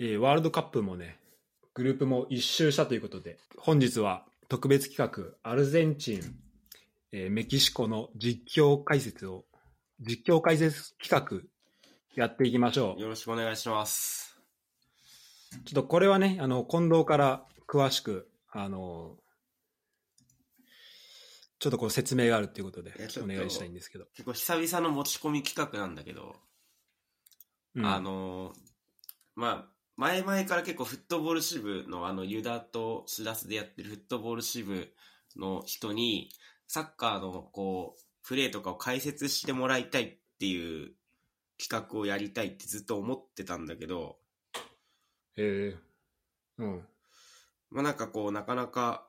えーワールドカップもね、グループも一周したということで、本日は特別企画、アルゼンチン、えーメキシコの実況解説を、実況解説企画やっていきましょう。よろしくお願いします。ちょっとこれはね、あの、近藤から詳しく、あの、ちょっとこう説明があるっていうことでお願いしたいんですけど。結構久々の持ち込み企画なんだけど、うんあのーまあ、前々から結構フットボール支部のあのユダとシラスでやってるフットボール支部の人にサッカーのこうプレーとかを解説してもらいたいっていう企画をやりたいってずっと思ってたんだけど、へえうん。まあなんかこうなかなか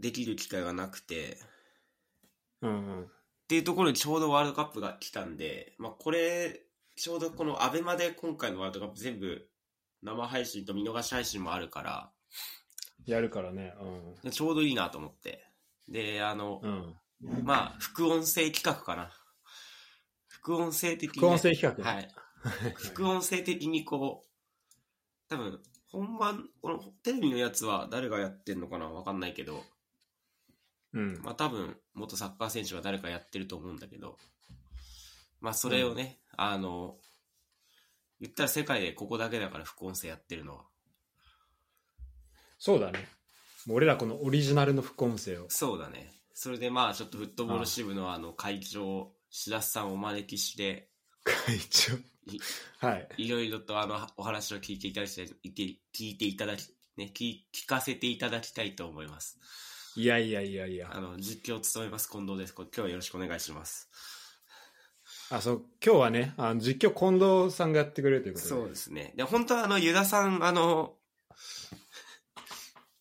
できる機会がなくて、うんうん。っていうところにちょうどワールドカップが来たんで、まあ、これ、ちょうどこのアベマで今回のワールドカップ全部生配信と見逃し配信もあるから、やるからね。ちょうどいいなと思って。で、あの、うん。うん。まあ、副音声企画かな。副音声的に、副音声企画？ねはい。副音声的にこう、多分、本番、このテレビのやつは誰がやってんのかなわかんないけど、うん。まあ多分、元サッカー選手が誰かやってると思うんだけど、まあそれをね、あの、言ったら世界でここだけだから副音声やってるのは。そうだね。もう俺らこのオリジナルの副音声を。そうだね。それでまあちょっとフットボール支部のあの会長、白洲さんをお招きして、会長。はい。いろいろとあのお話を聞いていただきたい、聞いていただき、ね、聞聞かせていただきたいと思います。いやいやいやいや。あの、実況を務めます近藤です。こ今日はよろしくお願いします。あ、そう、今日はね、あの実況近藤さんがやってくれるということで。そうですね。で、本当はあの、ユダさん、あの、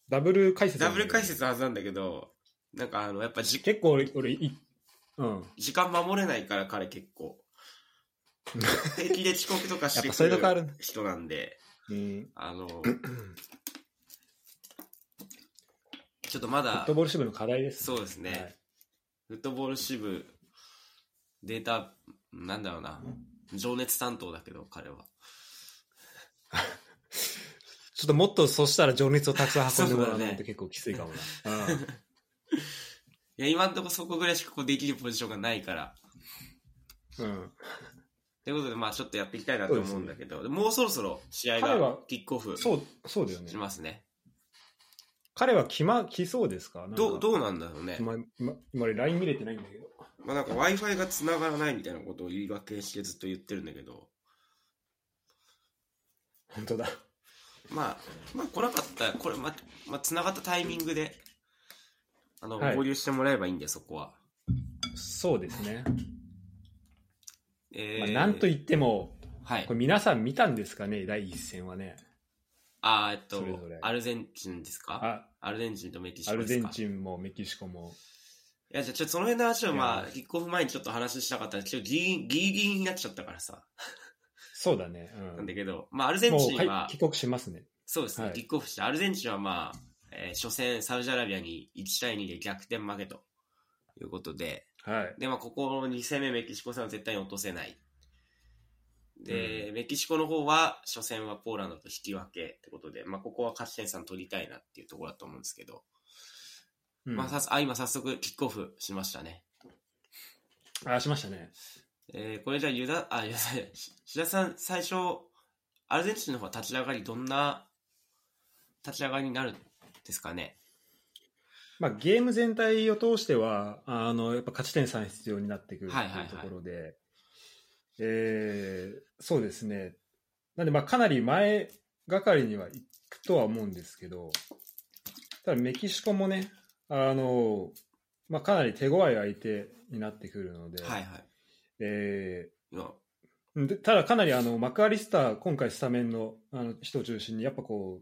ダブル解説なダブル解説のはずなんだけど、なんかあの、やっぱじ結構俺、俺い、うん。時間守れないから彼結構。平気で遅刻とかしてくる人なんで、うん。あの、ちょっとまだフット、ボール支部の課題です、そうですねはいフットボール支部、データ、なんだろうな、情熱担当だけど、彼は。ちょっともっとそしたら情熱をたくさん運んでもらわないそうだねと結構きついかもな。うん いや、今んとこそこぐらいしかこうできるポジションがないから。うん。ということで、まあちょっとやっていきたいなと思うんだけど、もうそろそろ試合がキックオフそう、そうだよねし。ますね。彼は来ま、来そうですか？どう、どううなんだろうね。今、今、今俺 LINE 見れてないんだけど。まあなんか Wi-Fi が繋がらないみたいなことを言い訳してずっと言ってるんだけど、本当だ。まあ、まあ来なかったら、これ、ま、まあ繋がったタイミングで、あの、はい合流してもらえばいいんで、そこは。そうですね。えー、まあ、なんと言っても、はいこ。れ皆さん見たんですかね、第一戦はね。あーえっとアルゼンチンですか？あ、アルゼンチンとメキシアルコですか？ゼンチンもメキシコも。いや、じゃあちょっとその辺の話をまあ、キックオフ前にちょっと話したかったら、ちょっとギリギリになっちゃったからさ。そうだね。なんうん。だけど、まあアルゼンもチンは、うはい帰国しますね。そうですね、はいキックオフして、アルゼンチンはまあ、えー初戦サウジアラビアに1対2で逆転負けということで、はい。で、まあここの2戦目メキシコ戦は絶対に落とせない。で、メキシコの方は初戦はポーランドと引き分けってことで、まあここは勝ち点3取りたいなっていうところだと思うんですけど、うんまあさすあ、今早速キックオフしましたね。あ、しましたね。えーこれじゃあ、ユダ、あ、ユダさん、し志田さん、最初、アルゼンチンの方は立ち上がり、どんな立ち上がりになるんですかね？まあ、ゲーム全体を通しては、あの、やっぱ勝ち点3必要になってくるってはいはいはいいうところで、えーそうですね。なんで、まあ、かなり前がかりにはいくとは思うんですけど、ただメキシコもね、あの、まあ、かなり手強い相手になってくるので、はいはい。えーでただかなりあのマクアリスター、今回スタメンのあの人を中心に、やっぱこ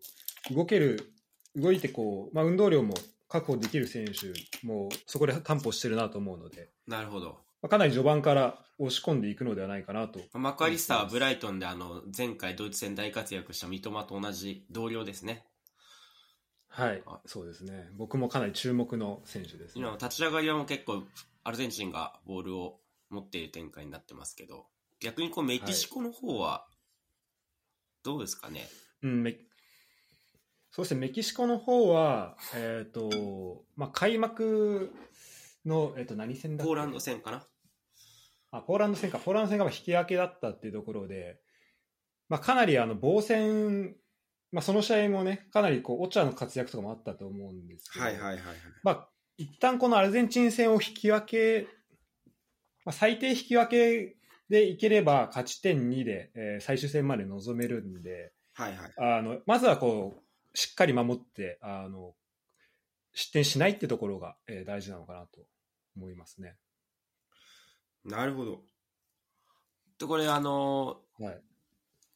う、動ける、動いてこう、まあ、運動量も確保できる選手もそこで担保してるなと思うので、なるほど。まあ、かなり序盤から押し込んでいくのではないかなと。マクアリスターはブライトンであの前回ドイツ戦大活躍した三笘と同じ同僚ですね。はいあ、そうですね。僕もかなり注目の選手です、ね今。の立ち上がりはもう結構アルゼンチンがボールを持っている展開になってますけど、逆にこうメキシコの方はどうですかね？うん、メそうですね、メキシコの方は、えっ、と、まあ、開幕の、えっ、と、何戦だっけ？ポーランド戦かな？あ、ポーランド戦か、ポーランド戦が引き分けだったっていうところで、まあ、かなりあの防戦、まあ、その試合もね、かなりこうオチャの活躍とかもあったと思うんですけど、はいはいはいはい。まあ、一旦このアルゼンチン戦を引き分け、まあ、最低引き分けでいければ勝ち点2で、えー最終戦まで臨めるんで、はいはい。あのまずはこうしっかり守ってあの失点しないってところが、えー大事なのかなと思いますね。なるほど。で、これあのはい、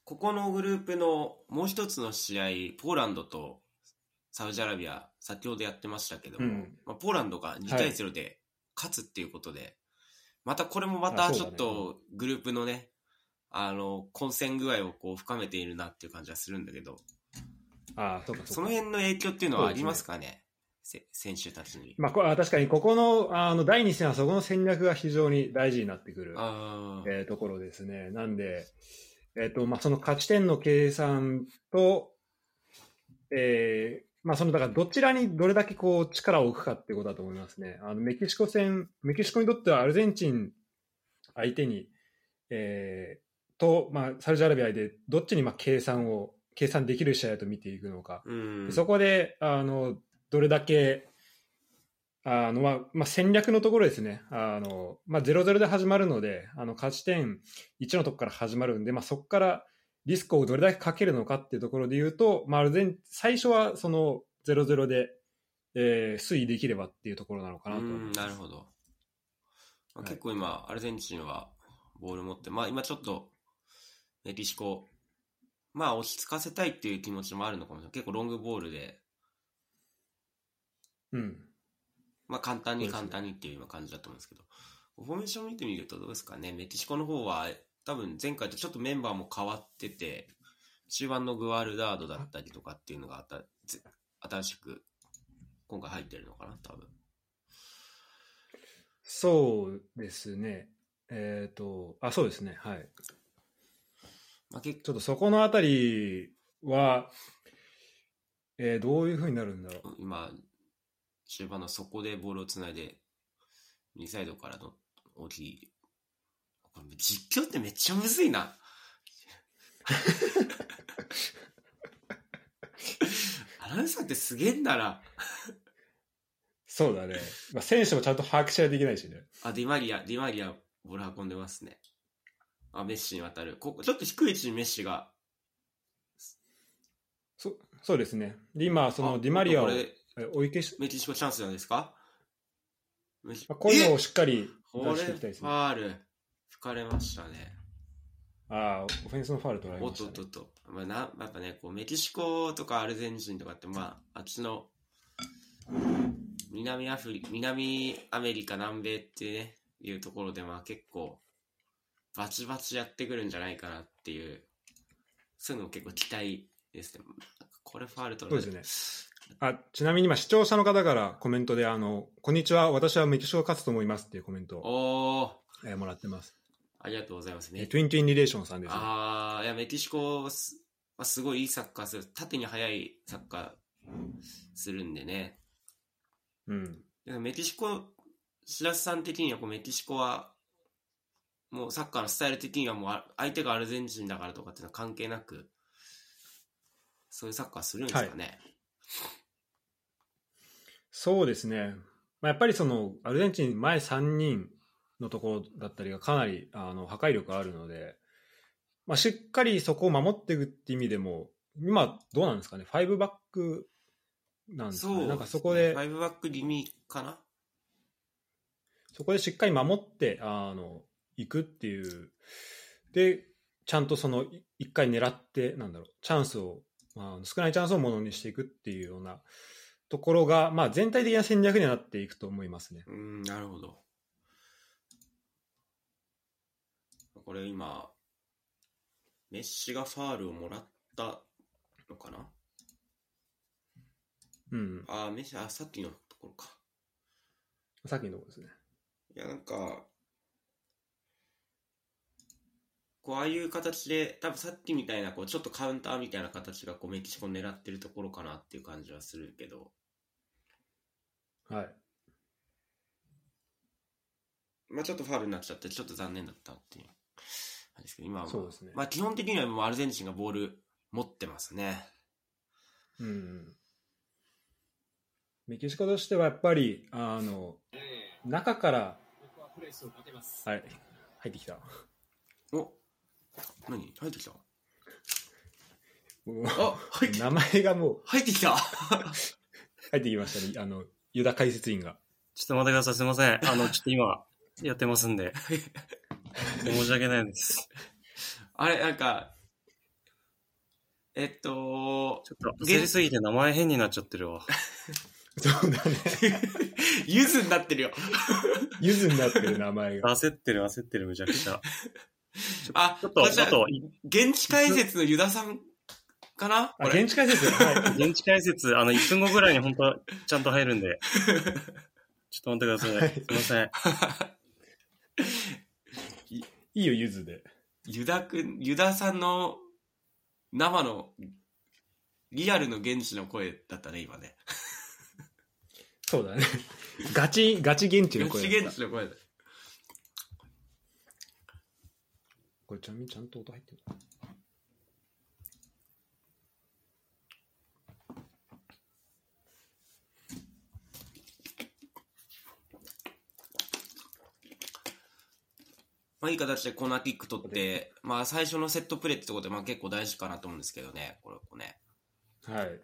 ここのグループのもう一つの試合、ポーランドとサウジアラビア、先ほどやってましたけども、うん。まあ、ポーランドが2対0で勝つっていうことで、またこれもまあたちょっとグループのね、あの、混戦具合をこう深めているなっていう感じはするんだけど、あそうかそうか。その辺の影響っていうのはありますかね、せ選手たちに。まあ、こあ確かにここのあの第2戦はそこの戦略が非常に大事になってくる、えーところですね。なんで、えーとまあ、その勝ち点の計算と、えーまあ、そのだからどちらにどれだけこう力を置くかってことだと思いますね。あのメキシコ戦、メキシコにとってはアルゼンチン相手に、えーと、まあ、サウジアラビアでどっちにまあ計算を計算できる試合だと見ていくのか。うん。そこであのどれだけあの、まあまあ、戦略のところですね、あのまあ、0-0で始まるので、あの勝ち点1のところから始まるんで、まあ、そこからリスクをどれだけかけるのかっていうところで言うと、まあ、アルゼン最初はその0-0で、えー推移できればっていうところなのかなと思いうんます。なるほど。まあ、はい結構今、アルゼンチンはボール持って、まあ今ちょっとメキシコ、まあ落ち着かせたいっていう気持ちもあるのかもしれない。結構ロングボールで、うんまあ簡単に簡単にっていう今感じだと思うんですけど、フォーメーション見てみるとどうですかね。メキシコの方は多分前回とちょっとメンバーも変わってて、中盤のグアルダードだったりとかっていうのがあたぜ新しく今回入ってるのかな、多分。そうですね、えっ、と、あ、そうですね、はい。まあ結ちょっとそこのあたりは、えーどういうふうになるんだろう。今、終盤の底でボールをつないで、右サイドからの大きい。これ実況ってめっちゃむずいな。アナウンサーってすげえんだな。そうだね。まあ、選手もちゃんと把握しないといけないしね。あ、ディマリア、ディマリア、ボール運んでますね。あ、メッシに渡る。ここちょっと低い位置にメッシが。そそうですね。で、今、そあのディマリアをこれ、え追い消し、メキシコチャンスなんですか？メキまあ、こういうのえをしっかりこれ、出していフきたいですね。ァール。吹かれましたね。ああ、オフェンスのファウル取られおっました、ね。とっとっと。まあ、なやっぱね、こうメキシコとかアルゼンチンとかって、まあ、あっちの南アフリ南アメリカ、南米ってね、いうところで、まあ結構、バチバチやってくるんじゃないかなっていう、そういうのも結構期待ですね。これファール取られそうですあちなみに今、視聴者の方からコメントで、あの、こんにちは、私はメキシコが勝つと思いますっていうコメントを、えーもらってます。ありがとうございますねえー。トゥイントゥインリレーションさんです、ね。ああ、いや、メキシコはすはすごいいいサッカーする。縦に速いサッカーするんでね。うん。でメキシコ、白洲さん的にはこうメキシコは、もうサッカーのスタイル的にはもうあ相手がアルゼンチンだからとかっていうのは関係なく、そういうサッカーするんですかね。そうですね。まあ、やっぱりその、アルゼンチン前3人のところだったりがかなりあの破壊力あるので、まあ、しっかりそこを守っていくって意味でも、今どうなんですかね、5バックなんですかね？なんかそこでフ、ァイブバック気味かな？そこでしっかり守って、あの、いくっていう。で、ちゃんとその、い一回狙って、なんだろう、チャンスを、まあ、少ないチャンスをものにしていくっていうようなところが、まあ、全体的な戦略にはなっていくと思いますね。うーん、なるほど。これ今、メッシがファールをもらったのかな？うん。あー、メッシ、あ、さっきのところか。さっきのところですね。いや、なんか、こうああいう形で、多分さっきみたいなこうちょっとカウンターみたいな形がこうメキシコ狙ってるところかなっていう感じはするけど、はい。まあちょっとファウルになっちゃって、ちょっと残念だったっていうですけど、今は、まあそうですねまあ基本的にはもうアルゼンチンがボール持ってますね。うん。メキシコとしてはやっぱり、あの、中から、はい、入ってきた。お何？入ってきた？うわあ入って名前がもう入ってきた入ってきましたね。あの、ユダ解説員が。ちょっと待ってください。すいません。あの、ちょっと今、やってますんで。申し訳ないです。あれ、なんか、えっと、ちょっと焦りすぎて名前変になっちゃってるわ。そうだね。ゆずになってるよ。ゆずになってる名前が。焦ってる焦ってる、むちゃくちゃ。あ、ちょっと、こちらちょっと、現地解説のユダさんかな？現地解説？はい。現地解説、あの、1分後ぐらいに本当はちゃんと入るんで。ちょっと待ってください。すいません。いいよ、ゆずで。ユダくん、ユダさんの生のリアルの現地の声だったね、今ね。そうだね。ガチ、ガチ現地の声だった現地の声だ。これちなみにちゃんと音入ってるまあいい形でコーナーキック取って、まあ最初のセットプレーってところでまあ結構大事かなと思うんですけどね、これこね。はい。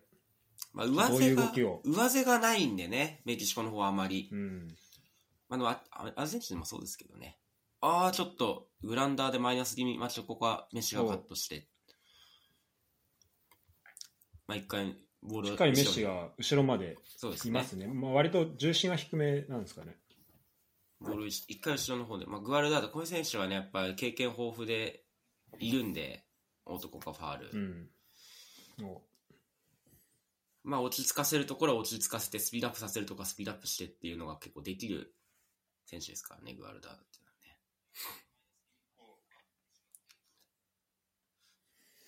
まあ上どうい背がう動きを、上背がないんでね、メキシコの方はあまり。うん。まあでもあ、あアルゼンチンでもそうですけどね。ああ、ちょっと、グランダーでマイナス気味、まあちょっとここはメッシがカットして。まあ一回、ボールをしっかりメッシが後ろまでそうですね。いますね。まあ、割と重心は低めなんですかね。ボール一回後ろの方で、まあ、グアルダード、こういう選手はね、やっぱり経験豊富でいるんで、男かファール。うん。もまあ、落ち着かせるところは落ち着かせて、スピードアップさせるとかスピードアップしてっていうのが結構できる選手ですからね、グアルダードって。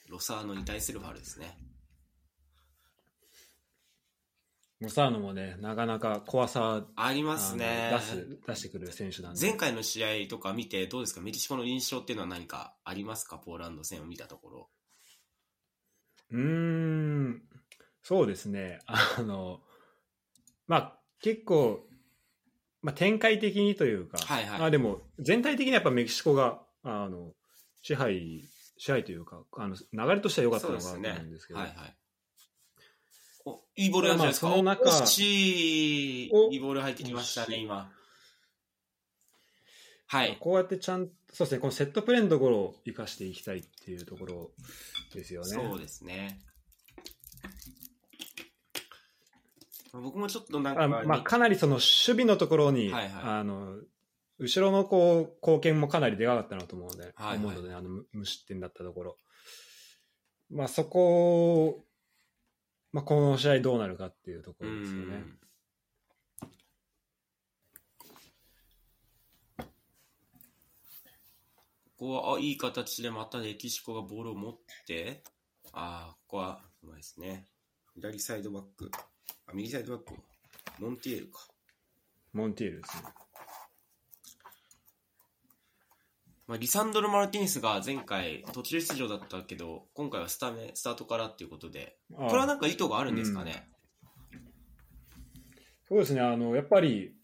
ロサーノに対するファールですね。う、モサーノもね、なかなか怖さありますね出す出してくる選手なんで。前回の試合とか見てどうですか？メキシコの印象っていうのは何かありますか？ポーランド戦を見たところ。うーん、そうですね。あの、まあ、結構、まあ、展開的にというか、はいはいあでも、全体的にやっぱメキシコが、あの、支配、支配というか、あの、流れとしては良かったのかなと思うんですけど、はいはい。お、いいボールなんじゃないですか？まあその中い。おいいボール入ってきましたね、今。はい。こうやってちゃんと、そうですね、このセットプレーのところを生かしていきたいっていうところですよね。そうですね。僕もちょっとなんか、あまあ、かなりその守備のところに、はいはいあの後ろのこう貢献もかなりでかかったなと思うので、はいはい思うので、あの無無失点だったところ、まあ、そこを、まあ、この試合どうなるかっていうとこうろですよね。ん。ここは、あ、いい形でまたメキシコがボールを持って、ああ、ここは、うまいですね。左サイドバック。あ、右サイドバック。モンティエルか。モンティールですね。まあ、リサンドロ・マルティネスが前回途中出場だったけど、今回はスタメン、スタートからっていうことで、あこれはなんか意図があるんですかね？そうですね、あのやっぱり、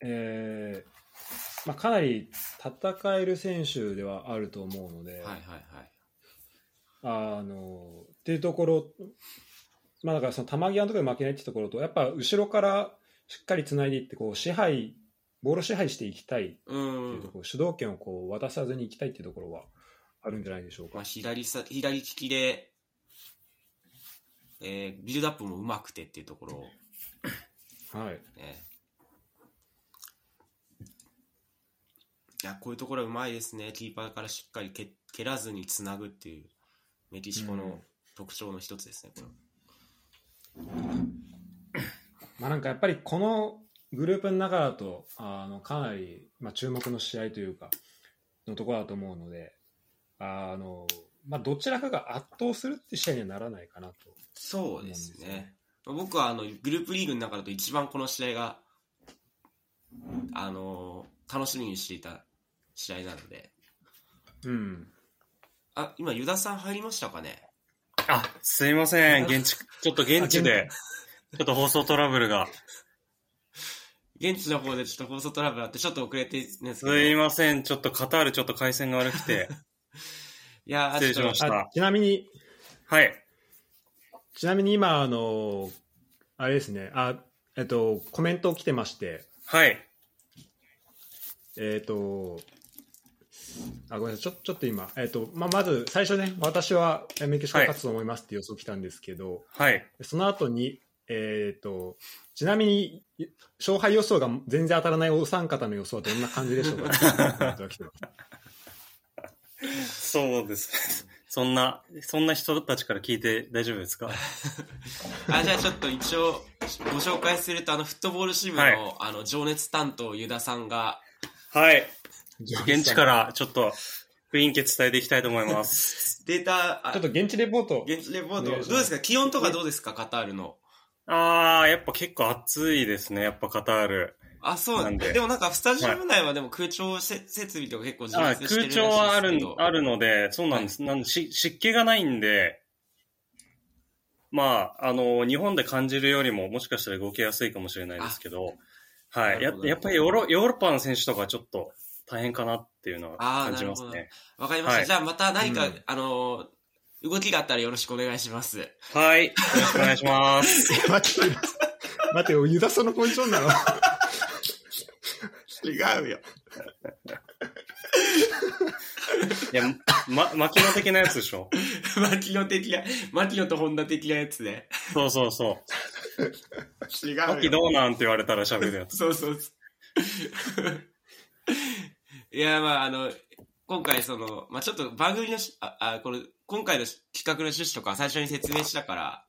えーまあ、かなり戦える選手ではあると思うので、はいはいはい。あのっていうところ、まあ、だからその球際のところで負けないっていうところと、やっぱ後ろからしっかりつないでいってこう支配、ボールを支配していきたいってういうんと。ころ、主導権をこう渡さずにいきたいっていうところはあるんじゃないでしょうか。まあ、左さ、左利きで、えービルドアップも上手くてっていうところをはい、ね。いや、こういうところはうまいですね。キーパーからしっかり蹴蹴らずにつなぐっていう、メキシコうんの特徴の一つですね、これ。まあ、なんかやっぱりこのグループの中だとあのかなり、まあ、注目の試合というかのところだと思うので、ああの、まあ、どちらかが圧倒するって試合にはならないかなと。そうですね。僕はあのグループリーグの中だと一番この試合が、あの楽しみにしていた試合なので。うん。あ、今、ユダさん入りましたかね？あ、すいません。現地、ちょっと現地で、ちょっと放送トラブルが。現地の方でちょっと放送トラブルあって、ちょっと遅れてるんですけど。すいません。ちょっとカタールちょっと回線が悪くて。いやー失礼しましちょっとたあちなみに、はい。ちなみに今、あの、あれですね、あ、えっと、コメント来てまして、はい。えっと、あ、ごめんなさい、ちょちょっと今、えっと、まあ、まず最初ね、私はえメキシコが勝つと思いますって予想来たんですけど、はい。その後に、えっと、ちなみに、勝敗予想が全然当たらないお三方の予想はどんな感じでしょうか？そうです。そんな、そんな人たちから聞いて大丈夫ですか？あ、じゃあちょっと一応、ご紹介すると、あの、フットボール支部の、はいあの、情熱担当、ユダさんが、はい。現地からちょっと雰囲気伝えていきたいと思います。データ、あちょっと現地レポート、現地レポート、どうですか？気温とかどうですか？カタールの。あー、やっぱ結構暑いですね。やっぱカタール。あ、そうなんででもなんか、スタジアム内はでも空調せ設備とか結構充あ実してるらしいですけ空調はあるど、あるので、そうなんです。なんでし湿気がないんで、まあ、あの、日本で感じるよりも、もしかしたら動きやすいかもしれないですけど、はい。ややっぱりヨーロヨーロッパの選手とかはちょっっと大変かなっていうのはあー感じますね。わかりました。はいじゃあまた何か、うんあのー、動きがあったらよろしくお願いします。はい。よろしくお願いします。待って、待って、ユダさんのポジションなの？違うよ。いや、ま、牧野的なやつでしょ？牧野的な、牧野と本田的なやつで。そうそうそう。違う牧どうなんって言われたら喋るやつ。そうそうそう。いや、まあ、あの、今回その、まあちょっと番組のし、あ、あこれ、今回の企画の趣旨とか最初に説明したから、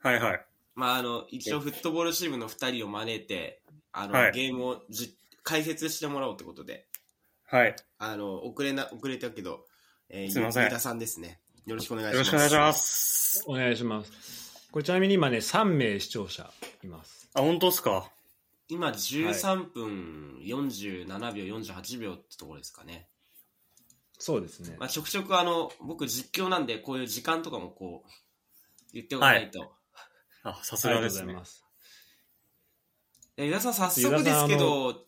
はいはい。まああの、一応フットボールチームの二人を招いて、あの、はいゲームをじ解説してもらおうってことで、はい。あの、遅れな、遅れたけど、えー、すいません飯田さんですね。よろしくお願いします。よろしくお願いします。お願いします。これちなみに今ね、3名視聴者います。あ、本当ですか？今13分47秒、48秒ってところですかね。そうですねま。あ、ちょくちょくあの、僕実況なんで、こういう時間とかもこう、言っておかないと。あ、さすありがとうがですね。ございます。えユダさん、早速ですけど、どう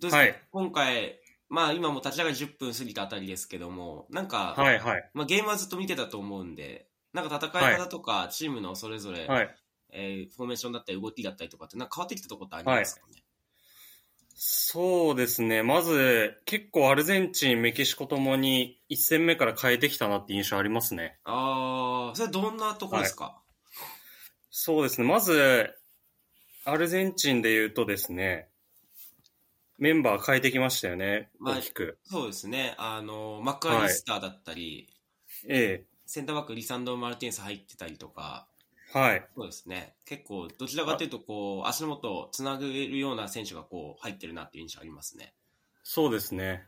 ですか、はい今回、まあ今もう立ち上がり10分過ぎたあたりですけども、なんか、はいはい。まあ、ゲームはずっと見てたと思うんで、なんか戦い方とか、チームのそれぞれ、はい。えーフォーメーションだったり動きだったりとかって、なんか変わってきたところってありますかね、そうですね。まず、結構アルゼンチン、メキシコともに1戦目から変えてきたなって印象ありますね。ああ、それどんなところですか、そうですね。まず、アルゼンチンで言うとですね、メンバー変えてきましたよね。まあ大きく。そうですね。あの、マックアリスターだったり、えセンターバックリサンド・マルティネス入ってたりとか、えはい。そうですね。結構、どちらかというと、こう、足元をつなげるような選手がこう、入ってるなっていう印象ありますね。そうですね。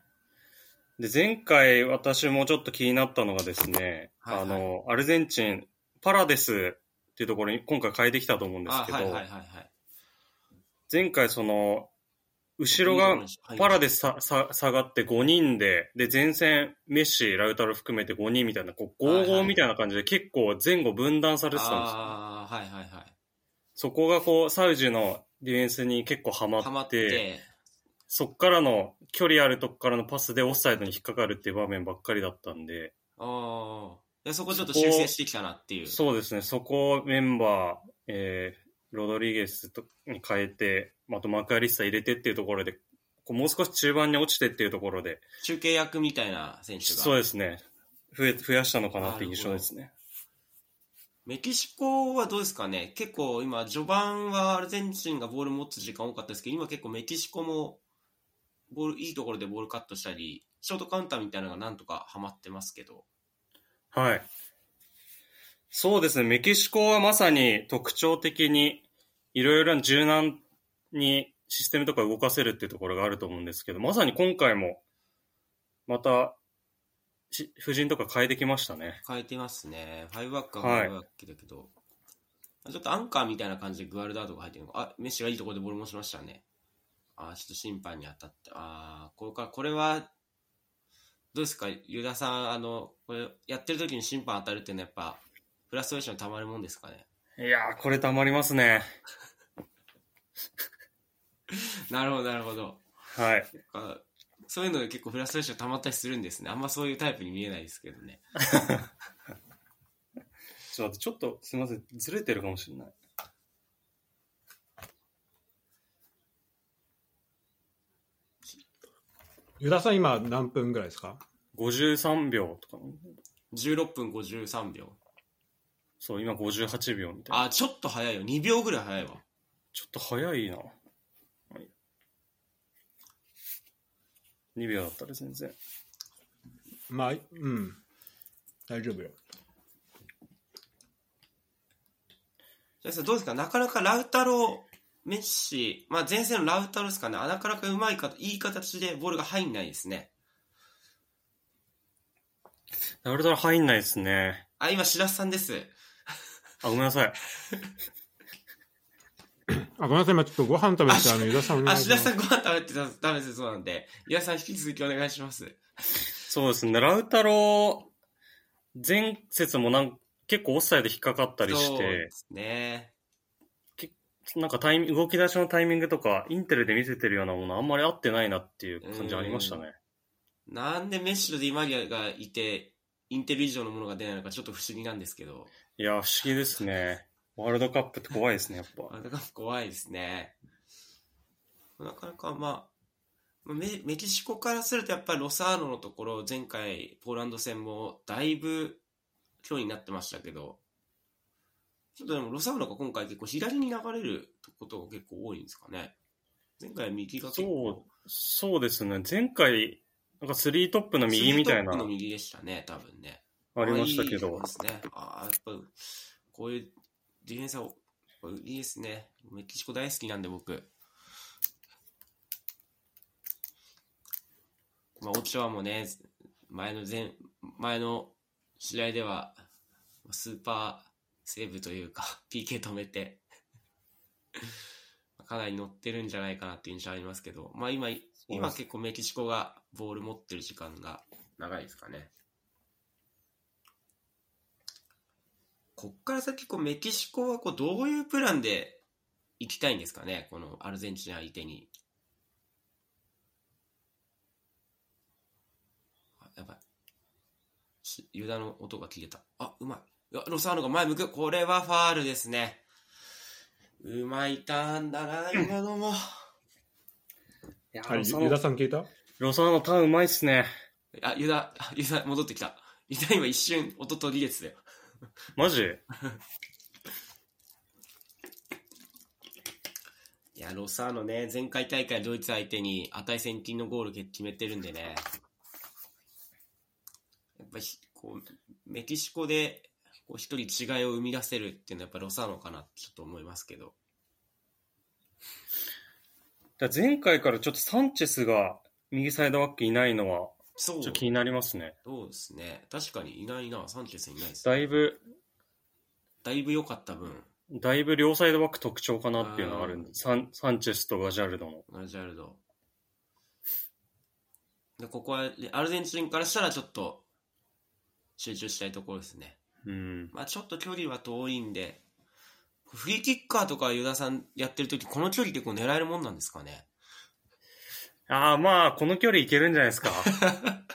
で、前回私もちょっと気になったのがですね、はいはいあの、アルゼンチン、パラデスっていうところに今回変えてきたと思うんですあけど。前回その、後ろがパラデスささ下がって5人で、で、前線、メッシ、ラウタロ含めて5人みたいな、こう、はいはい55みたいな感じで結構前後分断されてたんですよ。ああ、はいはいはい。そこがこう、サウジのディフェンスに結構ハマって、って、そっからの距離あるとこからのパスでオフサイドに引っかかるっていう場面ばっかりだったんで、ああ、でそこちょっと修正してきたなっていう。そうですね、そこをメンバー、えー、ロドリゲスとに変えて、あとマクアリスタ入れてっていうところで、こうもう少し中盤に落ちてっていうところで、中継役みたいな選手が。そうですね、増え、増やしたのかなっていう印象ですね。メキシコはどうですかね？結構今、序盤はアルゼンチンがボール持つ時間多かったですけど、今結構メキシコもボール、いいところでボールカットしたり、ショートカウンターみたいなのがなんとかハマってますけど。はい。そうですね、メキシコはまさに特徴的に、いろいろな柔軟にシステムとか動かせるっていうところがあると思うんですけど、まさに今回も、また、ち夫人とか変えてきましたね。変えてますね。5バックははい5バックだけど、ちょっとアンカーみたいな感じでグアルダードが入ってるのか。あ、メッシがいいところでボール持ちましたね。あ、ちょっと審判に当たって。あーこれか、これは、どうですか、ユダさん、あの、これ、やってる時に審判当たるっていうのはやっぱ、フラストレーションたまるもんですかね？いやー、これたまりますね。なるほど、なるほど。はい。あそういうので結構フラストレーションたまったりするんですね。あんまそういうタイプに見えないですけどね。ちょっと待って、ちょっとすみません。ずれてるかもしれない。ユダさん今何分ぐらいですか？53秒とか。16分53秒。そう、今58秒みたいな。あ、ちょっと早いよ。2秒ぐらい早いわ。ちょっと早いな。はい、2秒だったら全然。まあ、うん。大丈夫よ。じゃあさどうですか？なかなかラウタロ、メッシ、まあ前線のラウタロですかね。あなかなかうまいか、いい形でボールが入んないですね。ダブルドラ入んないですね。あ、今、白洲さんです。あ、ごめんなさい。あ、ごめんなさい、今ちょっとご飯食べて、あの、ユダさんお願あ、いします。白洲さんご飯食べてたダメですそうなんで、岩さん引き続きお願いします。そうですね。ラウタロ、前節もなん結構オフサイド引っかかったりしそうてで、すね。なんかタイミング、動き出しのタイミングとか、インテルで見せてるようなものあんまり合ってないなっていう感じありましたね。なんでメッシとディマリアがいて、インテル以上のものが出ないのかちょっと不思議なんですけど、いや、不思議ですね。ワールドカップって怖いですね、やっぱ。あだから怖いですね。なかなかまあ、まあメメキシコからするとやっぱりロサーノのところ、前回ポーランド戦もだいぶ距離になってましたけど、ちょっとでもロサーノが今回結構左に流れることが結構多いんですかね。前回は右が結構、そうですね。前回、なんかスリートップの右みたいなツートップの右でしたね、多分ね。ありましたけどいいで。すね。ああ、やっぱ、こういうディフェンスは、いいですね。メキシコ大好きなんで、僕。まあ、オチョアもね、前の前、前の試合では、スーパーセーブというか、PK 止めて、かなり乗ってるんじゃないかなっていう印象ありますけど、まあ今、今結構メキシコがボール持ってる時間が長いですかね。こっから先、こうメキシコはこうどういうプランで行きたいんですかね、このアルゼンチン相手に。あやばい。しユダの音が消えた。あ、うまい。いやロサーノが前向く。これはファールですね。うまいターンだな、今のも。いやはい、ユダノさん聞いた？ロサーノターンうまいっすね。あ、ユダ、あユダ戻ってきた。ユダ今一瞬音途切れてたよ。マジ？いや、ロサーノね、前回大会ドイツ相手に値千金のゴール決めてるんでね。やっぱひこう、メキシコでこう一人違いを生み出せるっていうのはやっぱロサーノかなってちょっと思いますけど。だ前回からちょっとサンチェスが右サイドバックいないのは、そうちょっと気になりますね。そうですね。確かにいないな、サンチェスいないです。だいぶ、だいぶ良かった分、だいぶ両サイドバック特徴かなっていうのがあるんで、サンサンチェスとガジャルドの。ガジャルド。で、ここはアルゼンチンからしたらちょっと集中したいところですね。うん。まあちょっと距離は遠いんで、フリーキッカーとかユダさんやってるとき、この距離結構狙えるもんなんですかね。ああ、まあ、この距離いけるんじゃないですか。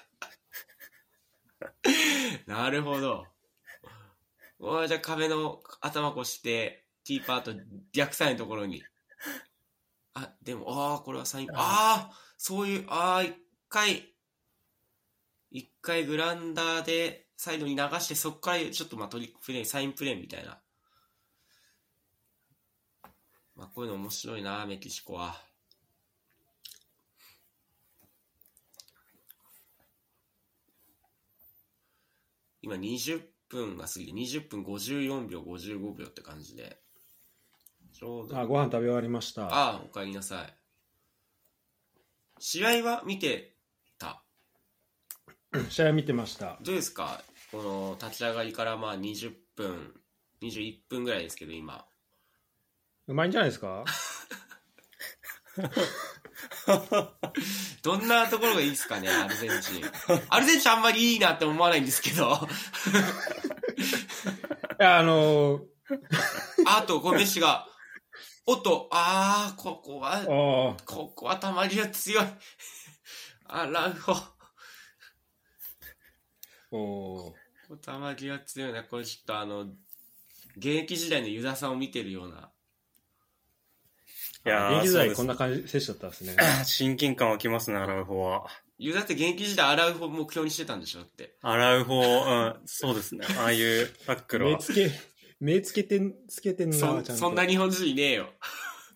なるほど。おいじゃあ壁の頭越して、キーパーと逆サイのところに。あ、でも、ああ、これはサイン、ああ、そういう、ああ、一回、一回グラウンダーでサイドに流して、そこからちょっとまあトリックプレイ、サインプレーみたいな。まあこういうの面白いな、メキシコは。今20分が過ぎて20分54秒55秒って感じでちょうどあ、ご飯食べ終わりました。ああおかえりなさい試合は見てた？試合見てました。どうですか？この立ち上がりからまあ20分、21分ぐらいですけど、今。うまいんじゃないですか？どんなところがいいですかね、アルゼンチン。アルゼンチンあんまりいいなって思わないんですけど。あのー あと、こうメッシが、おっと、あー、ここは、あここはたまりが強い。アラウホ。あ、おーたまりが強いな。これちょっとあの、現役時代のユダさんを見てるような。いやー現役時代こんな感じ、選手だったんですね。親近感湧きますね、アラウホは。ユダって現役時代アラウホを目標にしてたんでしょって。アラウホ、うん、そうですね。ああいうタックルは。目つけ、目つけてん、つけてんな、ちゃそ。そんな日本人いねえよ。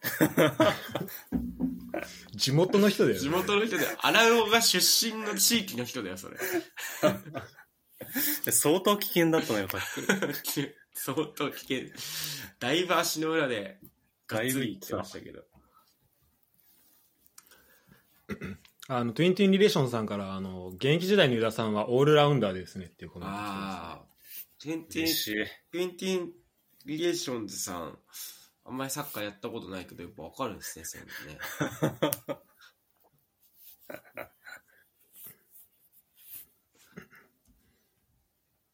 地元の人だよね。地元の人で、アラウホが出身の地域の人だよ、それ。相当危険だったのよ、タックル。相当危険。だいぶ足の裏で、がっつりいってましたけど。あの、トゥインティンリレーションさんから、あの、現役時代のユダさんはオールラウンダーですねっていうコメントああ。テンテン。テンテンリレーションズさん、あんまりサッカーやったことないけど、やっぱわかるんですね、そういうのね。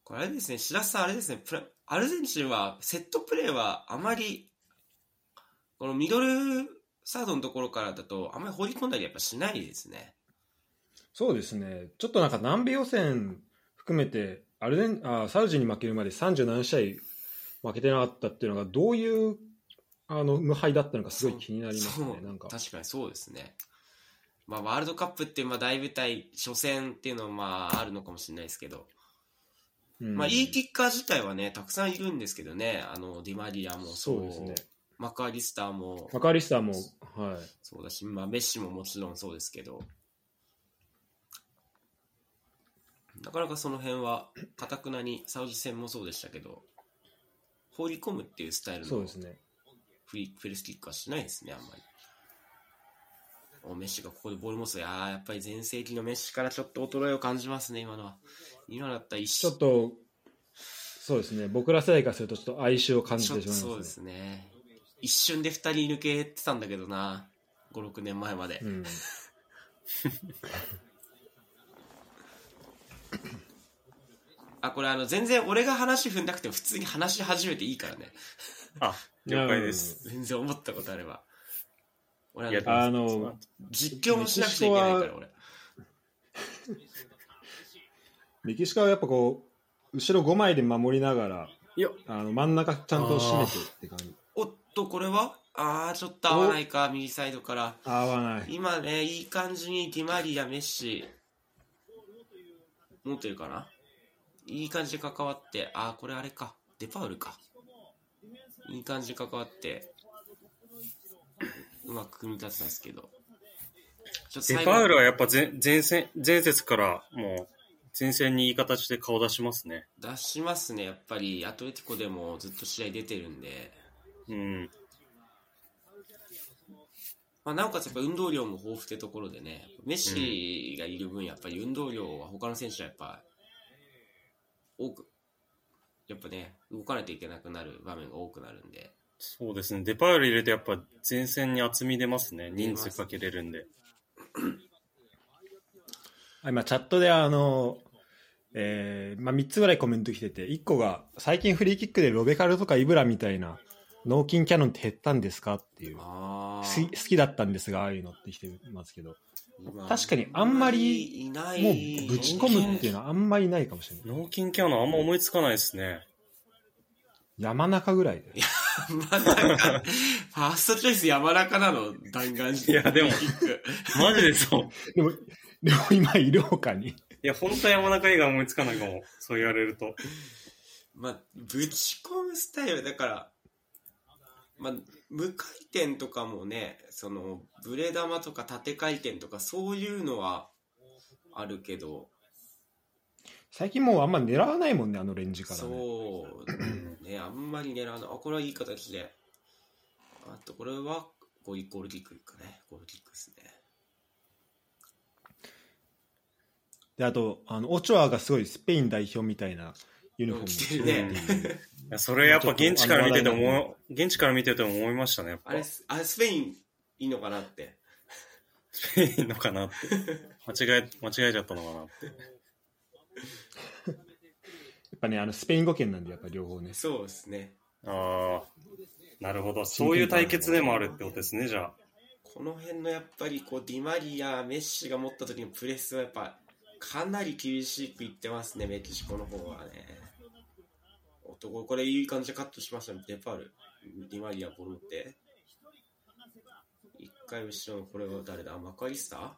これあれですね、白洲さんあれですね、プラアルゼンチンはセットプレーはあまり、このミドルサードのところからだと、あんまり放り込んだりやっぱしないですね。そうですね。ちょっとなんか南米予選含めて、アルゼンあサウジに負けるまで37試合負けてなかったっていうのが、どういうあの無敗だったのかすごい気になりますね。なんか。確かにそうですね。まあ、ワールドカップってまあ大舞台、初戦っていうのはまああるのかもしれないですけど、うんまあ、いいキッカー自体はね、たくさんいるんですけどね、あのディマリアもそうですね。マカアリスターもマカーリスターも、はい。そうだし、まあ、メッシももちろんそうですけど、なかなかその辺は、かたくなに、サウジ戦もそうでしたけど、放り込むっていうスタイルのそうですね。フリフェルスキックはしないですね、あんまり。おメッシがここでボール持つと、いやーやっぱり全盛期のメッシからちょっと衰えを感じますね、今のは。今だったら一ちょっと、そうですね。僕ら世代からすると、ちょっと哀愁を感じてしまいますね。そうですね。一瞬で二人抜けてたんだけどな、5、6年前まで。うん。あ、これあの、全然俺が話踏んなくても普通に話し始めていいからね。あ、了解です。全然思ったことあれば。俺いやあの実況もしなくちゃいけないから、俺。メキシコはやっぱこう、後ろ5枚で守りながら、いや、あの真ん中ちゃんと締めてって感じ。おっと、これは？あー、ちょっと合わないか、右サイドから。合わない。今ね、いい感じにディマリア、メッシ、持ってるかな？いい感じで関わって、あー、これあれか、デパウルか。いい感じで関わって、うまく組み立てたんですけど。ちょっとデパウルはやっぱ前前線、前節からもう前線にいい形で顔出しますね。出しますね、やっぱり、アトレティコでもずっと試合出てるんで、うん。まあ、なおかつやっぱ運動量も豊富ってところでね、メッシがいる分、やっぱり運動量は他の選手はやっぱ、多く、やっぱね、動かないといけなくなる場面が多くなるんで、そうですね。デパウル入れてやっぱ前線に厚み出ますね。人数かけれるんで。あ今、チャットであの、えーまあ、3つぐらいコメント来てて、1個が、最近フリーキックでロベカルとかイブラみたいな、脳筋キャノンって減ったんですかっていう。あ好き好きだったんですが、ああいうのって来てますけど、今確かにあんまりいないもうぶち込むっていうのはあんまりないかもしれない。脳筋キャノンあんま思いつかないですね。山中ぐらいで。山中、ファーストチョイス山中なの、弾丸いやでも マジでそう。でも、でも今いるほかに。いや、本当山中以外思いつかないかも。そう言われると。まあ、ぶち込むスタイル、だから、まあ、無回転とかもね、その、ブレ玉とか縦回転とかそういうのはあるけど、最近もうあんま狙わないもんね、あのレンジからね。そう、ね、あんまり狙わない。あ、これはいい形で。あと、これは、ゴーゴールキックかね。ゴールキックですね。であとあのオチョアがすごいスペイン代表みたいなユニフォームを着てるねやそれやっぱ現地から見てても、現地から見てても思いましたね、やっぱあれ、あれスペインいいのかなって。スペインのかなって。間違え、間違えちゃったのかなって。やっぱねあのスペイン語圏なんでやっぱ両方ねそうですね。ああ、なるほど。そういう対決でもあるってことですね、じゃあ。この辺のやっぱりこうディマリア、メッシが持った時のプレスはやっぱかなり厳しくいってますね、メキシコの方はね。男、これいい感じでカットしましたね、デパール。ディマリア、ボルって。一回後ろのこれは誰だ？マカリスタ？ー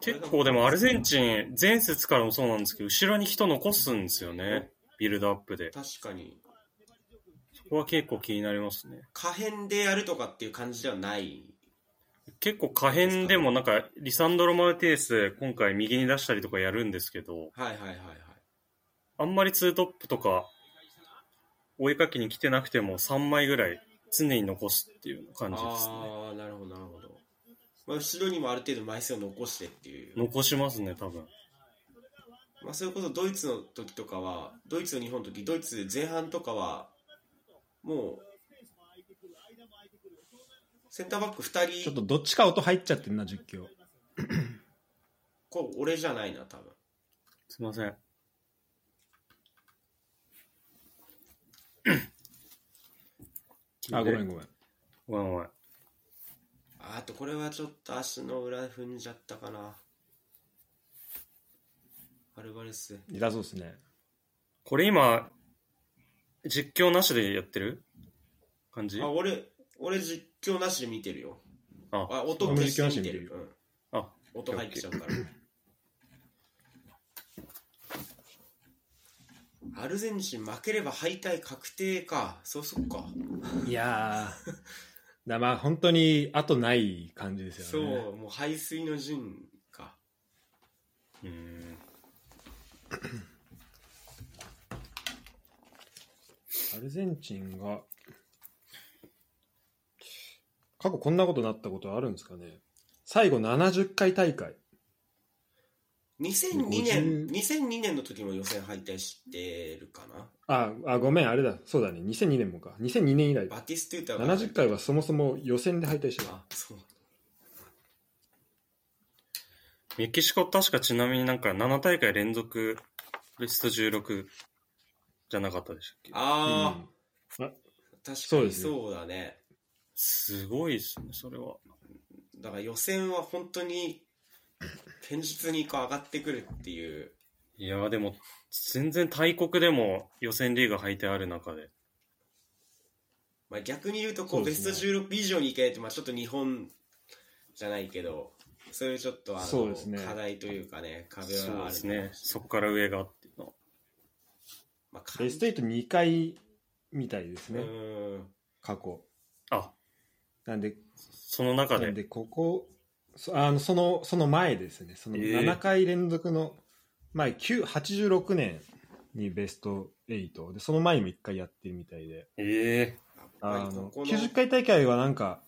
結構でもアルゼンチン、前節からもそうなんですけど、後ろに人残すんですよね。ビルドアップで。確かに。そこは結構気になりますね。可変でやるとかっていう感じではない。結構可変でもなんか、リサンドロ・マルティエス、今回右に出したりとかやるんですけど、はいはいはいはい。あんまりツートップとか、追いかけに来てなくても3枚ぐらい常に残すっていう感じですね。ああ、なるほどなるほど。まあ、後ろにもある程度枚数を残してっていう。残しますね、多分。まあ、それこそドイツの時とかは、ドイツの日本の時、ドイツ前半とかは、もう、センターバック2人、ちょっとどっちか音入っちゃってるな実況こう俺じゃないな、多分。すいません。あごめんごめんごめんごめん。ああとこれはちょっと足の裏踏んじゃったかな。アルバレス。痛そうですねこれ今、実況なしでやってる感じ？あ、俺、俺実況なしで見てるよ。ああ、音消して見てる。うん。あ、音入っちゃうから。アルゼンチン負ければ敗退確定か。そうそっか。いやーだまあ本当に後ない感じですそよねう、もう排水の陣か。うーん。アルゼンチンが過去こんなことなったことあるんですかね最後70回大会2002 50年、2002年の時も予選敗退してるかな？ああごめんあれだ。そうだね。2002年もか。2002年以来。バティストゥータが70回はそもそも予選で敗退してるあ、そう。メキシコ確かちなみになんか7大会連続ベスト16じゃなかったでしたっけ？ああ、うん。あ確かそうですねにそうだね。すごいですね、それは。だから予選は本当に、堅実にこう上がってくるっていう。いやーでも、全然大国でも予選リーグ敗退ある中で。まあ、逆に言うとこそううベスト16以上に行けないと、まあ、ちょっと日本じゃないけどそういうちょっとあの、そうですね課題というかね壁そうはあるですね。そこから上がっていうのは。まあ、ベスト82回みたいですうね過去あ、なんでその中で。なんでここそあのそのその前ですね。そのえ。ー7回連続の前、9 86年にベスト8でその前にも1回やってるみたいで。ええ。あのやっぱりここの90回大会はなんか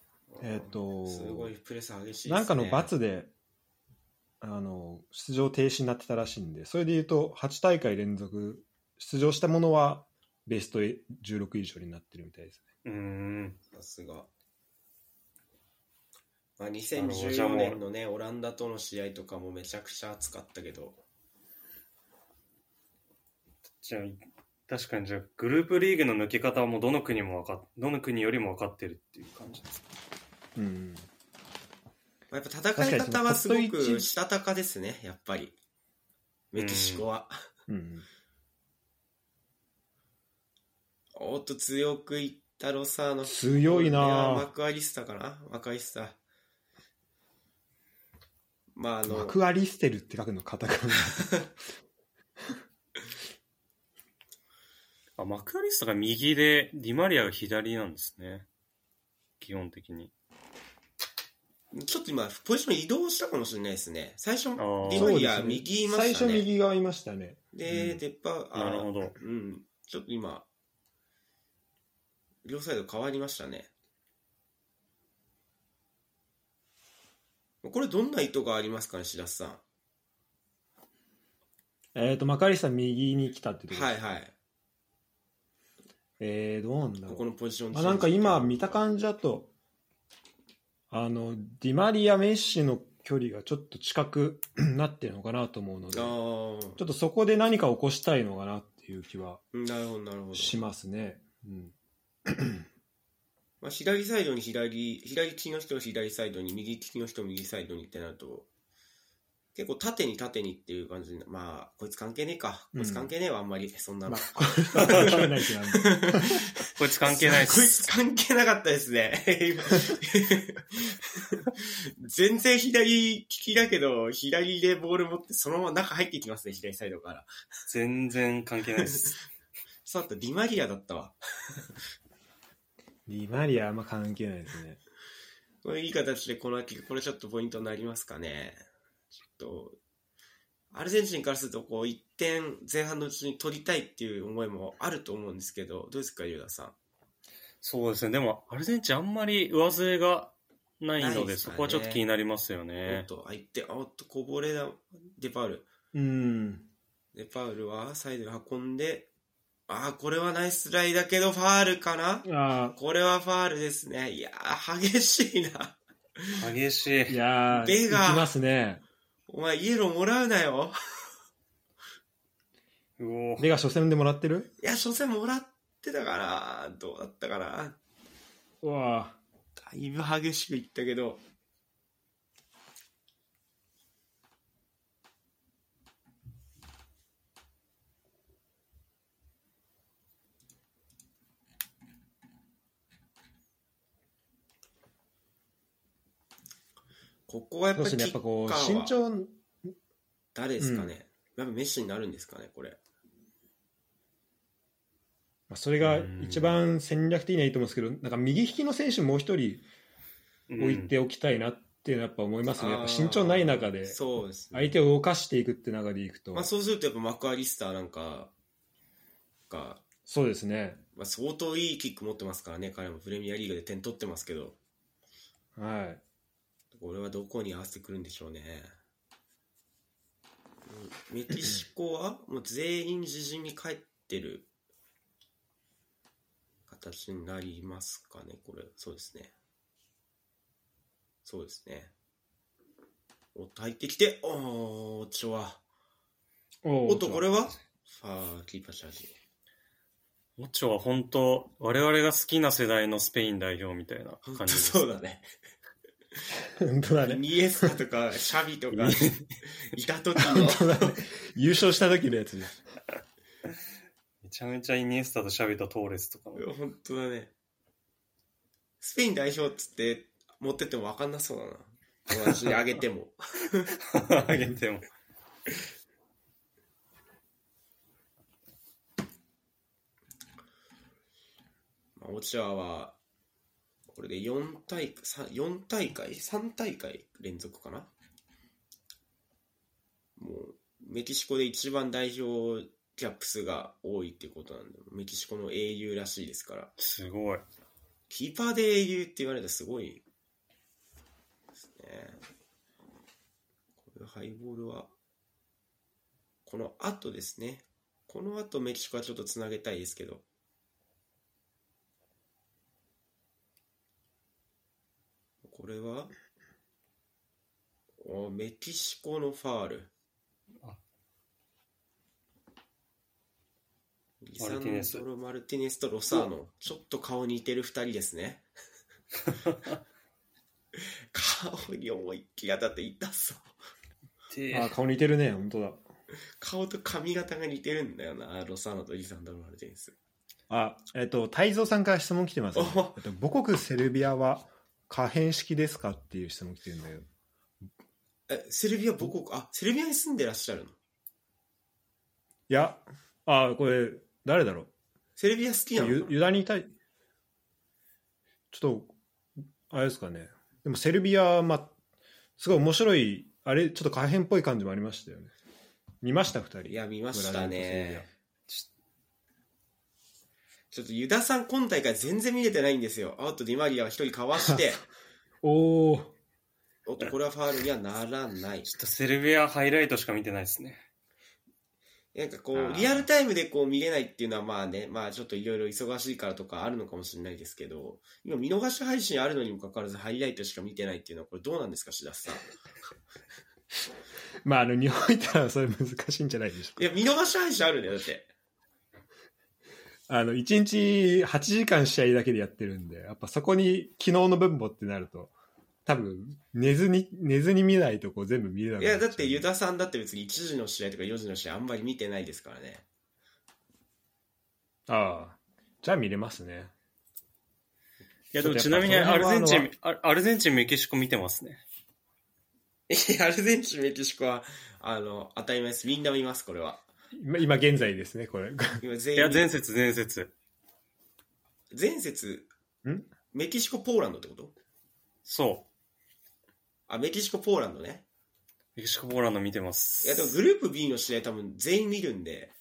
えっとすごいプレス激しいね。なんかの罰であの出場停止になってたらしいんでそれでいうと8大会連続出場したものはベスト16以上になってるみたいですね。うーん。さすが、まあ、なるほどじゃあ2014もう年のねオランダとの試合とかもめちゃくちゃ熱かったけど。じゃあ、確かにじゃあ、グループリーグの抜け方はもうどの国も分かっ、どの国よりも分かってるっていう感じです。うん。まあやっぱ戦い方はすごくしたたかですねやっぱり。メキシコは、うん。おっと強くいったロサーノ強いなマクアリスタかな？マクアリスタまああのマクアリステルって書くのカタカナ。あ、マクアリスタが右で、ディマリアが左なんですね。基本的に。ちょっと今ポジション移動したかもしれないですね。最初デー。ィマリア右いま最したね。初右側いましたね。で、うん。デッパあなるほど。うん。ちょっと今両サイド変わりましたねこれどんな意図がありますかね白洲さんえっ、と、マカリスタ右に来たってとはいはい。えー、どうなんだろうここのポジションあなんか今見た感じだとあのディマリア・メッシの距離がちょっと近く なってるのかなと思うのでちあょっあ。とそこで何か起こしたいのかなっていう気はなるほど、なるほど。しますね。うん、まあ、左サイドに左、左利きの人を左サイドに、右利きの人を右サイドにってなると、結構縦に縦にっていう感じで、まあ、こいつ関係ねえか。こいつ関係ねえわ、あんまり。そんなの。まあ、これは関係ないこいつ関係ないっこいつす。関係なかったですね。全然左利きだけど、左でボール持ってそのまま中入っていきますね、左サイドから。全然関係ないです。そうだった、ディマリアだったわ。ディマリアあんま関係ないですね。これいい形でこの秋、これちょっとポイントになりますかね。ちょっと、アルゼンチンからすると、こう、1点前半のうちに取りたいっていう思いもあると思うんですけど、どうですか、ユダさん？そうですね。でも、アルゼンチンあんまり上背がないので、ないっすかねそこはちょっと気になりますよおねっ。と、あ、いって、あおっと、こぼれだ、デパウル。うん。デパウルはサイドに運んで、あー、これはナイスライだけど、ファールかな？あこれはファールですね。いやー、激しいな。激しーいい。やー、ベガ行きますね。お前、イエローもらうなよ。うおベガ初戦でもらってる？いや、初戦もらってたから、どうだったかな。うわだいぶ激しくいったけど、ここはやっぱりね、やっぱこう、身長、誰ですかね、やっぱメッシになるんですかね、これ。まあそれが一番戦略的にはいいと思うんですけど、なんか右利きの選手もう一人置いておきたいなっていうのはやっぱ思いますね。やっぱ身長ない中で。相手を動かしていくって中でいくとまあ、、そうするとやっぱマクアリスターなんかが、そうですね。まあ、相当いいキック持ってますからね、彼もプレミアリーグで点取ってますけど、はい。これはどこに合わせてくるんでしょうね。メキシコは？もう全員自陣に帰ってる形になりますかね、これ。そうですね。そうですね。おっと、入ってきて、おー、ちょは。おっと、これはファー、キーパーチャージ。オチョは本当、我々が好きな世代のスペイン代表みたいな感じです。そうだね。本当だね。イニエスタとか、シャビとか、いた時のね。優勝した時のやつです。めちゃめちゃイニエスタとシャビとトーレスとかの。本当だね。スペイン代表っつって持ってっても分かんなそうだな。友達にあげても。あげても。まあオチアは、これで4大会、さ4大会 ?3 大会連続かな？もう、メキシコで一番代表キャップ数が多いっていうことなんで、メキシコの英雄らしいですから。すごい。キーパーで英雄って言われたらすごいですね。これハイボールは、この後ですね。この後メキシコはちょっとつなげたいですけど。これは？おメキシコのファールあ。リサンマルティネスドロ・マルティネスとロサーノ。ちょっと顔似てる二人ですね。顔に思いっきり当たって痛そう。であ、顔似てるね、本当だ。顔と髪型が似てるんだよな、ロサーノとリサンドロ・マルティネス。あ、えっと、太蔵さんから質問来てます、ねお。えっと母国セルビアは可変式ですかっていう質問来てるんだけど。え、セルビア母国、あ、セルビアに住んでらっしゃるの？いや、あ、これ、誰だろう？セルビア好きなの？ユユダにいたい。ちょっと、あれですかね。でもセルビア、まあ、すごい面白い、あれ、ちょっと可変っぽい感じもありましたよね。見ました、二人。いや、見ましたね。ちょっとユダさん今大会全然見れてないんですよ。アウトディマリアが一人かわして、ア おー、おっと、これはファールにはならない。ちょっとセルビアハイライトしか見てないですね。なんかこう、リアルタイムでこう見れないっていうのはまあね、まあちょっといろいろ忙しいからとかあるのかもしれないですけど、今見逃し配信あるのにもかかわらずハイライトしか見てないっていうのはこれどうなんですか、志田さん。まあ、あの、日本いたらそれ難しいんじゃないでしょうか。いや、見逃し配信あるんだよ、だって。あの、1日8時間試合だけでやってるんで、やっぱそこに昨日の分母ってなると、多分、寝ずに、寝ずに見ないとこう全部見れないや、だってユダさんだって別に1時の試合とか4時の試合あんまり見てないですからね。ああ。じゃあ見れますね。いや、でもちなみにアルゼンチ辺ン、アアルゼンチン、メキシコ見てますね。えアルゼンチン、メキシコは、あの、当たり前です。みんな見ます、これは。今、今現在ですね、これ。今全員。いや、前節、前節。前節、ん？メキシコ、ポーランドってこと？そあ、メキシコ、ポーランドね。う。メキシコ、ポーランド見てます。いや、でもグループ B の試合多分全員見るんで。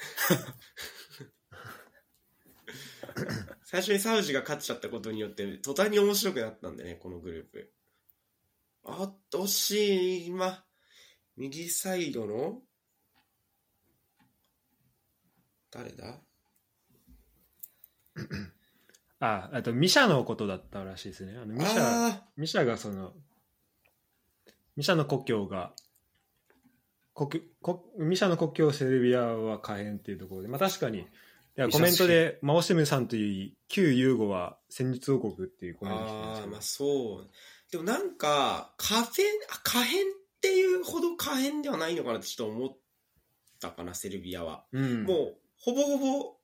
最初にサウジが勝っちゃったことによって、途端に面白くなったんでね、このグループ。あっとしい、今、右サイドの、誰だ？あ、あと、ミシャのことだったらしいですね。あのミシャ、あミシャがその、ミシャの故郷が、国国ミシャの故郷セルビアは可変っていうところで、まあ確かに、いやコメントで、マオシムさんという旧ユーゴは戦術王国っていうコメントああ、まあそう。でもなんか、可変、あ可変っていうほど可変ではないのかなってちょっと思ったかな、セルビアは。うん、もう、ほぼほぼ、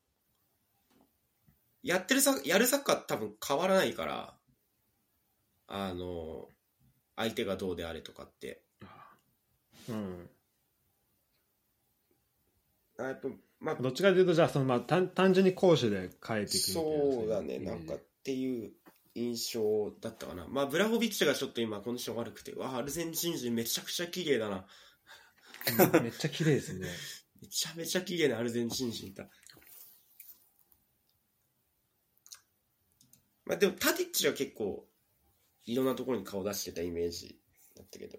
やってるさ、やるサッカー多分変わらないから、あの、相手がどうであれとかって。うん、あやっぱ、まあ、どっちかというと、じゃあその、まあ、単単純に攻守で変えていくみたいなそうだね、なんかっていう印象だったかな。まあ、ブラホビッチがちょっと今コンディション悪くて、わあ、アルゼンチン人めちゃくちゃ綺麗だな。うんめっちゃ綺麗ですね。めちゃめちゃ綺麗なアルゼンチン人いた。まあでもタディッチは結構いろんなところに顔出してたイメージだったけど。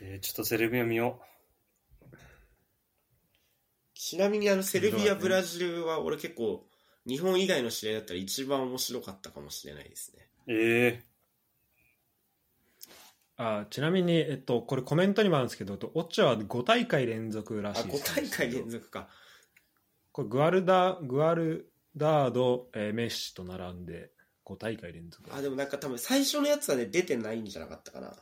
えーちょっとセルビア見よちなみにあのセルビア、ブラジルは俺結構日本以外の試合だったら一番面白かったかもしれないですね。う。えあちなみに、えっと、これコメントにもあるんですけど、オッチャは5大会連続らあ、しいで5す大会連続か。これグアルダ、グアルダード、えーメッシと並んで5大会連続。あ、でもなんか多分最初のやつはね、出てないんじゃなかったかな。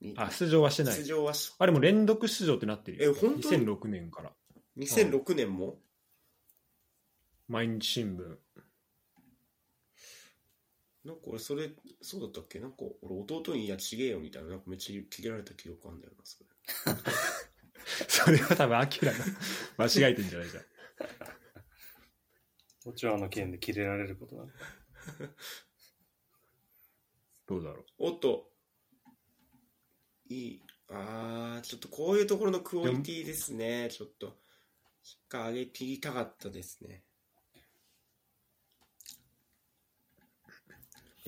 にあ、出場はしてない出。場はし、あれも連続出場ってなってるよ。え本当に？2006年から。2006年も、毎日新聞。なんか俺それ、そうだったっけ？なんか俺弟にいやちげえよみたいな、なんかめっちゃ切れられた記憶あんだよな、それ。それは多分アキラが 間違えてんじゃないか。ー、オチョアの件で切れられることなのどうだろう？おっと、いい、あー、ちょっとこういうところのクオリティですね、ちょっと。しっかり上げ切りたかったですね。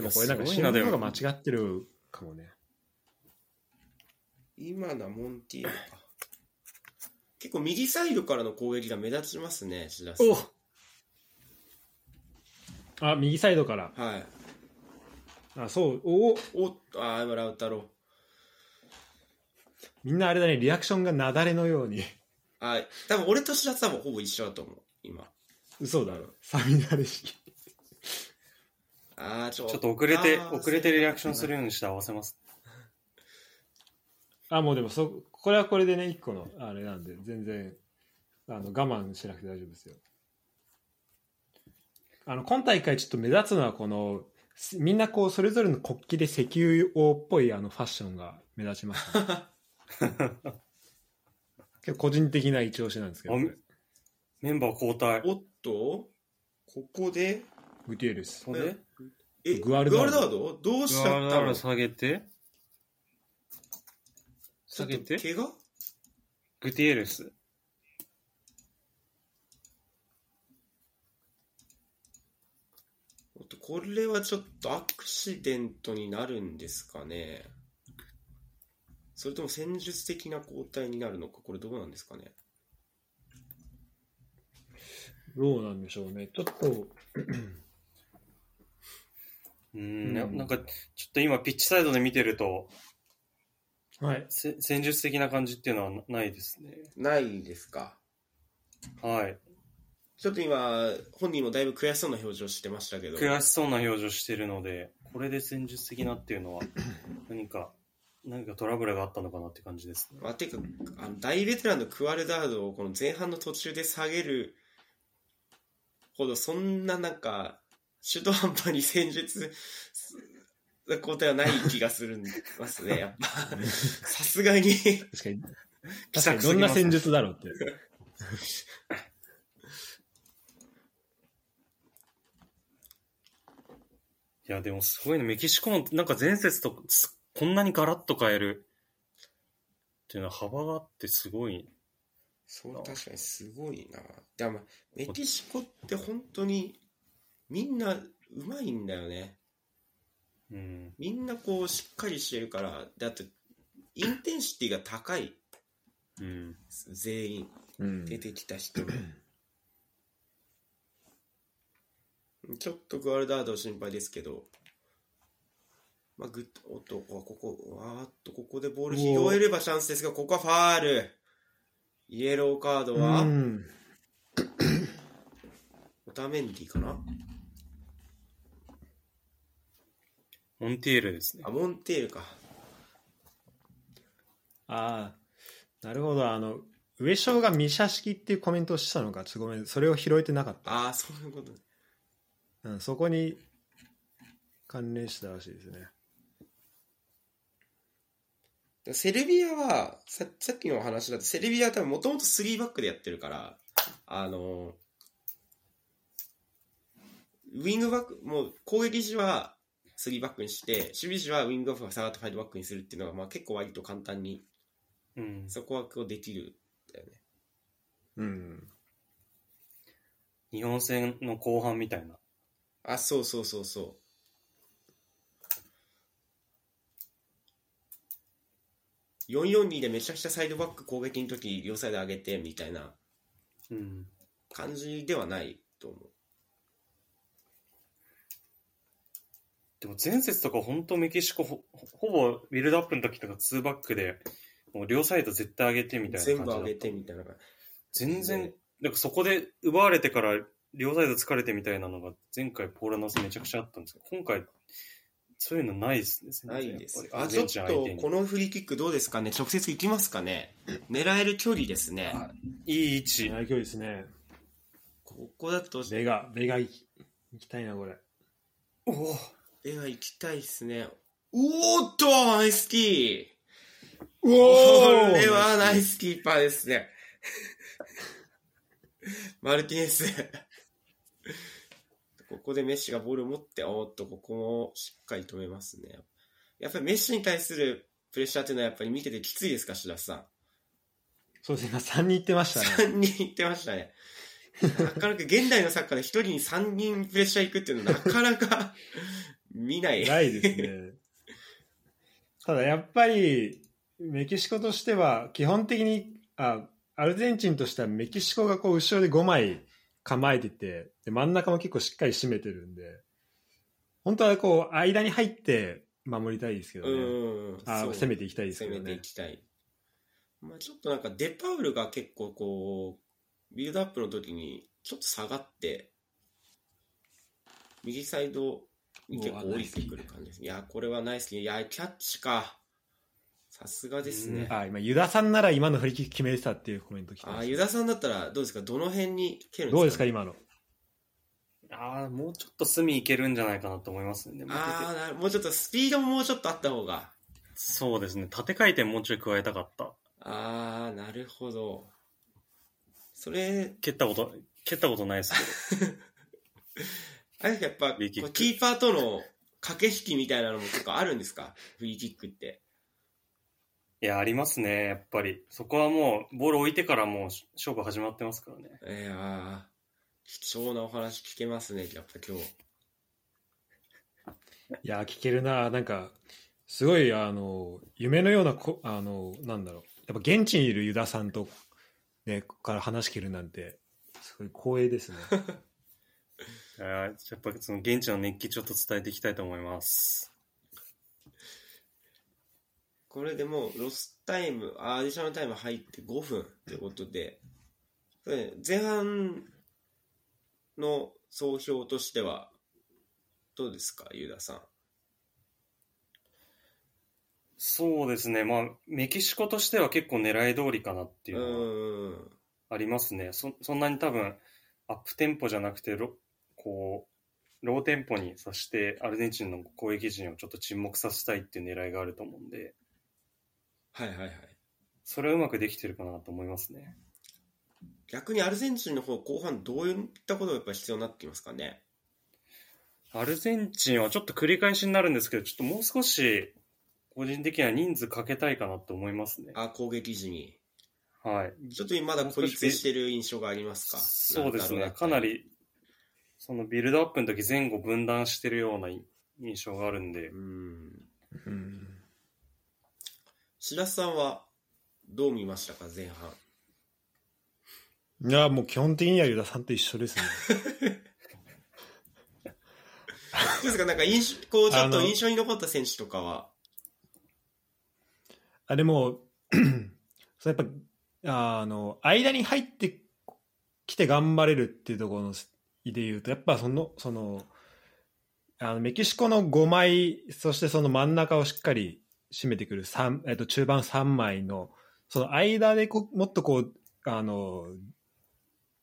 でもこれなんかすごいな新聞が間違ってるかもね。今のはモンティーノか。結構右サイドからの攻撃が目立ちますね、志田さん。あ、右サイドから。はい。あ、そう。おおおあー、今ラウタロ。みんなあれだね、リアクションが雪崩のように。あー、多分俺と志田さんもほぼ一緒だと思う、今。嘘だろ。サミナレ式。あー、ちょっと遅れて、遅れてリアクションするようにして合わせます。あ、もうでもそ、これはこれでね、一個の、あれなんで、全然、あの、我慢しなくて大丈夫ですよ。あの、今大会ちょっと目立つのは、この、すみんなこう、それぞれの国旗で石油王っぽいあのファッションが目立ちます、ね。結構個人的な一押しなんですけど、あメンバー交代。おっと、ここで、グティエルス。これで？え、グアルダード？ダード？どうしちゃったの？下げて、下げて、怪我？グティエルス。おっとこれはちょっとアクシデントになるんですかね。それとも戦術的な交代になるのか、これどうなんですかね？どうなんでしょうね。ちょっと、うん、うんなんか、ちょっと今、ピッチサイドで見てると、はい。せ戦術的な感じっていうのはなないですね。ないですか？はい。ちょっと今、本人もだいぶ悔しそうな表情してましたけど。悔しそうな表情してるので、これで戦術的なっていうのは、何か、何かトラブルがあったのかなって感じですね。まあ、ていうかあの大ベテランのクワルダードをこの前半の途中で下げるほどそんななんか中途半端に戦術交代はない気がするんますね やっぱさすがに確かに、確かにどんな戦術だろうって。いや、でもすごいね。メキシコもなんか前節とすこんなにガラッと変えるっていうのは幅があってすごい。そう確かにすごいなでもメキシコって本当にみんなうまいんだよねうん。みんなこうしっかりしてるからだってインテンシティが高いうん。全員うん。出てきた人もちょっとグアルダード心配ですけど、まあ、グッおっと、あここ、わーっと、ここでボール拾えればチャンスですが、ここはファール。イエローカードは、うんオタメンディかな？モンティエルですねあ、。モンテールか。ああ、なるほど。あの、上昇がミシャ式っていうコメントをしたのか、ちょっとごめん、それを拾えてなかった。ああ、そういうこと。うん、そこに関連したらしいですね。セルビアはさ、さっきの話だと、セルビアは多分もともと3バックでやってるから、あの、ウィングバック、もう攻撃時は3バックにして、守備時はウィングバックが下がってファイトバックにするっていうのが、まあ結構割と簡単に、うん。そこはこうできるんだよね。うん。日本戦の後半みたいな。あ、そうそうそうそう。442でめちゃくちゃサイドバック攻撃の時両サイド上げてみたいなうん。感じではないと思う。でも前節とか本当メキシコほほぼビルドアップの時とか2バックでもう両サイド絶対上げてみたいな感じだった全部上げてみたいな感全然、ねなんかそこで奪われてから両サイド疲れてみたいなのが前回ポーラノスめちゃくちゃあったんですけど、今回そういうのないですね。じ。ないです。あ、ちょっとこのフリーキックどうですかね？直接行きますかね？狙える距離ですね。いい位置。最強ですね。ここだと、ベガ、ベガ行き行きたいな、これ。おおでは行きたいですね。おーっとナイスキーおこれはナイスキーパーですね。マルティネス。ここでメッシがボールを持って、おーっと、ここもしっかり止めますね。やっぱりメッシに対するプレッシャーっていうのはやっぱり見ててきついですか、白洲さん。そうですね、今3人言ってましたね。3人言ってましたね。なかなか現代のサッカーで1人に3人プレッシャーいくっていうのはなかなか見ない。ないですね。ただやっぱり、メキシコとしては、基本的に、あ、アルゼンチンとしてはメキシコがこう後ろで5枚構えてて、で真ん中も結構しっかり締めてるんで、本当はこう間に入って守りたいですけどうね。ん。あ攻めていきたいですけどね攻めてい。きたい。まあちょっとなんかデパウルが結構こう、ビルドアップの時にちょっと下がって、右サイドに結構降りてくる感じです。いや、これはナイスキー。いや、キャッチか。さすがですね。あ、今、ユダさんなら今の振り切り決めてたっていうコメント来てますあ、ユダさんだったらどうですか？どの辺に蹴るんですか？どうですか、今の？ああ、もうちょっと隅いけるんじゃないかなと思いますね。でもあーなもうちょっとスピードももうちょっとあった方が。そうですね。縦回転もうちょい加えたかった。あー、なるほど。それ、蹴ったこと、蹴ったことないですけど。あれやっぱ、フリーキックこうキーパーとの駆け引きみたいなのも結構あるんですか？フリーキックって。いや、ありますね、やっぱり。そこはもう、ボール置いてからもう勝負始まってますからね。いやー貴重なお話聞けますね、やっぱ今日。いや、聞けるな。なんか、すごいあの夢のようなこあのなんだろうやっぱ現地にいるユダさんと、ね、から話し切るなんてすごい光栄ですね あーやっぱその現地の熱気ちょっと伝えていきたいと思います。これでもうロスタイム、あアディショナルタイム入って5分ということで、前半の総評としては、どうですか、ユダさん。そうですね、まあ、メキシコとしては結構狙い通りかなっていううのは。ありますね。そそんなに多分、アップテンポじゃなくてロ、こう、ローテンポにさして、アルゼンチンの攻撃陣をちょっと沈黙させたいっていう狙いがあると思うんで、はいはいはい。それはうまくできてるかなと思いますね。逆にアルゼンチンの方、後半どういったことがやっぱ必要になってきますかね？アルゼンチンはちょっと繰り返しになるんですけど、ちょっともう少し、個人的には人数かけたいかなと思いますね。あ攻撃時に。はい。ちょっとまだ孤立してる印象がありますか？そうですね。かな。り、そのビルドアップの時前後分断してるような印象があるんでう、ん。うん白洲さんはどう見ましたか、前半。いやもう基本的にはユダさんと一緒ですねどう ですか、なんか印象、こう、ちょっと印象に残った選手とかは？あでも そうやっぱあの間に入ってきて頑張れるっていうところので言うとやっぱそのそのあのメキシコの5枚そしてその真ん中をしっかり締めてくる三えっと中盤3枚のその間でこもっとこうあの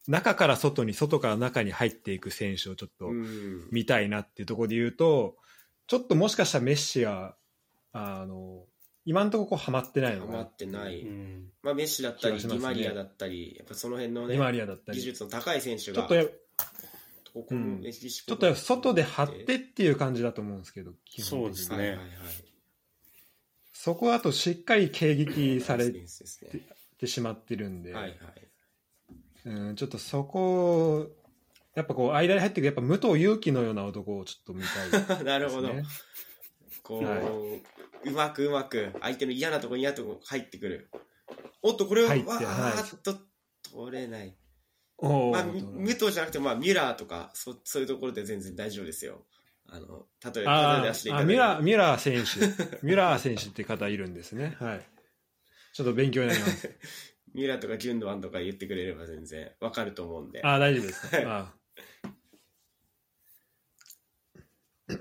中から外に外から中に入っていく選手をちょっとうん。見たいなっていうところで言うとちょっともしかしたらメッシがあの今のところこうハマってないのかなハマってない。うん。まあ、メッシだったり、ねィマリアだったり、やっぱその辺のねディ、マリアだったり技術の高い選手が、ちょっとやここもメキシコちょっと外で張ってっていう感じだと思うんですけど、そうですねはいはいはい。そこだとしっかり迎撃されナイスディフェンスですねてしまってるんで、はいはい。うん、ちょっとそこ、やっぱこう、間に入ってくる、やっぱ武藤勇樹のような男をちょっと見たいね。なるほど。こう、はうまくうまく相手の嫌なとこ嫌なところ入ってくる。おっと、これは、わはいーっと取れない。おまあ、武藤じゃなくて、まあ、ミュラーとかそ、そういうところで全然大丈夫ですよ。あの、例えば、あ例え出していたーあだいてミュラーミュラー選手、ミュラー選手って方いるんですね。はい。ちょっと勉強になります。ミュラーとかギュンドアンとか言ってくれれば全然わかると思うんで。あー大丈夫です。はいあこ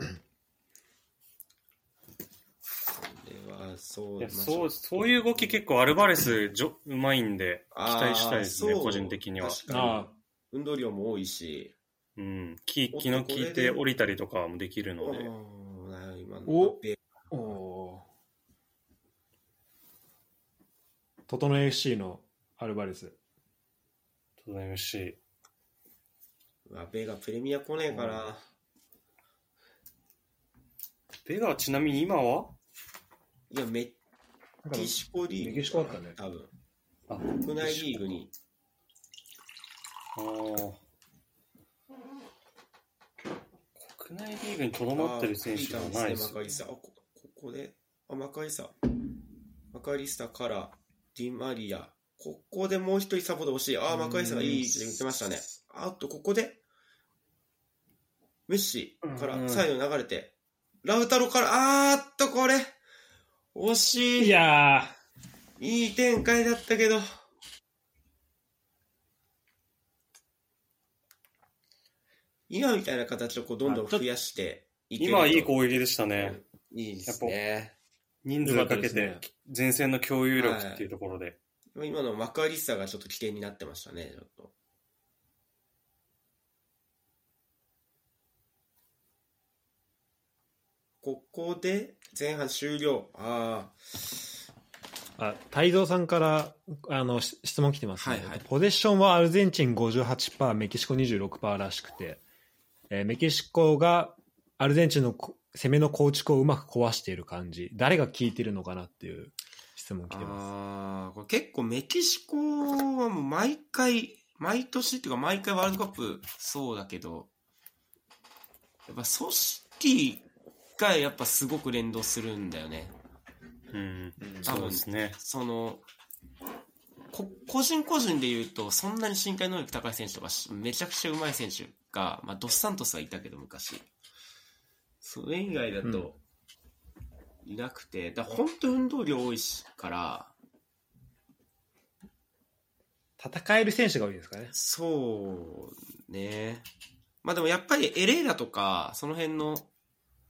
れは、そう、いそう、そういう動き結構アルバレスじょうまいんで、期待したいですね、個人的には。確かにあ運動量も多いし、うん。気、気の利いて降りたりとかもできるので。おおおー。整え FC のアルバレス。とても FC。ベガプレミア来ねえから。ベガはちなみに今は？いや、メキシコリーグ。メキシコだったね多分。あ、国内リーグに。あー国内リーグにとどまってる選手がないですあーマカリスタ。あ、こここで、あ、マカリスタ。マカリスタから、ディマリア。ここでもう一人サポート欲しい。あー、マカリスタがいいって言ってましたね。あと、ここで、メッシからうんサイドに流れて、ラウタロから、あーっと、これ、惜しい。いやいい展開だったけど。今みたいな形をこうどんどん増やしていけると今はいい攻撃でしたね。いいですね。人数かけよかったてで前線の共有力っていうところで。今のマクアリスタがちょっと起点になってましたね、ちょっと。ここで前半終了。ああ太蔵さんからあのし質問来てますね、はいはい。ポゼッションはアルゼンチン58%メキシコ26%らしくて、えーメキシコがアルゼンチンのこ攻めの構築をうまく壊している感じ。誰が効いてるのかなっていう質問あ。来てます。ああ、これ結構メキシコはもう毎回、毎年っていうか毎回ワールドカップそうだけど、やっぱ組織がやっぱすごく連動するんだよね。うん。うんそうですね。その、こ個人個人で言うと、そんなに身体能力高い選手とかし、めちゃくちゃ上手い選手が、まあ、ドスサントスはいたけど、昔。それ以外だと、いなくて、だから本当運動量多いしから、戦える選手が多いですかね。そうね。まあでもやっぱりエレーラとか、その辺の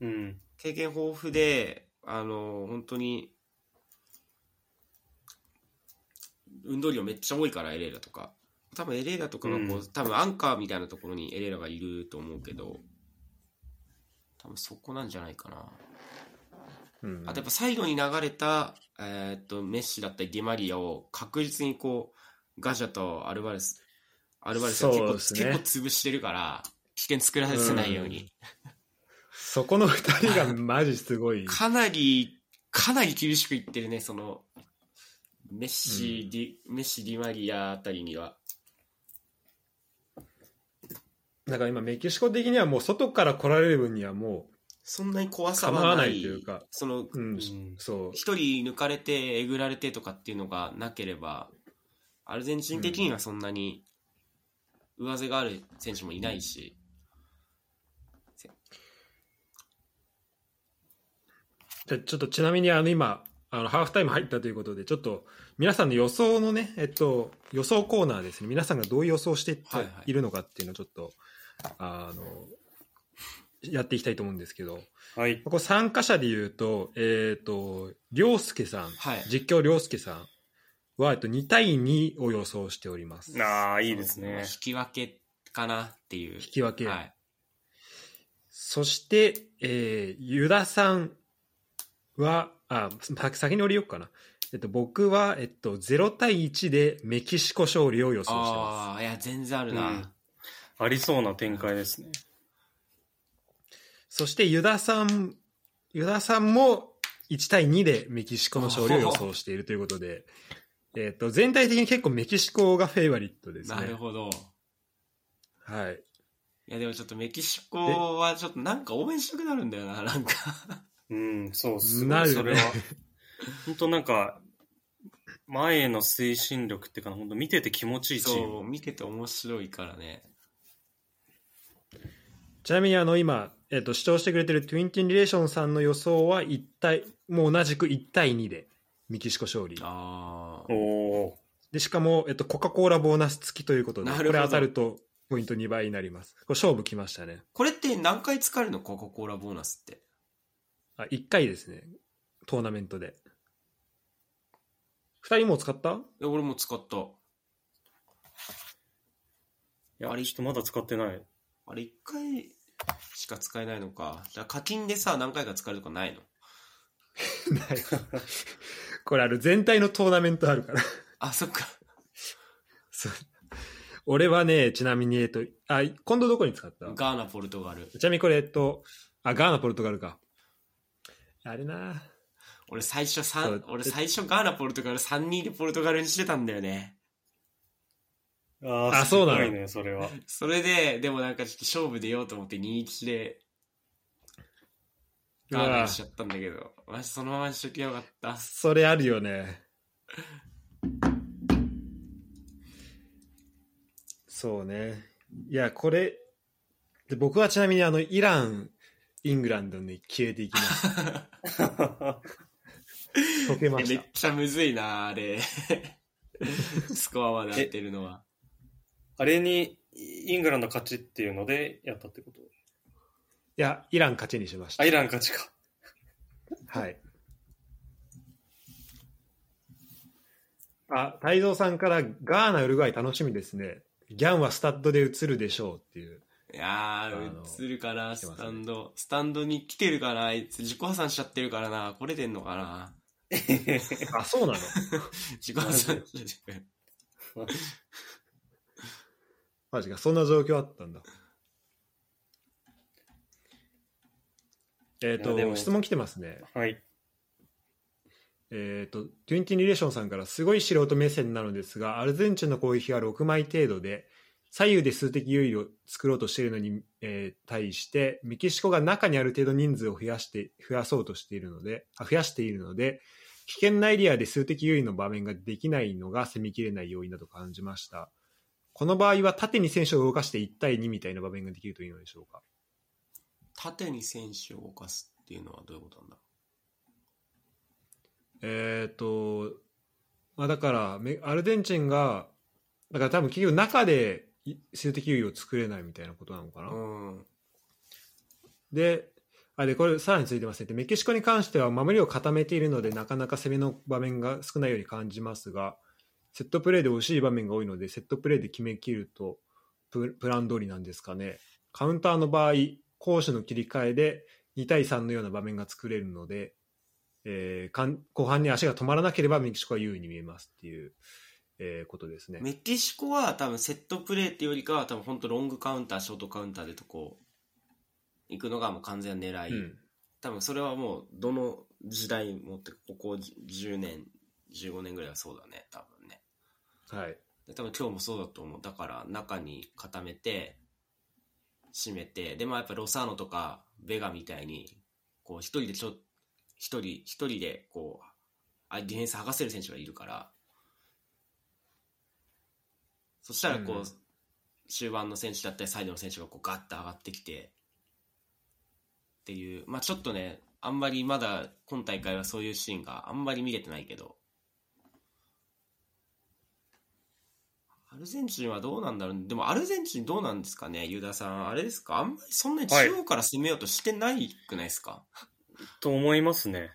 うん。経験豊富で、あの、本当に、運動量めっちゃ多いから、エレーラとか。多分エレーラとかがこう、うん多分アンカーみたいなところにエレーラがいると思うけど、多分そこなんじゃないかな。うんあとやっぱ最後に流れた、えーっと、メッシだったりディマリアを確実にこう、ガジャとアルバレス、アルバレスが結構,、ね結構潰してるから、危険作らせないように。そこの二人がマジすごい。かなり、かなり厳しくいってるね、その、メッシ、ディメッシ、ディマリアあたりには。だから今メキシコ的にはもう外から来られる分にはもそんなに怖うさはな。いいというか、その、うん、んそう。一人抜かれて、えぐられてとかっていうのがなければ、アルゼンチン的にはそんなに上背がある選手もいないし、じゃあちょっとちなみにあの今、あのハーフタイム入ったということで、ちょっと皆さんの予想のね、えっと、予想コーナーですね、皆さんがどういう予想しているのかっていうのをちょっと、あの、やっていきたいと思うんですけど、はい。ここ参加者で言うと、えっ、と、りょうすけさん、はい実況りょうすけさんは、えっと、2対2を予想しております。ああ、いいですね引。き分けかなっていう。引き分け。はい。そして、えー、ユダさんは、あ、さ先に降りようかな。えっと、僕は、えっと、0対1でメキシコ勝利を予想してまああ、いや、全然あるな。うんありそうな展開ですね。す。そして、ユダさん、ユダさんも1対2でメキシコの勝利を予想しているということで、えっと、全体的に結構メキシコがフェイバリットですね。なるほど。はい。いや、でもちょっとメキシコはちょっとなんか応援したくなるんだよな、なんか。うん、そう、すごないそれは。本当なんか、前への推進力っていうか、本当見てて気持ちいいチーそう、ム。見てて面白いからね。ちなみにあの今、えっと視聴してくれてるトゥインティンリレーションさんの予想は1対もう同じく1対2でメキシコ勝利ああ。おおでしかも、えっと、コカ・コーラボーナス付きということでこれ当たるとポイント2倍になりますこれ勝負きましたねこれって何回使えるの？コカ・コーラボーナスって。あ1回ですねトーナメントで2人もう使った？え俺も使った。いや、ちょっとまだ使ってない。あれ、1回しか使えないのか。じゃあ課金でさ、何回か使えるとかないの？ない これある全体のトーナメントあるからあ、そっか。そう俺はねちなみにえっとあ今度どこに使った？ガーナ、ポルトガル。ちなみにこれ、えっと、あ、ガーナ、ポルトガルか。あれな俺最初そ三う俺最初ガーナ、ポルトガル3人でポルトガルにしてたんだよね。ああそうなの？ね、それは。それで、でもなんかちょっと勝負出ようと思って2-1でガーナにしちゃったんだけど、マジそのままにしときゃよかった。それあるよね。そうね。いや、これ、で僕はちなみにあの、イラン、イングランドに消えていき ました。解けまめっした。ちゃむずいな、あれ。スコアまで当てるのは。あれにイングランド勝ちっていうのでやったってこと？いや、イラン勝ちにしましたア。イラン勝ちか。はい。あ、太蔵さんからガーナ、ウルグアイ楽しみですね。ギャンはスタッドで映るでしょうっていう。いやー、映るかな、スタンド。スタンドに来てるかな、あいつ。自己破産しちゃってるからな。来れてんのかな？あ、そうなの？自己破産しちゃってる。マジか、そんな状況あったんだ。えっ、いやでもと、質問来てますね。はい。えっ、と、トゥインティニレーションさんからすごい素人目線なのですが、アルゼンチンの攻撃が6枚程度で、左右で数的優位を作ろうとしているのに、えー対して、メキシコが中にある程度人数を増やして、増やそうとしているので、あ増やしているので、危険なエリアで数的優位の場面ができないのが攻めきれない要因だと感じました。この場合は縦に選手を動かして1対2みたいな場面ができるといいのでしょうか？縦に選手を動かすっていうのはどういうことなんだえっ、と、まあ、だからメアルゼンチンがだから多分結局中でい数的優位を作れないみたいなことなのかな？うん。であでこれさらについてますねでメキシコに関しては守りを固めているのでなかなか攻めの場面が少ないように感じますがセットプレーで惜しい場面が多いのでセットプレーで決めきるとププラン通りなんですかねカウンターの場合攻守の切り替えで2対3のような場面が作れるので、えーかん後半に足が止まらなければメキシコは優位に見えますっていう、えーことですね。メキシコは多分セットプレーっていうよりかは多分本当ロングカウンター、ショートカウンターでとこう、行くのがもう完全な狙い。うん多分それはもうどの時代もってここ10年、15年ぐらいはそうだね、多分ね。はいで多分今日もそうだと思う。だから中に固めて、締めて、でもやっぱロサーノとかベガみたいに、こう一人でちょ、一人、一人でこう、あディフェンス剥がせる選手がいるから、そしたらこう、うん。終盤の選手だったりサイドの選手がこうガッと上がってきて、っていう、まあちょっとね、あんまりまだ今大会はそういうシーンがあんまり見れてないけど、アルゼンチンはどうなんだろう？でもアルゼンチンどうなんですかね？ユダさん。あれですか？あんまりそんなに中央から攻めようとしてないくないですか、と思いますね。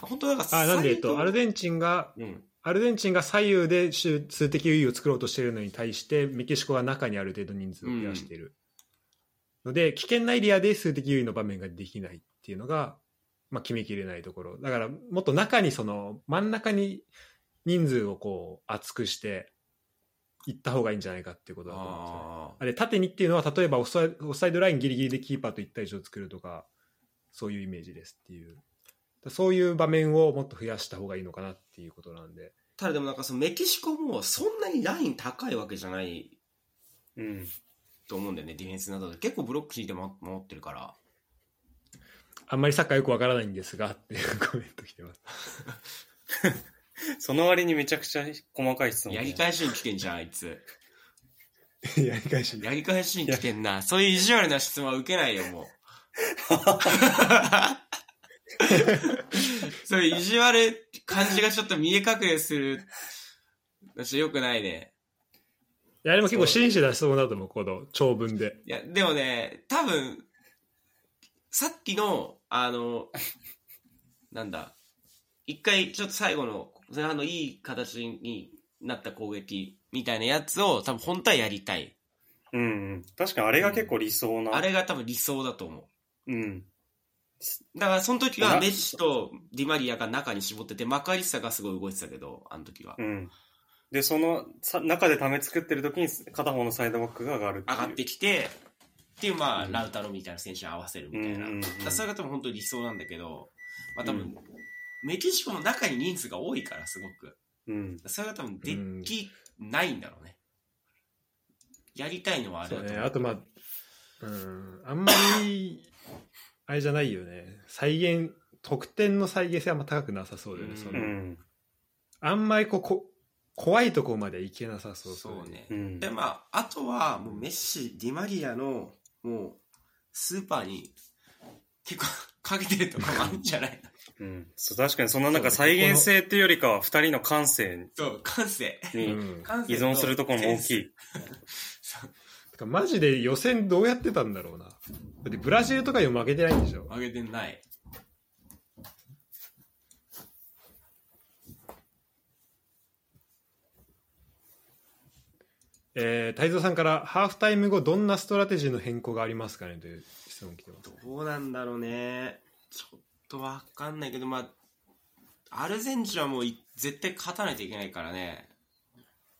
本当だからあなんで、えっと、アルンゼンチンがうん。アルゼンチンが左右で数数的優位を作ろうとしているのに対してメキシコは中にある程度人数を増やしている。ので、危険なエリアで数的優位の場面ができないっていうのが、まあ、決めきれないところ。だからもっと中にその真ん中に人数をこう厚くしていった方がいいんじゃないかっていうことだと思うんですよね。ああれ縦にっていうのは例えばオフサイオフサイドラインギリギリでキーパーと1対1を作るとかそういうイメージですっていうそういう場面をもっと増やした方がいいのかなっていうことなんでただでもなんかそのメキシコもそんなにライン高いわけじゃないうん。と思うんだよね、ディフェンスなどで。結構ブロック引いても守ってるから。あんまりサッカーよくわからないんですがっていうコメント来てます。その割にめちゃくちゃ細かい質問、やり返しに来てんじゃん、あいつ。やり返しやり返しに来てんな。そういう意地悪な質問は受けないよ、もう。そういう意地悪感じがちょっと見え隠れする。私よくないね。いやでも結構紳士だしそうだと思うこの長文でいや、でもね、多分、さっきの、あの、なんだ、一回ちょっと最後の前半のいい形になった攻撃みたいなやつを多分本当はやりたい。うんうん。確かにあれが結構理想な。あれが多分理想だと思う。うん。だからその時はなメッシとディマリアが中に絞ってて、マカリッサがすごい動いてたけど、あの時は。うん。で、そのさ中でため作ってる時に片方のサイドバックが上がる。上がってきて、っていう、まあ、うんラウタロみたいな選手に合わせるみたいな。うんうんうんそれが多分本当に理想なんだけど、まあ多分、うんメキシコの中に人数が多いから、すごく。うん。それが多分できないんだろうね。やりたいのはあれそうだと思う。ねあとまあうんあんまりあれじゃないよね再現得点の再現性はあんま高くなさそうだよね、うんそのうん。あんまりこうこ怖いところまではいけなさそうそうね。うん。で、まあ、あとは、もうメッシ、ディマリアの、もう、スーパーに、結構、かけてるとこもあるんじゃないうん。そう、確かにそのなんか再現性っていうよりかは二人の感性そう、感性。にうん感性依存するところも大きい。そうてかマジで予選どうやってたんだろうなだってブラジルとかにも負けてないんでしょ？上げてない。えー、太蔵さんからハーフタイム後どんなストラテジーの変更がありますかねという質問来てますどうなんだろうね。ちょっとわかんないけど、まあ、アルゼンチンはもうい絶対勝たないといけないからね。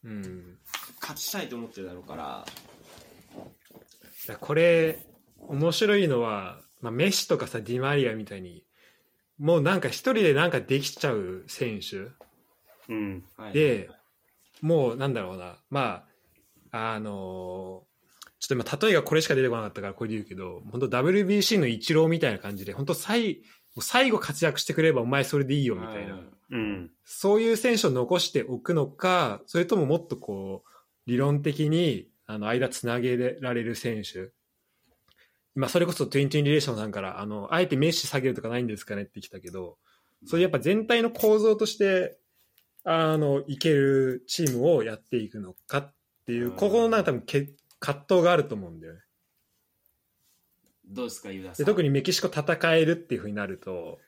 うん勝ちたいと思ってるだろうから。いやこれ面白いのは、まあ、メッシとかさディマリアみたいにもうなんか一人でなんかできちゃう選手うん。はい、でもうなんだろうなまああのーちょっと今、例えがこれしか出てこなかったからこれで言うけど、本当 WBC のイチローみたいな感じで、本当最最後活躍してくれればお前それでいいよみたいな、うん。そういう選手を残しておくのか、それとももっとこう、理論的に、あの、間つなげられる選手。まあ、それこそ20リレーションさんから、あの、あえてメッシ下げるとかないんですかねって来たけど、そういうやっぱ全体の構造として、あの、いけるチームをやっていくのかっていう、うんここのなんか多分け葛藤があると思うんだよね。どうですか、ユダさでん。特にメキシコ戦えるっていうふうになると、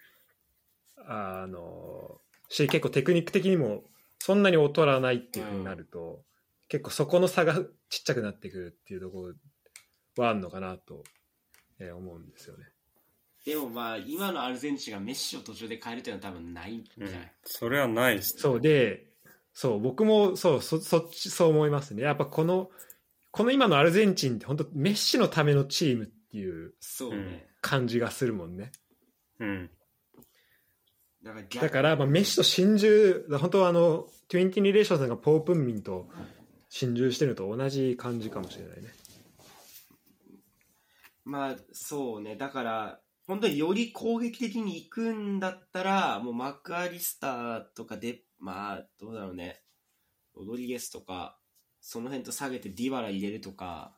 あの、し、結構テクニック的にもそんなに劣らないっていうふうになると、結構そこの差がちっちゃくなってくるっていうところはあるのかなと、えー思うんですよね。でもまあ、今のアルゼンチンがメッシを途中で変えるっていうのは多分ないんじゃない、それはないですね。そうで、そう、僕もそう、そそっち、そう思いますね。やっぱこの、この今のアルゼンチンって本当メッシのためのチームっていうそうね。感じがするもんね。うん。だから逆だから、まあ、メッシと心中、本当はあの、20リレーションさんがポープンミンと心中してるのと同じ感じかもしれないね。まあ、そうね。だから、本当により攻撃的に行くんだったら、もうマクアリスターとかで、まあ、どうだろうね。ロドリゲスとか、その辺と下げてディバラ入れるとか、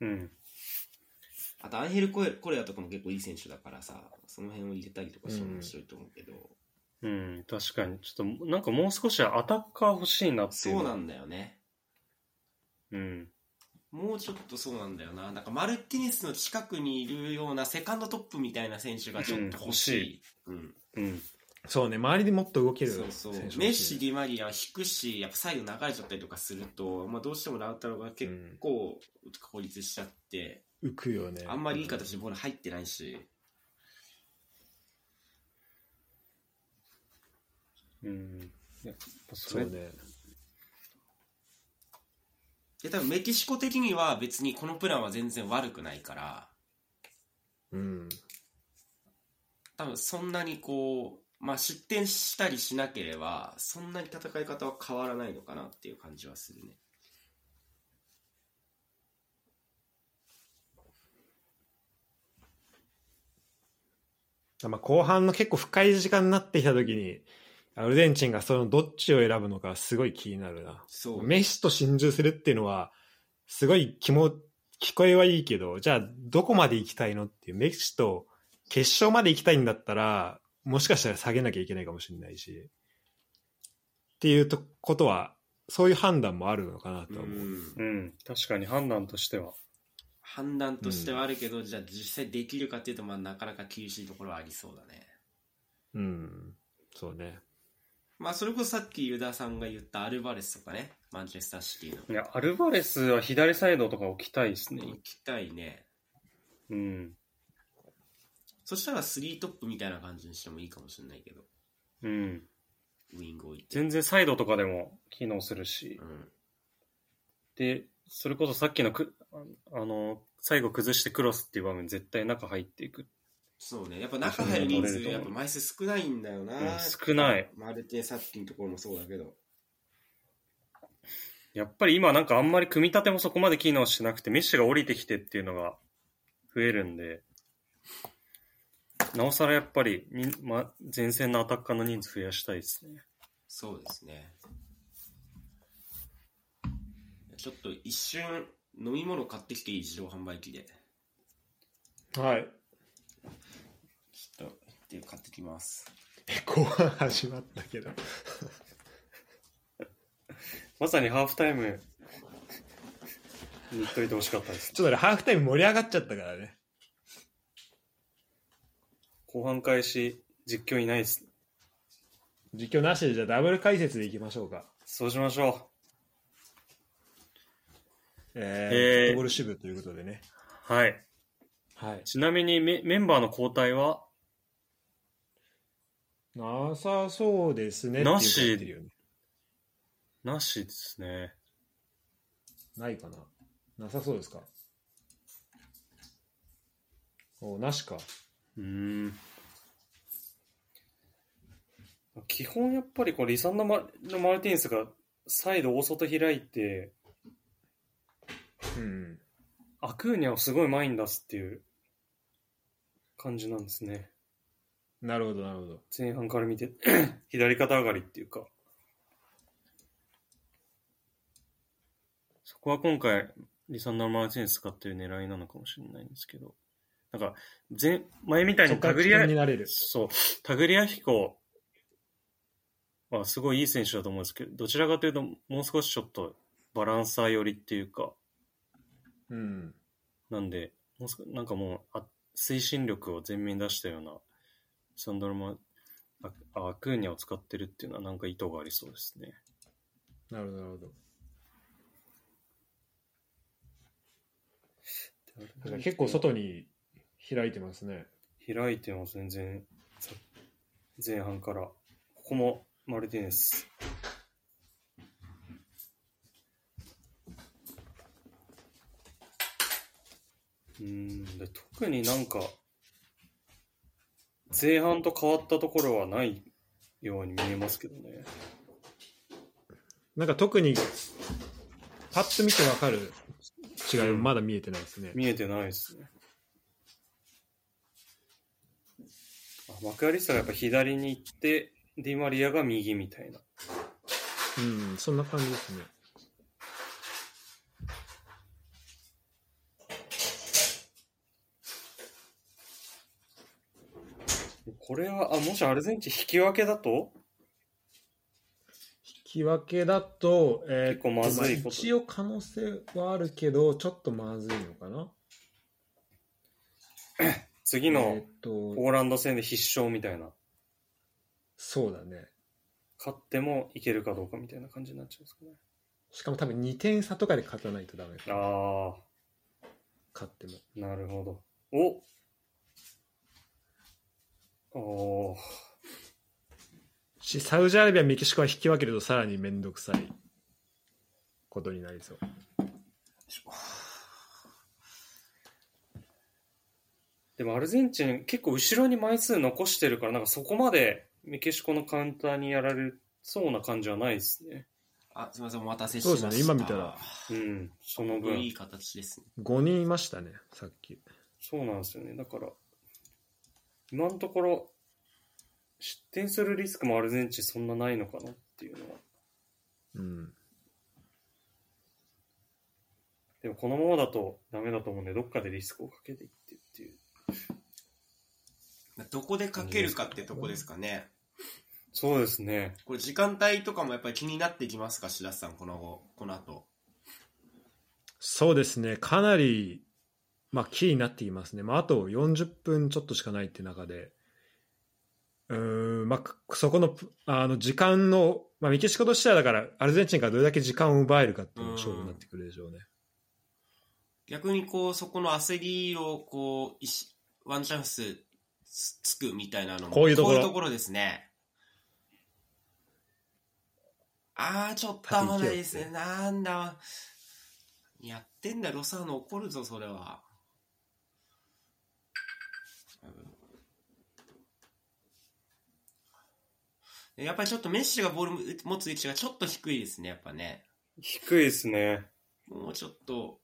うん。あとアンヘルコレコレアとかも結構いい選手だからさ、その辺を入れたりとかしても面白いと思うけど、うん、確かに。ちょっと、なんかもう少しアタッカー欲しいなっていう。そうなんだよね。うん。もうちょっとそうなんだよな。なんかマルティネスの近くにいるようなセカンドトップみたいな選手がちょっと欲しい。うん。うん。そうね、周りでもっと動けるそうそうメッシ、ディマリアは引くし、やっぱサイド流れちゃったりとかすると、まあ、どうしてもラウタロが結構孤立しちゃって、浮くよね。あんまりいい形でボール入ってないし、うん。やっぱそれ、そうね。で多分メキシコ的には別にこのプランは全然悪くないから、うん。多分そんなにこう、まあ、失点したりしなければ、そんなに戦い方は変わらないのかなっていう感じはするね。まあ、後半の結構深い時間になってきた時に、アルゼンチンがそのどっちを選ぶのかすごい気になるな。そう。メッシと心中するっていうのは、すごい気も、聞こえはいいけど、じゃあどこまで行きたいのっていう、メッシと決勝まで行きたいんだったら、もしかしたら下げなきゃいけないかもしれないし、っていうとことは、そういう判断もあるのかなとは思う。うんうん。確かに判断としては。判断としてはあるけど、じゃあ実際できるかっていうと、まあ、なかなか厳しいところはありそうだね。うん。そうね。まあ、それこそさっきユダさんが言ったアルバレスとかね、マンチェスターシティの。いや、アルバレスは左サイドとか置きたいですね行。きたいね。うん。そしたら3トップみたいな感じにしてもいいかもしれないけど、うん。ウイング置いて。全然サイドとかでも機能するしう。ん。で、それこそさっきのく、ああの、最後崩してクロスっていう場面絶対中入っていく。そうね。やっぱ中入る人数、やっぱ枚数少ないんだよな。うん少ない。マルテン・さっきのところもそうだけど。やっぱり今なんかあんまり組み立てもそこまで機能してなくて、メッシが降りてきてっていうのが増えるんで、なおさらやっぱりに、ま、前線のアタッカーの人数増やしたいですね。そうですね。ちょっと一瞬飲み物買ってきていい？自動販売機で。はい。ちょっと、で買ってきます。後半始まったけど。まさにハーフタイムに言っといてほしかったです。ちょっとね、ハーフタイム盛り上がっちゃったからね。後半開始、実況いないです。実況なしで、じゃあダブル解説でいきましょうか。そうしましょえー、えーフットボール支部ということでね。う。はい。はい。ちなみにメメンバーの交代は、なさそうですね。なしねなしですね。ないかな。なさそうですか？おなしか。うーん。基本やっぱりこうリサンダマのマルティンスがサイド大外開いてうん。アクーニャをすごい前に出すっていう感じなんですね。なるほど、なるほど。前半から見て、左肩上がりっていうか。そこは今回、リサンダー・マーチンス使ってる狙いなのかもしれないんですけど、なんか、前、前みたいにタグリア点に、なれる。そう、タグリアヒコはすごいいい選手だと思うんですけど、どちらかというと、もう少しちょっとバランサー寄りっていうか、うん。なんで、もう少なんかもうあ、推進力を前面に出したような、サンドロマ、あアクーニャを使ってるっていうのはなんか意図がありそうですね。なるほど、なるほど。結構外に開いてますね。開いてます、全然。さ前半から。ここもマルティネス。うーんで特になんか前半と変わったところはないように見えますけどね。なんか特に、パッと見てわかる違いはまだ見えてないですね。見えてないですね。あマクアリスタがやっぱ左に行って、ディマリアが右みたいな。うん、そんな感じですね。これは、あ、もしアルゼンチン引き分けだと？引き分けだと、えー結構まずいことあ一応可能性はあるけど、ちょっとまずいのかな？え 次のポーランド戦で必勝みたいな。そうだね。勝ってもいけるかどうかみたいな感じになっちゃうんですかね。しかも多分2点差とかで勝たないとダメかな。あ勝っても。あ、なるほど。おおーし、サウジアラビア、メキシコは引き分けるとさらにめんどくさいことになりそう。でもアルゼンチン結構後ろに枚数残してるから、なんかそこまでメキシコのカウンターにやられそうな感じはないですね。あ、すみません、お待たせしました。そうですね今見たらうん、その分い。い形ですね。5人いましたね、さっき。そうなんですよね。だから、今のところ、失点するリスクもアルゼンチンそんなないのかなっていうのは。うん。でもこのままだとダメだと思うんで、どっかでリスクをかけていってっていう。どこでかけるかってとこですかね。そうですね。これ時間帯とかもやっぱり気になってきますか、白洲さん、この後、この後。そうですね、かなり、まあ、キーになっていますね。まあ、あと40分ちょっとしかないっていう中で、うーん、まあ、くそこの、あの、時間の、まあ、メキシコとしてはだから、アルゼンチンからどれだけ時間を奪えるかっていうのが勝負になってくるでしょうね。逆にこう、そこの焦りを、こう、ワンチャンスつつくみたいなのも、こういうところこういうところですね。あー、ちょっと合わないですね。なんだ。やってんだ、ロサーノ怒るぞ、それは。やっぱりちょっとメッシがボール持つ位置がちょっと低いですね、やっぱね。低いですね。もうちょっと、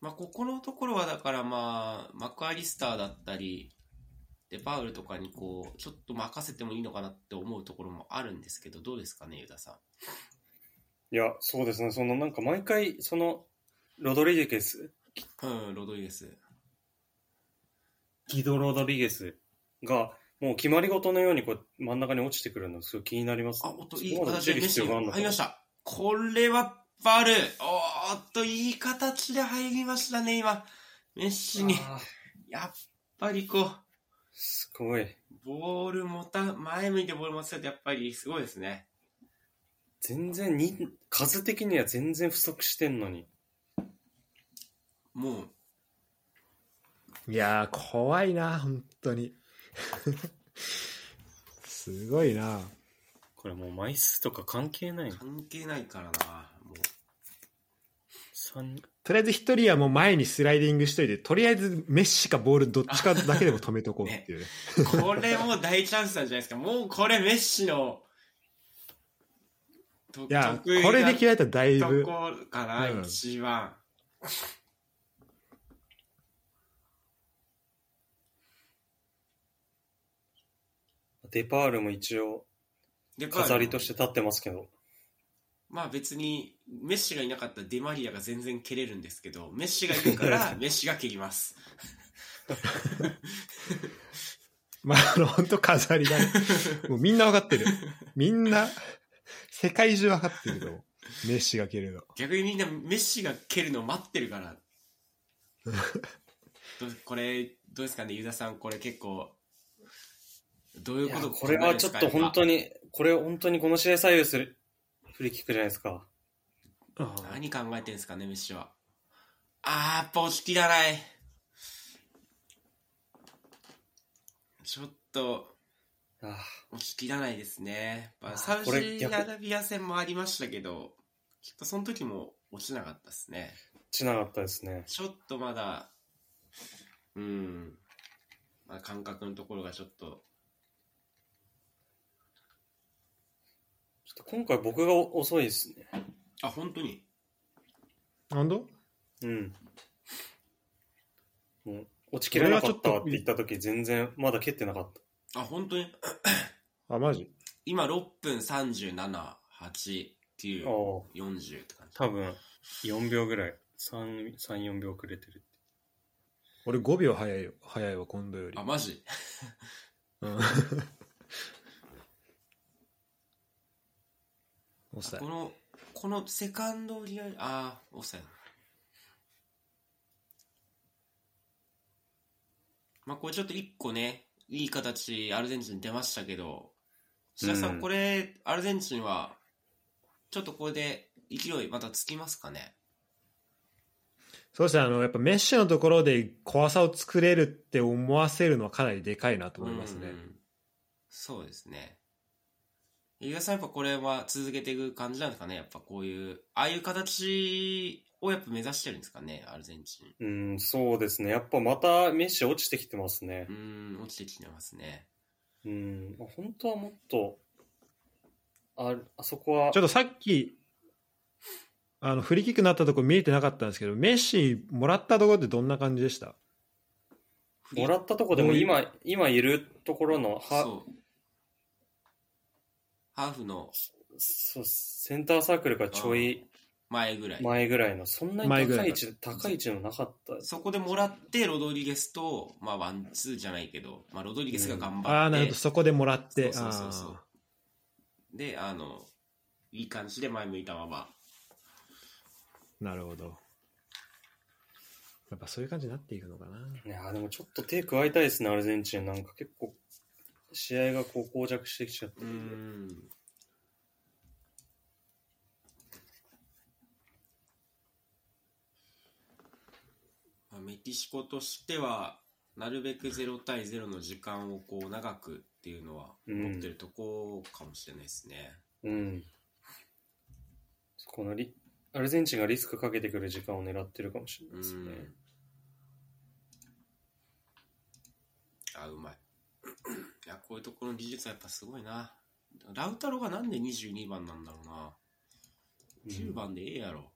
まあ、ここのところはだからまあ、マクアリスターだったり、デパウルとかにこう、ちょっと任せてもいいのかなって思うところもあるんですけど、どうですかね、ユダさいや、そうですね。そのなんか毎回、その、ロドリゲス、ん。うん、ロドリゲス。ギド・ロドリゲスが、もう決まり事のようにこう真ん中に落ちてくるのすごい気になります、あ、おっと、いい形で入りました。これはバル。おーっと、いい形で入りましたね、今。メッシに。やっぱりこう、すごい。ボール持た、前向いてボール持たせるとやっぱりすごいですね。全然に、数的には全然不足してんのに。もう、いやー、怖いな、本当に。すごいな。これもう枚数とか関係ない。関係ないからな。もう三とりあえず一人はもう前にスライディングしといて、とりあえずメッシかボールどっちかだけでも止めとこうっていうね。これもう大チャンスなんじゃないですか。もうこれメッシの、といや、これで決められたらだいぶ、とこかな、うん一番。デパールも一応で飾りとして立ってますけど。まあ別にメッシがいなかったらデマリアが全然蹴れるんですけどメッシがいるから メッシが蹴ります まあ、あの、本当飾りだね。もうみんなわかってる。みんな、世界中わかってると。メッシが蹴るの。逆にみんなメッシが蹴るのを待ってるからこれどうですかねユダさんこれ結構どういうことこれはちょっと本当にに、これ本当にこの試合左右するフリーキックじゃないですか。何考えてるんですかねメッシはあーやっぱ押し切らないちょっとあ押し切らないですね。やっぱあサウジアラビア戦もありましたけど、きっとその時も落ちなかったですね。落ちなかったですね。ちょっとまだ、うん、まあ、感覚のところがちょっと、ちょっと今回僕が遅いですね。あ、本当に？なんだ？うん。もう落ちきれなかったわって言った時全然まだ蹴ってなかった。あ、本当に？あ、マジ？今6分37、8、9、ああ、40って感じ。多分4秒ぐらい。3、3 4秒くれてる。俺5秒早いよ。早いわ、今度よりあ、。マジ？うん。オフサイこの、このセカンドリアル、あー、オフサイド。まあ、これちょっと一個ね、いい形、アルゼンチン出ましたけど、白田さんこれ、アルゼンチンは、ちょっとこれで勢いまたつきますかね？そうですね、あの、やっぱメッシのところで怖さを作れるって思わせるのはかなりでかいなと思いますね。うんそうですね。伊賀さん、やっぱこれは続けていく感じなんですかねやっぱこういう、ああいう形をやっぱ目指してるんですかねアルゼンチン。うん、そうですね。やっぱまたメッシ落ちてきてますねう。ん、落ちてきてますね。うん、まあ本当はもっと、ああそこはちょっとさっき、あの、フリーキックになったところ見えてなかったんですけど、メッシもらったところってどんな感じでした？もらったとこでも今、今いるところのは。ハーフのそうセンターサークルがちょい前ぐらい。前ぐらいの、そんなに高い位置、高い位置のなかった。そこでもらって、ロドリゲスと、まあ、ワンツーじゃないけど、まあ、ロドリゲスが頑張って、ああ、なるほど、そこでもらって。そうそうそうそうあで、あの、いい感じで前向いたまま。ーなるほど。やっぱそういう感じになっていくのかな。いやーでもちょっと手加えたいですね、アルゼンチン。なんか結構、試合がこう膠着してきちゃってう。ん。まあメキシコとしては、なるべく0対0の時間をこう長くっていうのは持ってるとこかもしれないですね。うん。このリアルゼンチンがリスクかけてくる時間を狙ってるかもしれないですね。あ、うまい。いや、こういうところの技術はやっぱすごいな。ラウタロがなんで22番なんだろうな。10番でええやろ。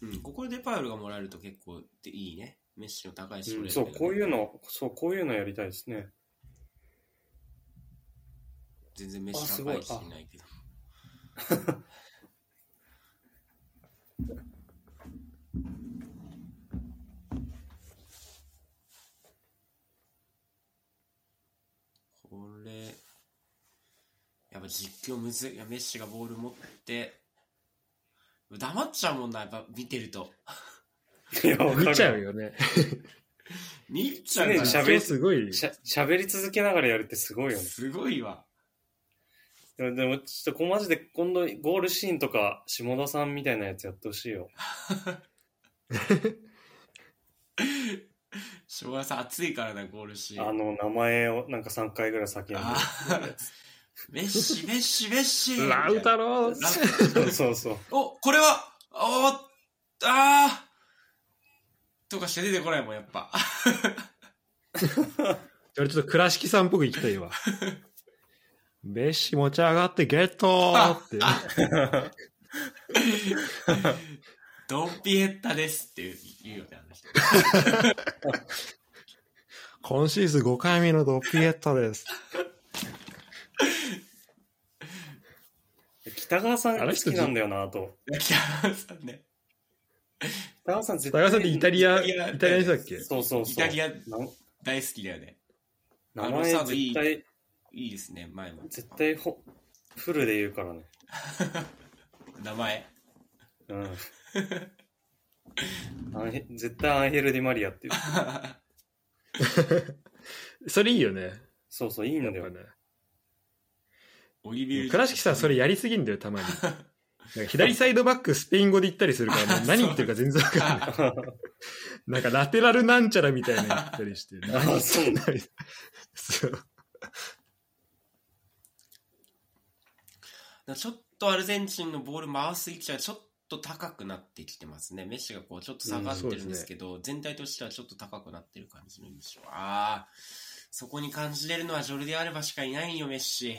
うん、ここでデパウルがもらえると結構でいいね。メッシの高いし、うんそう、こういうの、そう、こういうのやりたいですね。全然メッシ高いしいないけど。これ、やっぱ実況むずい。いや、メッシがボール持って、黙っちゃうもんな、やっぱ見てると。いや、見ちゃうよね。見ちゃうから喋りすごい。しゃ喋り続けながらやるってすごいよね。すごいわ。でも、でもちょっとこうマジで今度ゴールシーンとか下田さんみたいなやつやってほしいよ。昭和さん熱いからな、ゴールシーン。あの名前をなんか3回ぐらい叫んで メッシ、メッシ、メッシラウタローラそうそうそう。お、これは、おーあーとかして出てこないもん、やっぱ。俺ちょっと倉敷さんっぽく行きたいわ。メッシ持ち上がってゲットーって。ドンピエッタですっていう言うよね、あの人。今シーズン5回目のドッピエッタです。北川さん好あの人きなんだよな、と。北川さんね。北川さん絶高橋さんってイタリア、イタリアイタリアの人だっけ？そうそうそう。イタリアな大好きだよね。名前絶対、いいですね、前も。絶対ほフルで言うからね。名前。うん。アンヘ絶対アンヘル・ディ・マリアっていう。それいいよね。そうそう、いいんだよやっぱ。ね。倉敷さんそれやりすぎんだよ、たまに。左サイドバックスペイン語で言ったりするから、もう何言ってるか全然わかんない。なんかラテラルなんちゃらみたいなの言ったりして。あそう何そう。ちょっとアルゼンチンのボール回す位置がちょっと高くなってきてますね。メッシがこうちょっと下がってるんですけど、全体としてはちょっと高くなってる感じの印象。ああ、そこに感じれるのはジョルディアルバしかいないよ、メッシ。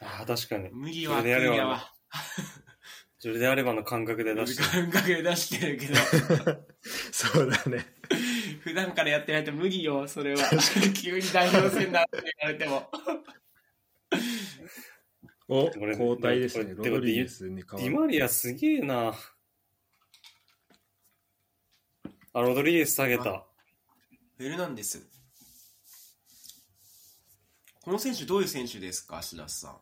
ああ、確かに。無理は、ジョルディアルバクリアは。それであればの感覚で出して。感覚で出してるけど、そうだね。普段からやってないと無理よ、それは。急に代表戦だって言われても。お、これ交代ですね。ロドリゲスに変わる。ディマリアすげえな。あ、ロドリゲス下げた。フェルナンデス。この選手どういう選手ですか、白洲さん。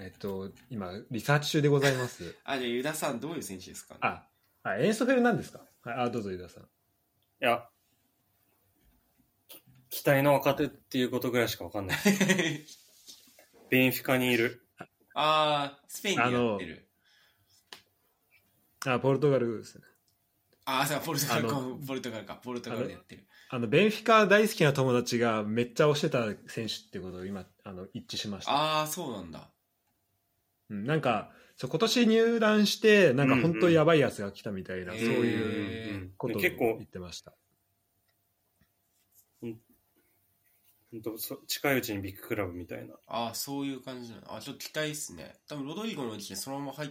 えっと、今、リサーチ中でございます。あ、じゃあ、ユダさんどういう選手ですか、ね、あ、あ、エンソフェルなんですか？はい、あ、どうぞ、ユダさん。いや、期待の若手っていうことぐらいしかわかんない。ベンフィカにいる。ああ、スペインでやってる。あ、ポルトガルですね。ああ、そうポルトガルあか、ポルトガルか、ポルトガルでやってる。あの、ベンフィカ大好きな友達がめっちゃ推してた選手ってことを今、あの、一致しました。ああ、そうなんだ。うん、なんか、そう今年入団して、なんか本当にやばいやつが来たみたいな、うんそういうことを結構言ってました。ほんとそ近いうちにビッグクラブみたいな。ああ、そういう感じなの。あちょっと期待ですね。多分ロドリゴのうちにそのまま入っ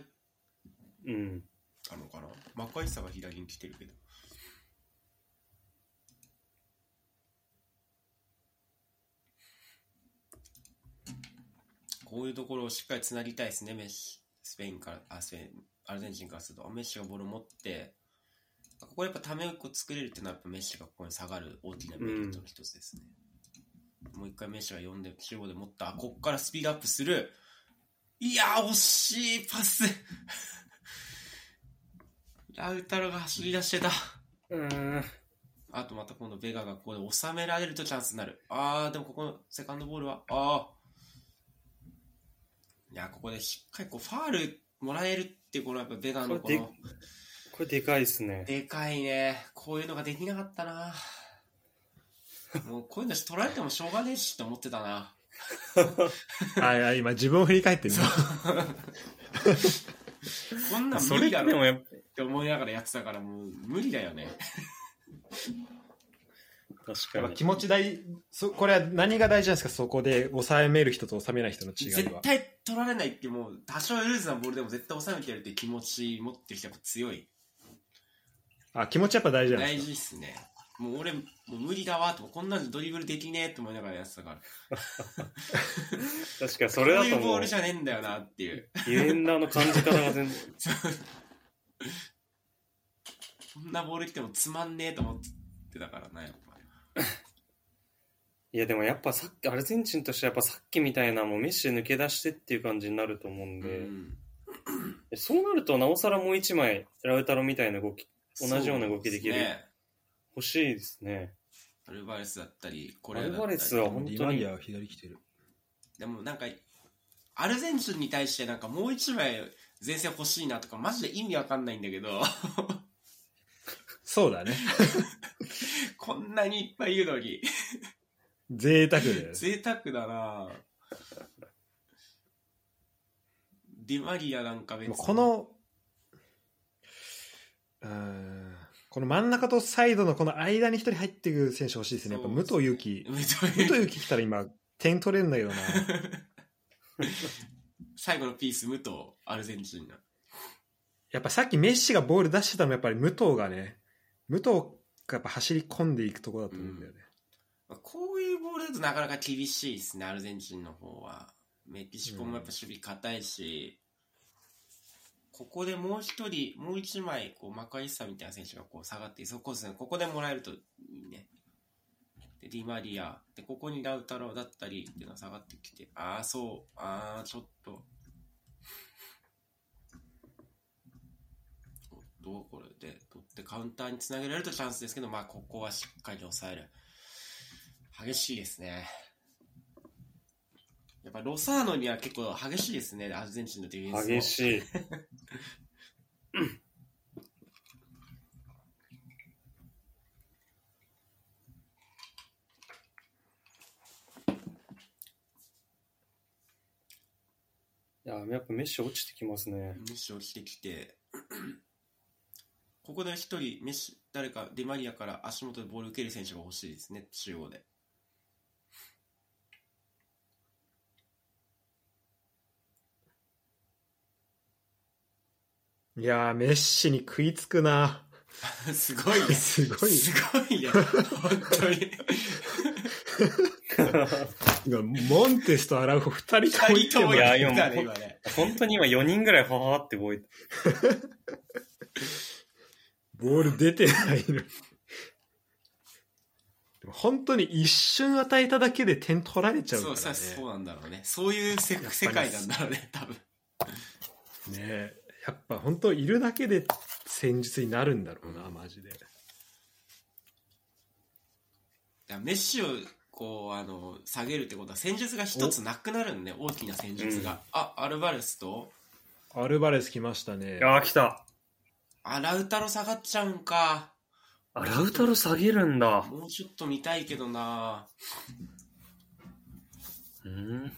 うん。たのかな。マッカイサが左に来てるけど。こういうところをしっかりつなぎたいですね、メッシ。スペインから、あ、スペイン、アルゼンチンからすると、メッシがボールを持って、ここでやっぱためを作れるっていうのは、やっぱメッシがここに下がる大きなメリットの一つですね。もう一回メッシが呼んで、中央で持った、あここからスピードアップする。いやー、惜しいパス。ラウタロが走り出してた。うん。あとまた今度ベガがここで収められるとチャンスになる。あー、でもここのセカンドボールは、あー。いや、ここでしっかりこうファールもらえるってこのやっぱベガのここれの、これでかいっすね。でかいね。こういうのができなかったな。もうこういうの取られてもしょうがねえしって思ってたな。あ、いや今自分を振り返ってみよこんなん無理だろって思いながらやってたからもう無理だよね。確かに。気持ち大そこれは何が大事なんですか？そこで収める人と収めない人の違いは絶対取られないってもう多少ルーズなボールでも絶対収めてやるっていう気持ち持ってる人はやっぱ強い。あ気持ちやっぱ大事なん大ですか？事っすね。もう俺、もう無理だわと、こんなんでドリブルできねえと思いながらやってたから。確かにそれだ こういうボールじゃねえんだよなっていう。ディフェンダーの感じ方が全然、こんなボール来てもつまんねえと思ってたからな、やっぱ。いやでもやっぱさっき、アルゼンチンとしてはやっぱさっきみたいなもうメッシ抜け出してっていう感じになると思うんで、うん。そうなるとなおさらもう一枚、ラウタロみたいな動き、同じような動きできる。ね。欲しいですね。アルバレスだったり、こアれだったり。ルバレスは本当にディマリア、は左来てる。でもなんか、アルゼンチンに対してなんかもう一枚前線欲しいなとか、マジで意味わかんないんだけど、そうだね。こんなにいっぱいいるのに、贅沢だよ贅沢だな。ディマリアなんか別に。このうーんこの真ん中とサイドのこの間に一人入ってくる選手欲しいですね。やっぱ武藤勇樹武藤武藤勇樹来たら今点取れるんだけどな。最後のピース、武藤、アルゼンチンの。やっぱさっきメッシがボール出してたのはやっぱり武藤がね、武藤がやっぱ走り込んでいくところだと思うんだよね。まあこういうボールだとなかなか厳しいですね、アルゼンチンの方は。メキシコもやっぱ守備硬いし、ここでもう一人、もう一枚、こう、マカイッサみたいな選手がこう下がって、そこですね、ここでもらえるといいね。で、ディマリア、で、ここにラウタロだったりっていうのが下がってきて、ああ、そう、ああ、ちょっと。おっと、これ？で、ってカウンターにつなげられるとチャンスですけど、まあ、ここはしっかり抑える。激しいですね。やっぱロサーノには結構激しいですね、アルゼンチンのディフェンスも。激しい。いや、やっぱメッシ落ちてきますね。メッシ落ちてきて、ここで一人、メッシ、誰かディマリアから足元でボール受ける選手が欲しいですね、中央で。いやー、メッシに食いつくな。すごいね。すごいすごいね。本当に。モンテスとアラウホ二人とも二人ともいや言ったね、いや今ね。本当に今4人ぐらいファファって動いて。ボール出てないの。でも本当に一瞬与えただけで点取られちゃうからね。そうさ、そうなんだろうね。そういうせ世界なんだろうね、多分。ねえやっぱ本当いるだけで戦術になるんだろうな、マジで。メッシをこうあの下げるってことは戦術が一つなくなるんね大きな戦術が、うんあアルバレスと？アルバレス来ましたね。あー、来た。あラウタロ下がっちゃうんか。あ、ラウタロ下げるんだ。もうちょっと見たいけどな。うん。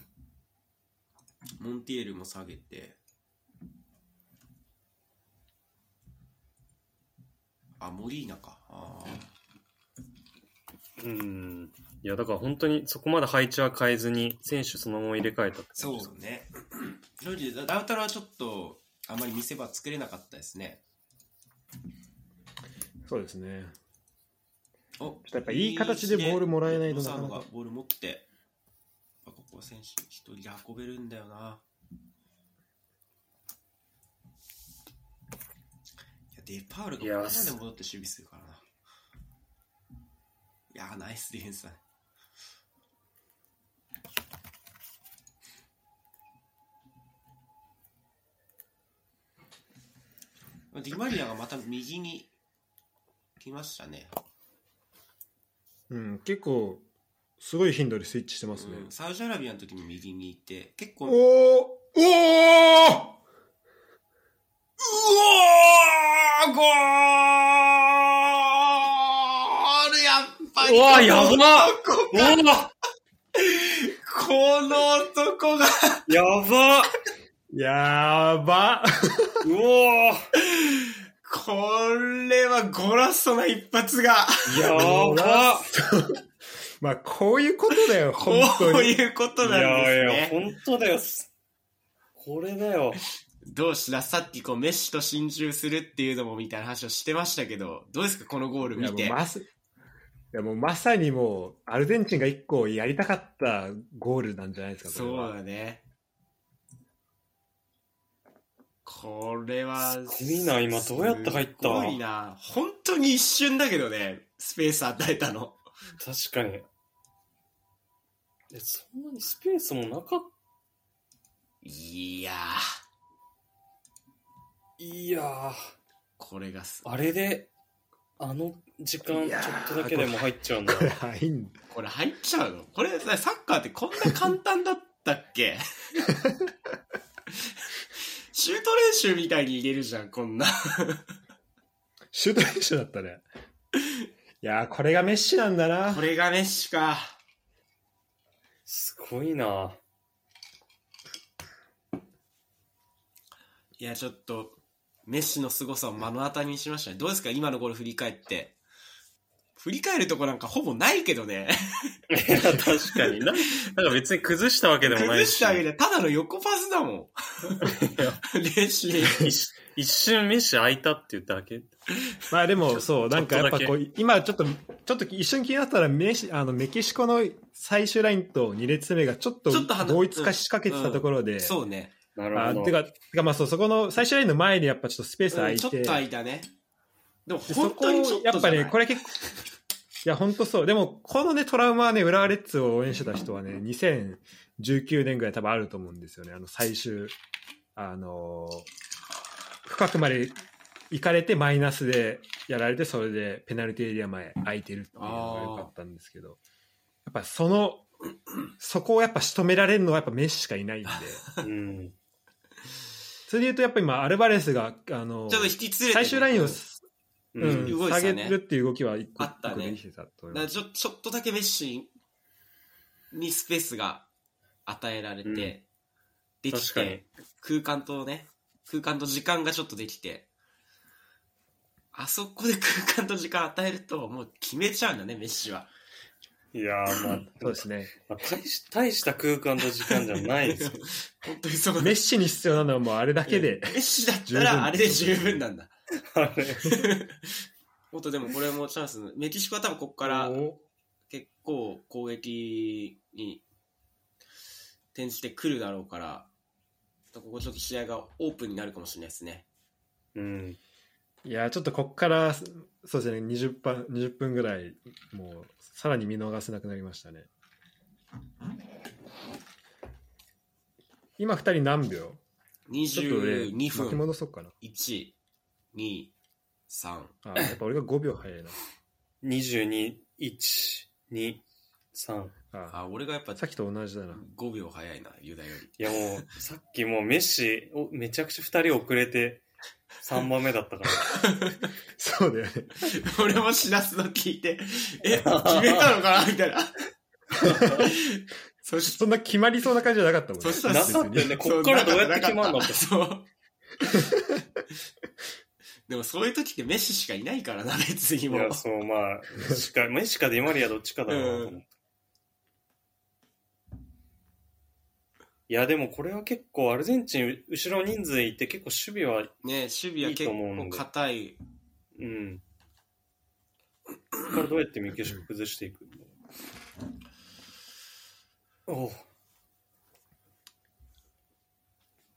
モンティエルも下げて。あモリーナか。あー。うん。いや、だから本当にそこまで配置は変えずに、選手そのまま入れ替えたってそですうね。正直ラウタロはちょっとあまり見せ場作れなかったですねそうですね。おちょっとやっぱいい形でボールもらえないとなかなかがボール持って、ここは選手一人で運べるんだよな。いや、デパールがここまで戻って守備するからな。いやー、ナイスディフェンスだね。ディマリアがまた右に来ましたね。うん、結構、すごい頻度でスイッチしてますね。うんサウジアラビアの時に右にいて、結構、おーおーうおーゴールやっぱりうわやばこの男うわ この男がやばやばうおこれはゴラッソな一発がやば まあ、こういうことだよ、こ本当に。ういうこといなんですやいや、ね。本当だよ。これだよ。どうしらさっきこうメッシと心中するっていうのもみたいな話をしてましたけど、どうですかこのゴールいや見て。もうまさいやもうまさにもう、アルゼンチンが一個やりたかったゴールなんじゃないですか、そうだね。これは、すごいな今どうやって入った？すごいな。本当に一瞬だけどね、スペース与えたの。確かに。え、そんなにスペースもなかっいやいやこれがす、あれで、あの時間ちょっとだけでも入っちゃうんだ。これ入んこれ入っちゃうの？これさサッカーってこんな簡単だったっけ？シュート練習みたいに入れるじゃん、こんな。シュート練習だったね。いやー、これがメッシなんだなこ。れがメッシか。すごいな。いや、ちょっと、メッシの凄さを目の当たりにしましたね。どうですか？今のゴール振り返って。振り返るとこなんかほぼないけどね。いや、確かにな。なんか別に崩したわけでもないし。崩したわけで、ただの横パスだもん。練習で。一一瞬メッシ開いたって言っただけ？まあでも、そう、なんかやっぱこう、今ちょっと、ちょっと一瞬気になったらメシあのメキシコの最終ラインと2列目がちょっとちょっと離同一化しかけてたところで、そうね。なるほど。あてか、てかまあそう、そこの最終ラインの前にやっぱちょっとスペース空いて、うんちょっと空いたね。でも本当にちょっとやっぱね、これ。れ結構、いや、本当そう。でも、このね、トラウマはね、浦和レッズを応援してた人はね、2019年ぐらい多分あると思うんですよね。あの、最終、あのー深くまで行かれてマイナスでやられて、それでペナルティーエリア前空いてるっていうのが良かったんですけど、やっぱその、そこをやっぱ仕留められるのはやっぱメッシしかいないんで、うん。それで言うとやっぱ今、アルバレスが、あのーちょっと引き連れてね、最終ラインを、ううん。動いてたね。るっていう動きは一個あったね一個ただからちょちょっとだけメッシにスペースが与えられて、うん。できて、空間とね、空間と時間がちょっとできて、あそこで空間と時間与えると、もう決めちゃうんだね、メッシは。いやー、まあ、そうですね。まあ大し大した空間と時間じゃないですよ。本当にそうメッシに必要なのはもうあれだけで。メ、ッシだったらあれで十分なんだ。あれ。本当でもこれもチャンス、メキシコは多分ここからお結構攻撃に転じてくるだろうから、ここちょっと試合がオープンになるかもしれないですね。うん。いや、ちょっとこっから、そうですね、20分 ,20 分ぐらい、もう、さらに見逃せなくなりましたね。今、2人何秒？ちょっと俺、22巻き分。戻そうかな。1、2、3。あやっぱ俺が5秒早いな。22、1、2、3。ああ、俺がやっぱさっきと同じだな。5秒早いな、ユダより。いやもう、さっきもうメッシ、おめちゃくちゃ2人遅れて、3番目だったから。そうだよね。俺もしらすの聞いて、え、決めたのかなみたいな。そしそんな決まりそうな感じじゃなかったもんそしたらなかったよね。こっからどうやって決まるのって。そう。でもそういう時ってメッシしかいないからな、別にもういや、。そう、まあ、メッシか、メッシかディマリアどっちかだなと思って。いや、でもこれは結構アルゼンチン、後ろ人数いて結構守備は、ね、守備はいい結構硬い。うん。これからどうやってメキシコ崩していくんだおう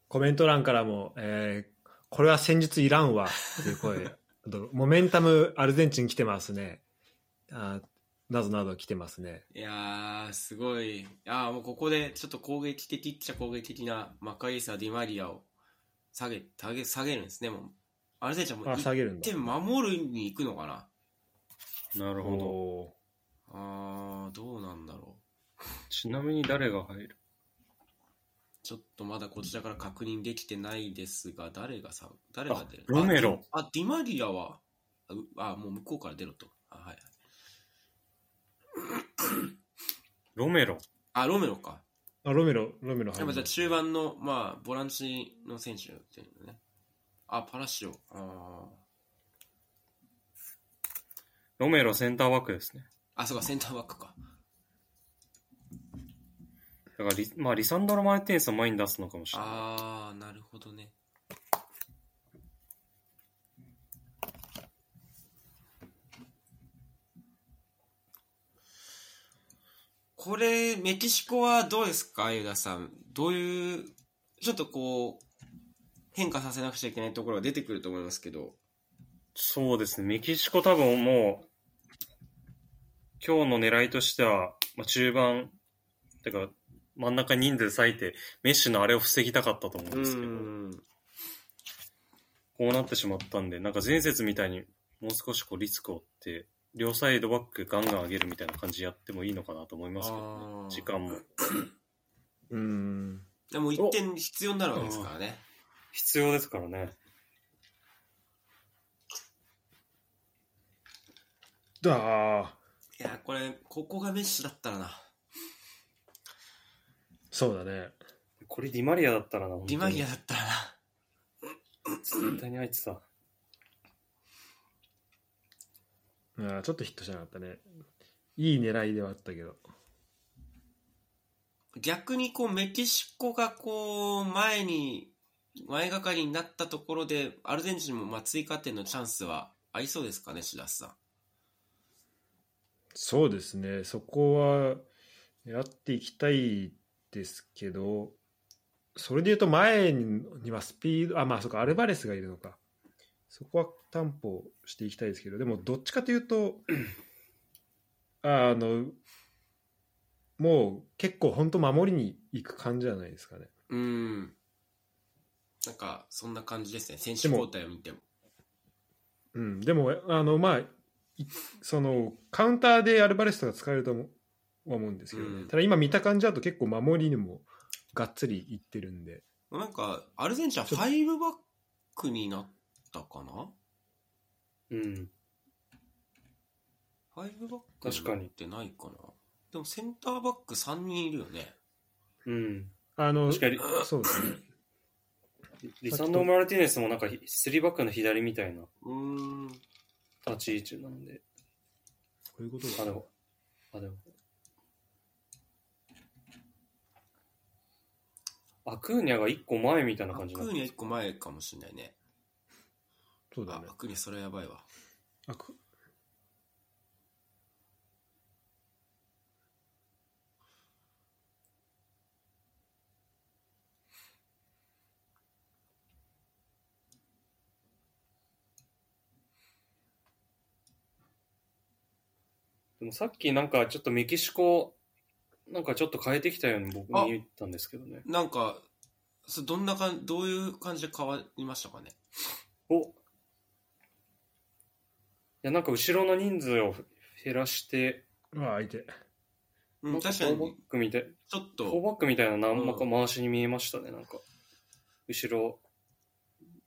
コメント欄からも、えーこれは戦術いらんわ、っていう声。あとモメンタムアルゼンチン来てますね。あなどなど来てますね。いやー、すごい。あーもうここでちょっと攻撃的っちゃ攻撃的なマカイサ・ディマリアを下げ、下げ、下げるんですね、もう。アルゼンチンはもうあ、下げるんだ1。点守るに行くのかな？なるほど。おあー、どうなんだろう。ちなみに誰が入る？ちょっとまだこちらから確認できてないですが、誰がさ、誰が出るあロメロあ、ディマリアは、あもう向こうから出ろと。あ、はい。ロメロ。あ、ロメロか。ーあ、ロメロ、ロメロやっぱじ。中盤の、まあ、ボランチの選手っていうのね。あ、パラシオ。あロメロセンターバックですね。ーあ、そうか、センターバックか。だからリ、まあ、リサンドロ・マルティネスを前に出すのかもしれない。あー、なるほどね。これ、メキシコはどうですか、ユダさん？どういう、ちょっとこう、変化させなくちゃいけないところが出てくると思いますけど。そうですね。メキシコ多分もう、今日の狙いとしては、まあ、中盤、てか、真ん中に人数割いて、メッシのあれを防ぎたかったと思うんうですけど、ん。こうなってしまったんで、なんか前節みたいにもう少しこうリスクを負って、両サイドバックガンガン上げるみたいな感じでやってもいいのかなと思いますけどね。時間も。うん。でも1点必要になるわけですからね。必要ですからね。だあいや、これ、ここがメッシだったらな。そうだね。これディマリアだったらな、本当にディマリアだったらな。絶対にあいつさ。あーちょっとヒットしなかったね。いい狙いではあったけど。逆にこうメキシコがこう前に前がかりになったところでアルゼンチンもまあ追加点のチャンスはありそうですかね白洲さんそうですね、そこはやっていきたいですけど、それでいうと前にはスピード、あ、まあそっか、アルバレスがいるのか。そこは担保していきたいですけど、でもどっちかというと、あの、もう結構本当守りに行く感じじゃないですかね。うーんなんかそんな感じですね選手交代を見てもうん、でも、あの、まあ、いその、カウンターでアルバレスとか使えると思う思うんですけどね。うんただ今見た感じだと結構守りにもがっつりいってるんで。なんかアルゼンチンは5バックになったかな？うん。5バック確かにになってないかなでもセンターバック3人いるよねうん。あの、確かにそうですね。リサンド・マルティネスもなんか3バックの左みたいなうーん立ち位置なんで。こういうことあ、だで。も、あ、でも。アクーニャが1個前みたいなア感じになってクーニャ1個前かもしれないね。そうだね。あア。クーニャそれやばいわ。あくでもさっきなんかちょっとメキシコ、なんかちょっと変えてきたように僕見えたんですけどね。なんかそどんなかんどういう感じで変わりましたかね？お。いや、なんか後ろの人数を減らして、うわ、相手。うんなんか確か4バッにクみたい、ちょっ4とバックみたいな何もかうん回しに見えましたね、なんか。後ろ、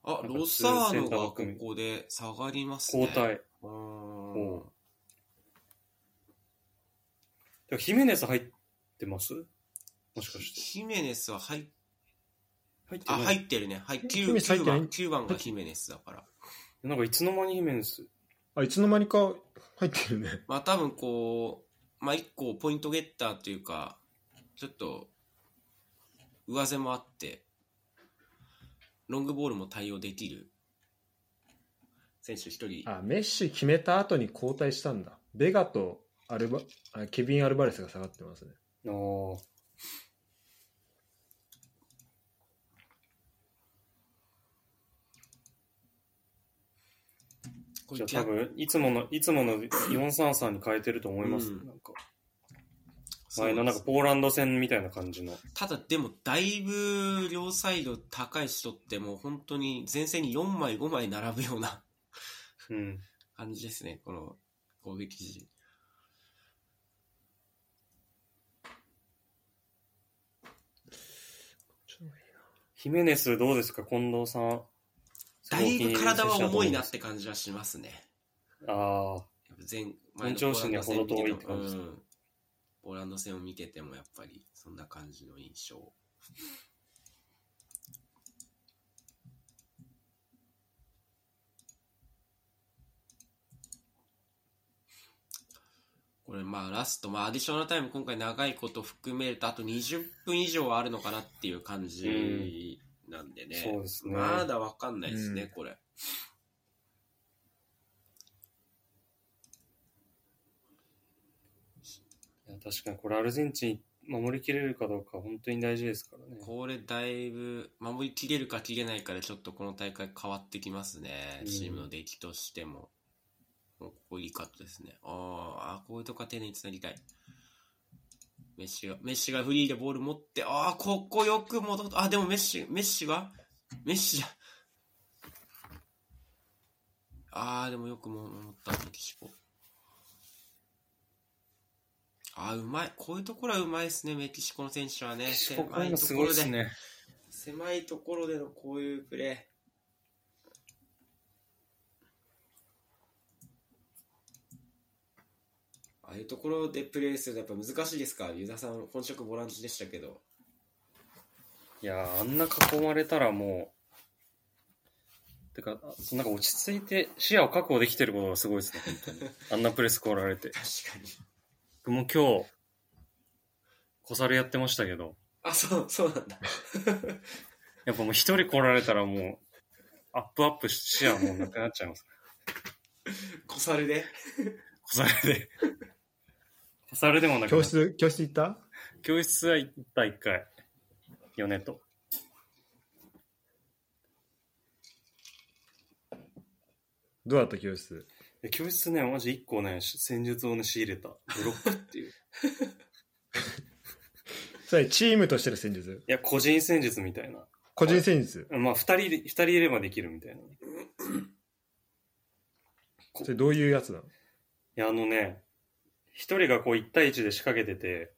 あなんかロサーノがここで下がりますね。交代。うーん。おう。でもヒメネス入ってます？もしかして。ヒメネスは入っ入ってないあ入ってるねはいヒ 9, メネス入ってない？番9番がヒメネスだからなんかいつの間にヒメネス？あ、いつの間にか入ってるね。まあ多分こう、まあ一個ポイントゲッターというか、ちょっと上背もあって、ロングボールも対応できる選手一人。あ、メッシ決めた後に交代したんだ。ベガとアルバあケビン・アルバレスが下がってますね。ああ。これじゃあ多分、いつもの、いつもの433に変えてると思います、うんなんか。前のなんかポーランド戦みたいな感じの。ただでもだいぶ両サイド高い人ってもう本当に前線に4枚5枚並ぶようなうん。感じですね、この攻撃陣。ヒメネスどうですか近藤さん。だいぶ体は重いなっすて感じはしますね。ああ。前本調子には程遠いって感じうんポーランド戦を見ててもやっぱりそんな感じの印象。これまあラスト、まあアディショナルタイム今回長いこと含めるとあと20分以上はあるのかなっていう感じなんでね。そうですねまだわかんないですね、うんこれ。確かにこれアルゼンチン守りきれるかどうか本当に大事ですからね。これだいぶ守りきれるかきれないかでちょっとこの大会変わってきますね、うんチームの出来としても。ここいいカットですね。あーあー、こういうとこは丁寧につなぎたい。メッシが、メッシがフリーでボール持って、ああ、ここよく戻った。あ、でもメッシ、メッシが、メッシじゃ。ああ、でもよくも守った、メキシコ。ああ、うまい。こういうところはうまいですね、メキシコの選手はね。ここういうのすごいですね。狭いところでのこういうプレー。ああいうところでプレーするのやっぱ難しいですか？ユダさん、本職ボランチでしたけど。いやーあんな囲まれたらもてか、あそのなんか落ち着いて視野を確保できてることがすごいですね、本当に。あんなプレス来られて。確かに。僕も今日、小猿やってましたけど、あ、そう、そうなんだ。やっぱもう一人来られたらもう、アップアップし視野もうなくなっちゃいます。小猿で？小猿で。小猿でもなく教室、教室行った？教室は行った一回。米と。どうだった教室？え教室ね、マジ一個ね、し戦術をね、仕入れた。ブロックっていう。い それチームとしての戦術？や、個人戦術みたいな。個人戦術？まあ、二人で、二人いればできるみたいな。いそれどういうやつなの？や、あのね、一人がこう一対一で仕掛けてて、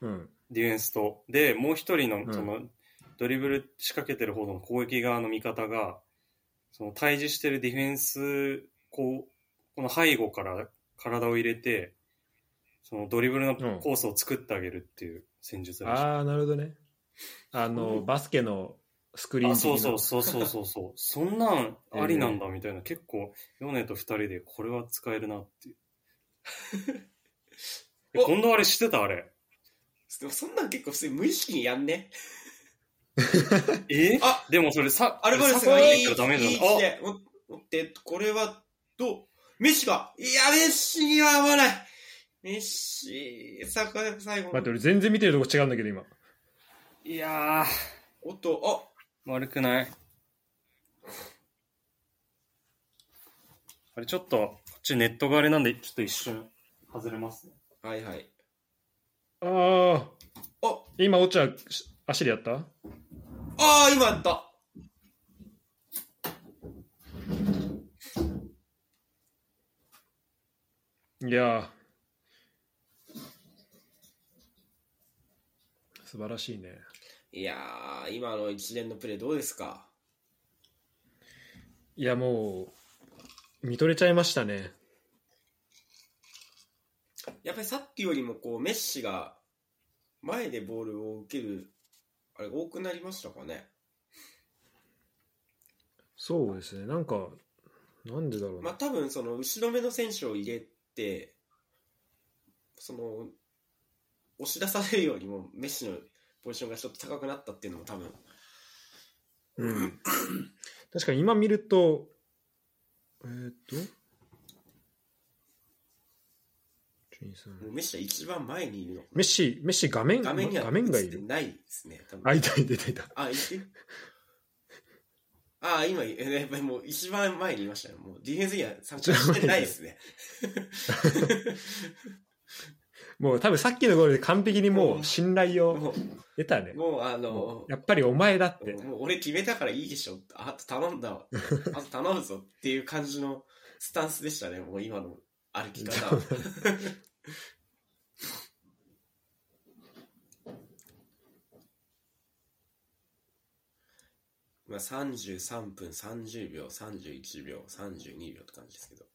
うん。ディフェンスと。で、もう一人の、うんその、ドリブル仕掛けてる方の攻撃側の味方が、その対峙してるディフェンス、こう、この背後から体を入れて、そのドリブルのコースを作ってあげるっていう戦術らしい。ああ、なるほどね。あの、バスケのスクリーンそうそうそうそうそうそう。そんなんありなんだ みたいな、結構、ヨネと二人でこれは使えるなっていう。えお近藤あれ知ってた？あれ。でもそんなん結構普通に無意識にやんね。え？あでもそれさ、アルバレスさがいい、いいらダメだ位置で持持って、これは、どうメッシが、いや、メッシには合わない。メッシ、さ最後待って、俺全然見てるとこ違うんだけど、今。いやー、おっと、悪くない。あれちょっと、ちネットがあれなんで、ちょっと一瞬外れますね。あ、はいはい。ああ、お、今、オチャ、足でやった？ああ、今やった。いやー素晴らしいね。いやー、今の一連のプレーどうですか？いや、もう、見とれちゃいましたね。やっぱりさっきよりもこうメッシが前でボールを受けるあれ多くなりましたかね？そうですね。なんか、なんでだろうな。まあ多分その後ろ目の選手を入れてその押し出されるよりもメッシのポジションがちょっと高くなったっていうのも多分うん。確かに今見ると、えーっと、もうメッシは一番前にいるのメッシ、メッシ画面、画面には画面がいる。ないですね多分あ、いたいたいたいた。あいてあ今えやっぱりもう一番前にいましたよもうディフェンスには参加してないですね もう多分さっきのゴールで完璧にもう信頼をも得たねう。もうあものうやっぱりお前だって。もう俺決めたからいいでしょ。あと頼んだわ。あと頼むぞっていう感じのスタンスでしたね、もう今の歩き方は。まあ33分30秒、31秒、32秒って感じですけど。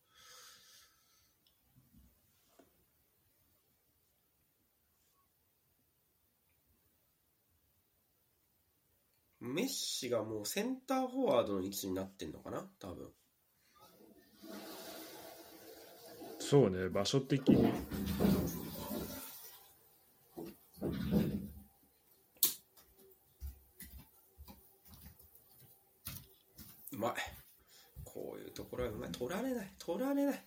メッシがもうセンターフォワードの位置になってんのかな？多分。そうね、場所的に。うまい。こういうところはうまい。取られない。取られない。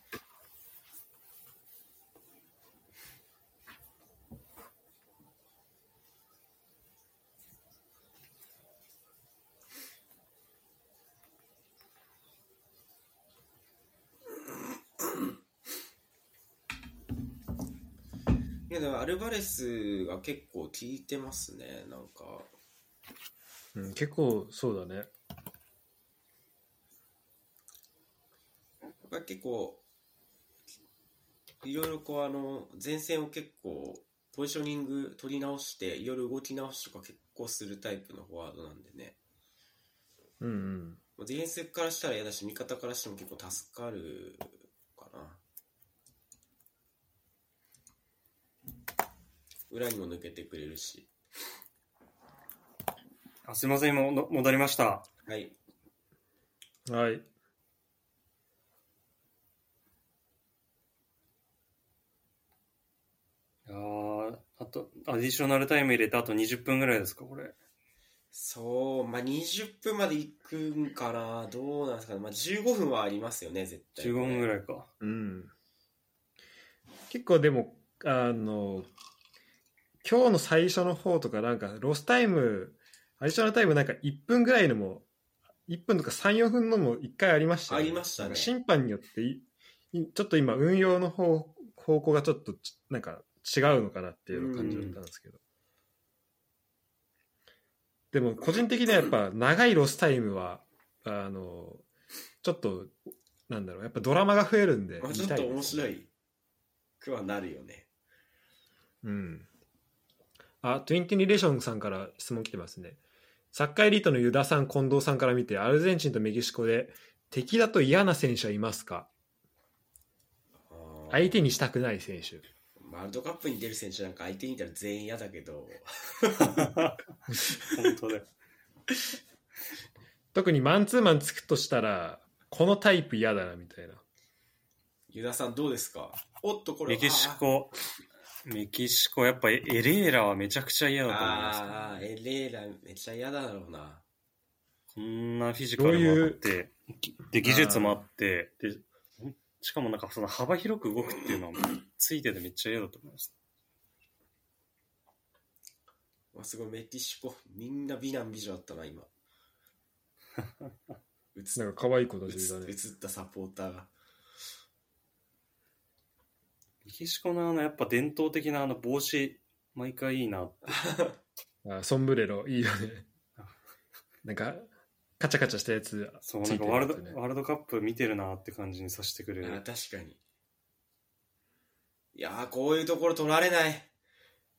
ルバレスが結構効いてますねなんかうん、結構そうだね。やっぱり結構いろいろこうあの前線を結構ポジショニング取り直していろいろ動き直しとか結構するタイプのフォワードなんでねうんうん。ディフェンスからしたら嫌だし味方からしても結構助かるかな裏にも抜けてくれるしあすいません、今の戻りました。はいはい。いやーあと、アディショナルタイム入れてあと20分ぐらいですか、これ。そう、まあ、20分まで行くんかな。どうなんですかね。まあ、15分はありますよね、絶対、15分ぐい。らいか。うん。結構でも、あの、今日の最初の方とか、なんか、ロスタイム、アディショナルタイムなんか1分ぐらいのも、1分とか3、4分のも1回ありましたよありましたね審判によってちょっと今、運用の方方向がちょっとち、なんか違うのかなっていう感じだったんですけど。でも、個人的にはやっぱ、長いロスタイムは、あの、ちょっと、なんだろう、やっぱドラマが増えるんで、まあ、ちょっと面白いくはなるよね。うん。あ、トゥインティニレーションさんから質問来てますね。サッカーエリートのユダさん、近藤さんから見て、アルゼンチンとメキシコで敵だと嫌な選手はいますか？相手にしたくない選手。ワールドカップに出る選手なんか相手にいたら全員嫌だけど、本当だよ。特にマンツーマンつくとしたら、このタイプ嫌だな、みたいな。ユダさんどうですか？おっと、これメキシコ、メキシコ、やっぱエレーラはめちゃくちゃ嫌だと思います、ああー、エレーラめっちゃ嫌だろうな。こんなフィジカルもあって、で、技術もあって、で、しかもなんかその幅広く動くっていうのは、ついててめっちゃ嫌だと思います。わすごい、メキシコ、みんな美男美女だったな、今。映っなんか可愛い子た映ちだね映。ったサポーターが。メキシコのあの、やっぱ伝統的なあの帽子、毎回いいな。あソンブレロ、いいよね。なんか、カチャカチャしたやつそう、つないんかワールド。ワールドカップ見てるなって感じにさせてくれある。確かに。いやー、こういうところ取られない。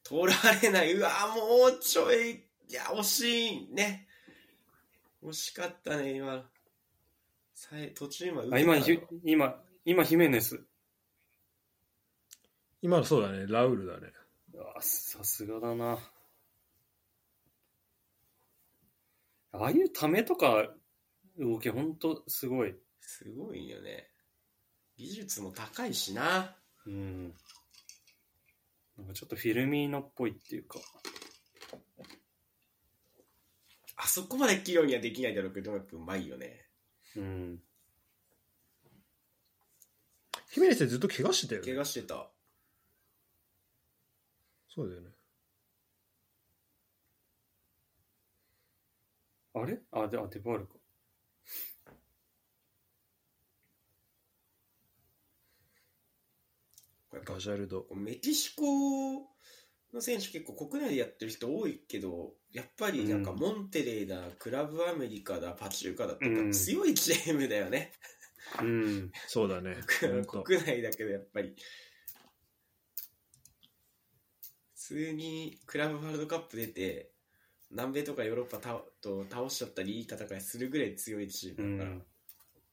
取られない。うわー、もうちょい。いや、惜しいね。惜しかったね、今。さえ途中今あ、今、今、今、ヒメネス。今のそうだね、ラウルだね。あさすがだな。ああいうためとか動き、ほんとすごい。すごいよね。技術も高いしな。うん。なんかちょっとフィルミーノっぽいっていうか。あそこまで器用にはできないだろうけど、やっぱうまいよね。うん。ヒメネスでずっと怪我してたよ怪ね。我してた。そうだよね。あれ？あ、で、あ、デバールか。ガジャルド。メキシコの選手結構国内でやってる人多いけど、やっぱりなんかうんモンテレーだ、クラブアメリカだ、パチューカだってうん強いチームだよね。うん。そうだね。国内だけどやっぱり。普通にクラブワールドカップ出て、南米とかヨーロッパたと倒しちゃったりいい戦いするぐらい強いチーうムだから、ん。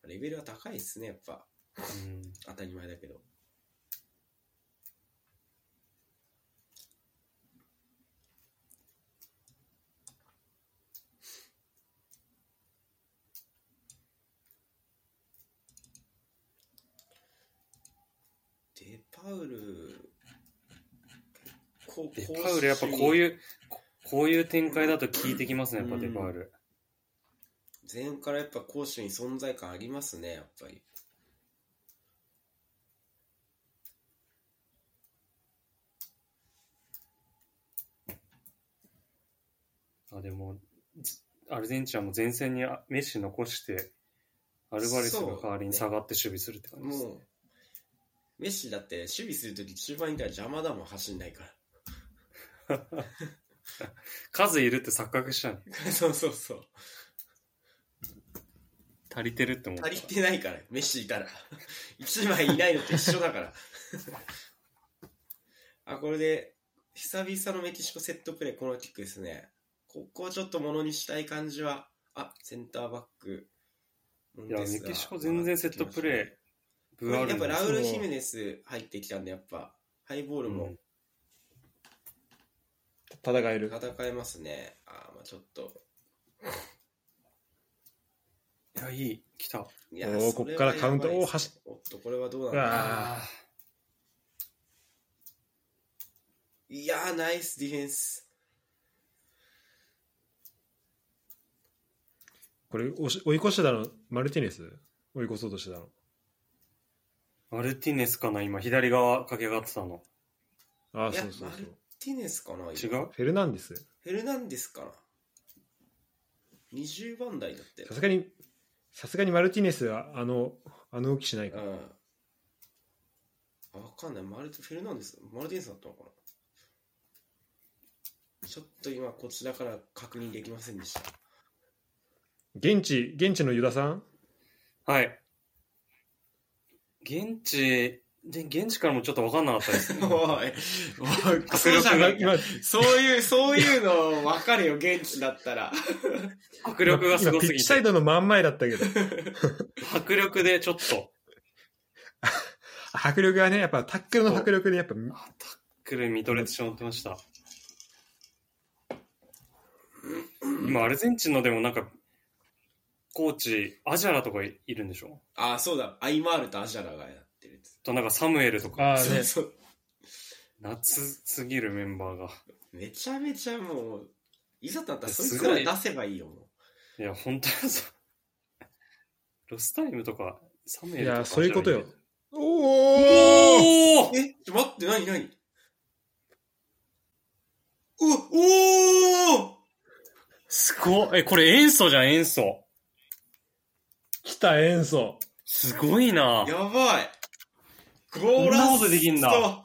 レベルは高いっすね、やっぱ。うん当たり前だけど。デパウル、こデパウルやっぱこうう。いう、ここういう展開だと効いてきますね、やっぱうんデパウル。前半からやっぱ攻守に存在感ありますね、やっぱり。あ、でも、ずアルゼンチンはもう前線にあメッシ残して、アルバレスが代わりに下がって守備するって感じですね。メッシだって守備するとき中盤にいたら邪魔だもん、走んないから。数いるって錯覚したね。そうそうそう。足りてるって思った。足りてないから、メッシいたら。一枚いないのと一緒だから。あ、これで、久々のメキシコセットプレー、このキックですね。ここをちょっとものにしたい感じは、あ、センターバック。いや、メキシコ全然セットプレー、やっぱラウル・ヒメネス入ってきたんで、やっぱ、ハイボールも戦える。戦えますね。あーまあちょっと。いやや、いい。来た。いやおーこっからカウントいですねおー走おっと、これはどうなんだあいやー、ナイスディフェンス。これ押し追い越してたのマルティネス？追い越そうとしてたのマルティネスかな今、左側駆け上がってたの。ああいやそうそうそうマルティネスかな違今う？フェルナンデスフェルナンデスかな ?20 番台だったよさ。すがにさすがにマルティネスはあのあの動きしないかうん。あわかんない。マルテフェルナンデスマルティネスだったのかなちょっと今こちらから確認できませんでした。現地現地のユダさん？はい。現地、で現地からもちょっと分かんなかったですね。おい、おい、クソじゃそういう、そういうの分かるよ、現地だったら。迫力がすごすぎ今ピッチサイて。ドの真ん前だったけど 迫力でちょっと、迫力がねやっぱタックルの迫力でやっぱあタックル見とれてしまってました。今、アルゼンチンのでもなんか、コーチ、アジャラとかいるんでしょ？あ、そうだ、アイマールとアジャラがや。となんかサムエルとか、ああねそうそう。夏すぎるメンバーが。めちゃめちゃもう、いざとなったらそいつすごいら出せばいいよ、もいや、本当にそう。ロスタイムとか、サムエルとか。いやそういうことよおおおおう。え、ちょ、待って、なになにうわ、おーすごい。え、これ塩素じゃん、塩素。来た演奏すごいな。やばい。ゴーんなラスことできんだ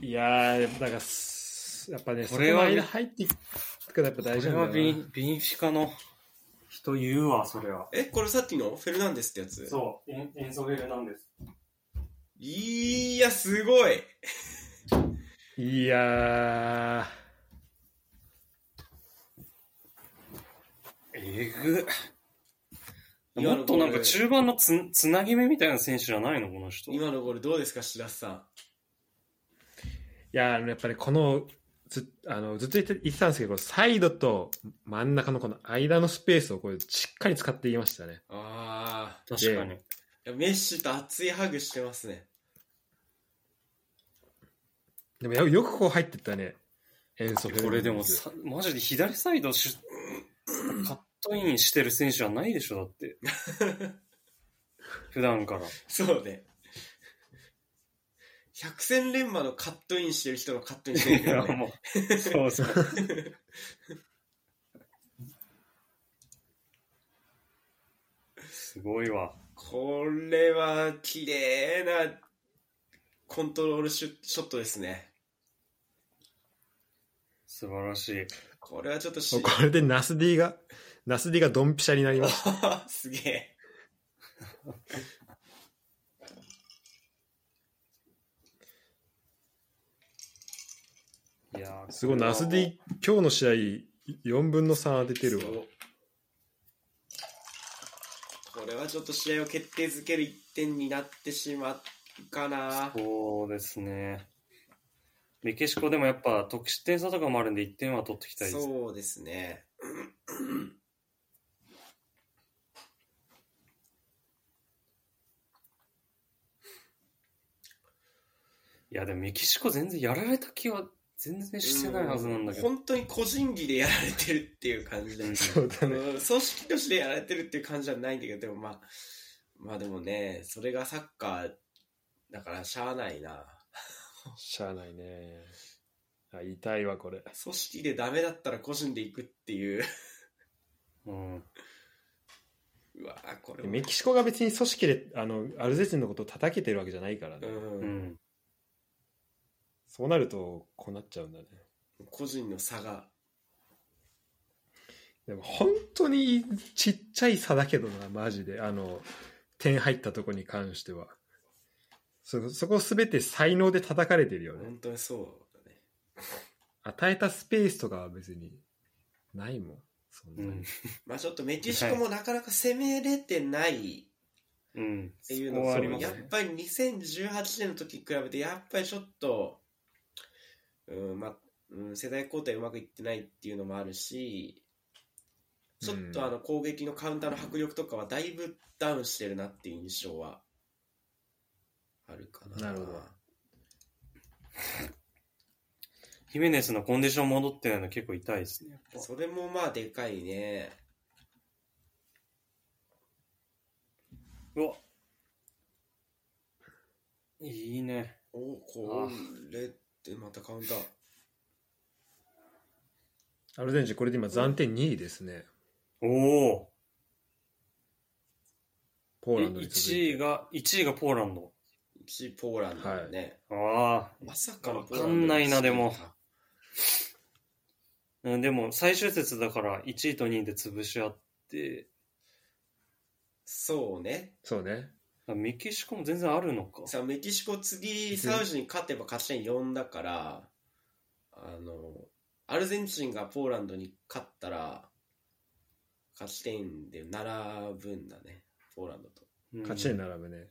いやーなんかすやっぱねこれは入っていくからやっぱ大事これはなんだよなビンビンフィカの人言うわ、それは。え、これさっきの？フェルナンデスってやつ？そう、エンエンソフェルなんです。いや、すごい。いやえぐ。今のもっとなんか中盤のつつなぎ目みたいな選手じゃないのこの人。今のゴールどうですか、白洲さん。ーいややっぱりこのずあのずっと言って言ってたんですけどサイドと真ん中のこの間のスペースをこうしっかり使っていましたねあ確かに。ーいや、メッシと熱いハグしてますね。でもよよくこう入ってったね演奏これでもさ、マジで左サイドシュカットインしてる選手はないでしょ、だって。普段から。そうね。百戦錬磨のカットインしてる人のカットインしてるからね。もう、そうそう。すごいわ。これは綺麗なコントロールシュショットですね。素晴らしい。これはちょっとしこれでナス Dがナス Dがドンピシャになりました すげえ。いやーすごいナス D今日の試合4分の3当ててるわこれはちょっと試合を決定づける1点になってしまうかな。そうですね。メキシコでもやっぱ得失点差とかもあるんで1点は取ってきたい。そうですね。いやでもメキシコ全然やられた気は全然してないはずなんだけど。本当に個人技でやられてるっていう感じで、そうだねうん組織としてやられてるっていう感じじゃないんだけど、でもまあ、まあでもね、それがサッカーだからしゃあないな。しゃあないねあ痛いわこれ組織でダメだったら個人で行くっていう。うん。うわぁこれメキシコが別に組織であのアルゼンチンのことを叩けてるわけじゃないからね、うんう、ん。そうなるとこうなっちゃうんだね個人の差が。でも本当にちっちゃい差だけどなマジであの点入ったとこに関してはそそこ全て才能で叩かれてるよね本当にそうだね。与えたスペースとかは別にないもんそんうなに、ん。まあちょっとメキシコもなかなか攻めれてないうん。っていうのとありますね。やっぱり2018年の時に比べてやっぱりちょっと、うんまあうん、世代交代うまくいってないっていうのもあるしちょっとあの攻撃のカウンターの迫力とかはだいぶダウンしてるなっていう印象はあるかな。なるほどヒメネスのコンディション戻ってないの結構痛いですね。それもまあでかいね。うわ。いいね。おこれってまたカウンター。アルゼンチン、これで今暫定2位ですね。おお。ポーランドに続1いて。位が、1位がポーランド。1位ポーランドだね。ああ。まさかのわかんないなでもあうん、でも、最終節だから1位と2位で潰し合って、そうね。そうね。メキシコも全然あるのか。さあメキシコ次サウジに勝てば勝ち点4だからあのアルゼンチンがポーランドに勝ったら勝ち点で並ぶんだねポーランドとうん勝ち点並ぶね。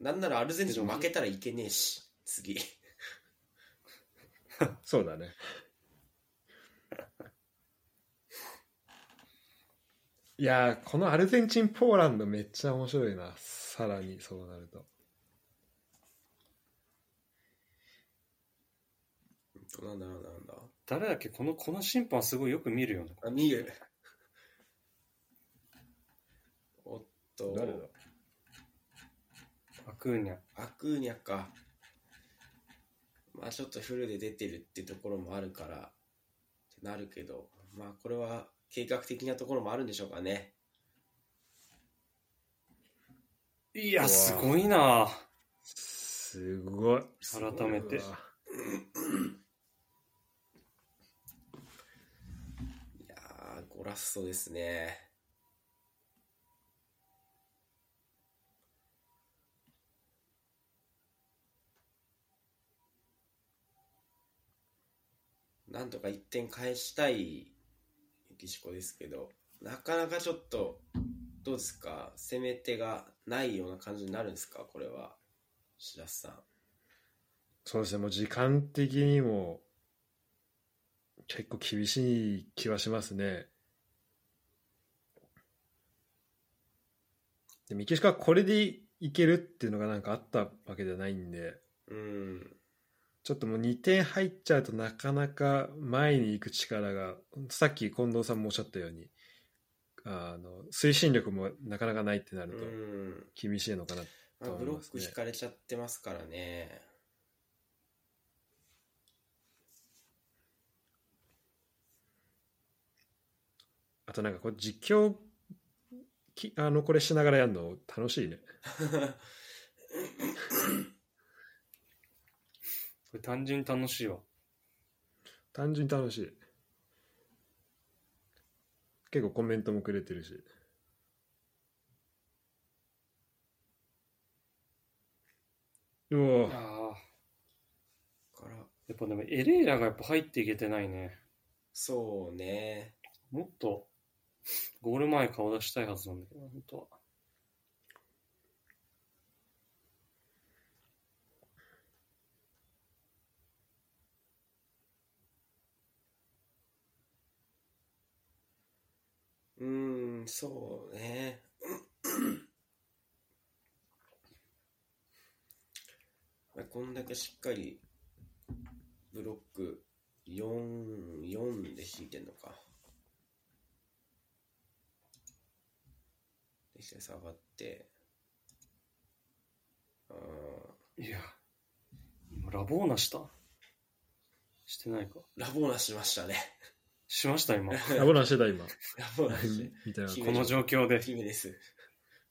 なんならアルゼンチン負けたらいけねえし次 そうだね。いやー、このアルゼンチン、ポーランドめっちゃ面白いな。さらにそうなると。なんだなんだなんだ誰だっけこの、この審判すごいよく見るよね。あ見るおっと誰だ？アクーニャ。アクーニャかまあちょっとフルで出てるってところもあるからってなるけどまあこれは計画的なところもあるんでしょうかね。いや、すごいな。すごい。改めて。いやーゴラッソですね。なんとか1点返したいメキシコですけどなかなかちょっとどうですか？攻め手がないような感じになるんですか？これは。白洲さん。そうですね、もう時間的にも結構厳しい気はしますね。でメキシコはこれでいけるっていうのがなんかあったわけではないんで、うんちょっともう2点入っちゃうとなかなか前に行く力が、さっき近藤さんもおっしゃったように、あの推進力もなかなかないってなるとうん厳しいのかな。まあ、と思ブロッいますねク引かれちゃってますからね。あとなんかこう実況きあのこれしながらやるの楽しいね。これ単純に楽しいわ。単純に楽しい。結構コメントもくれてるし。うおああ。からやっぱでもエレーラがやっぱ入っていけてないね。そうね。もっとゴール前顔出したいはずなんだけど、本当は。うーん、そうね。まあこんだけしっかりブロック4、4で引いてんのか。で下がって。あーいや、今ラボーナした？してないか。ラボーナしましたね。しました今。ラボナしてた今。ラボーナして。みたいな。姫この状況で、姫です。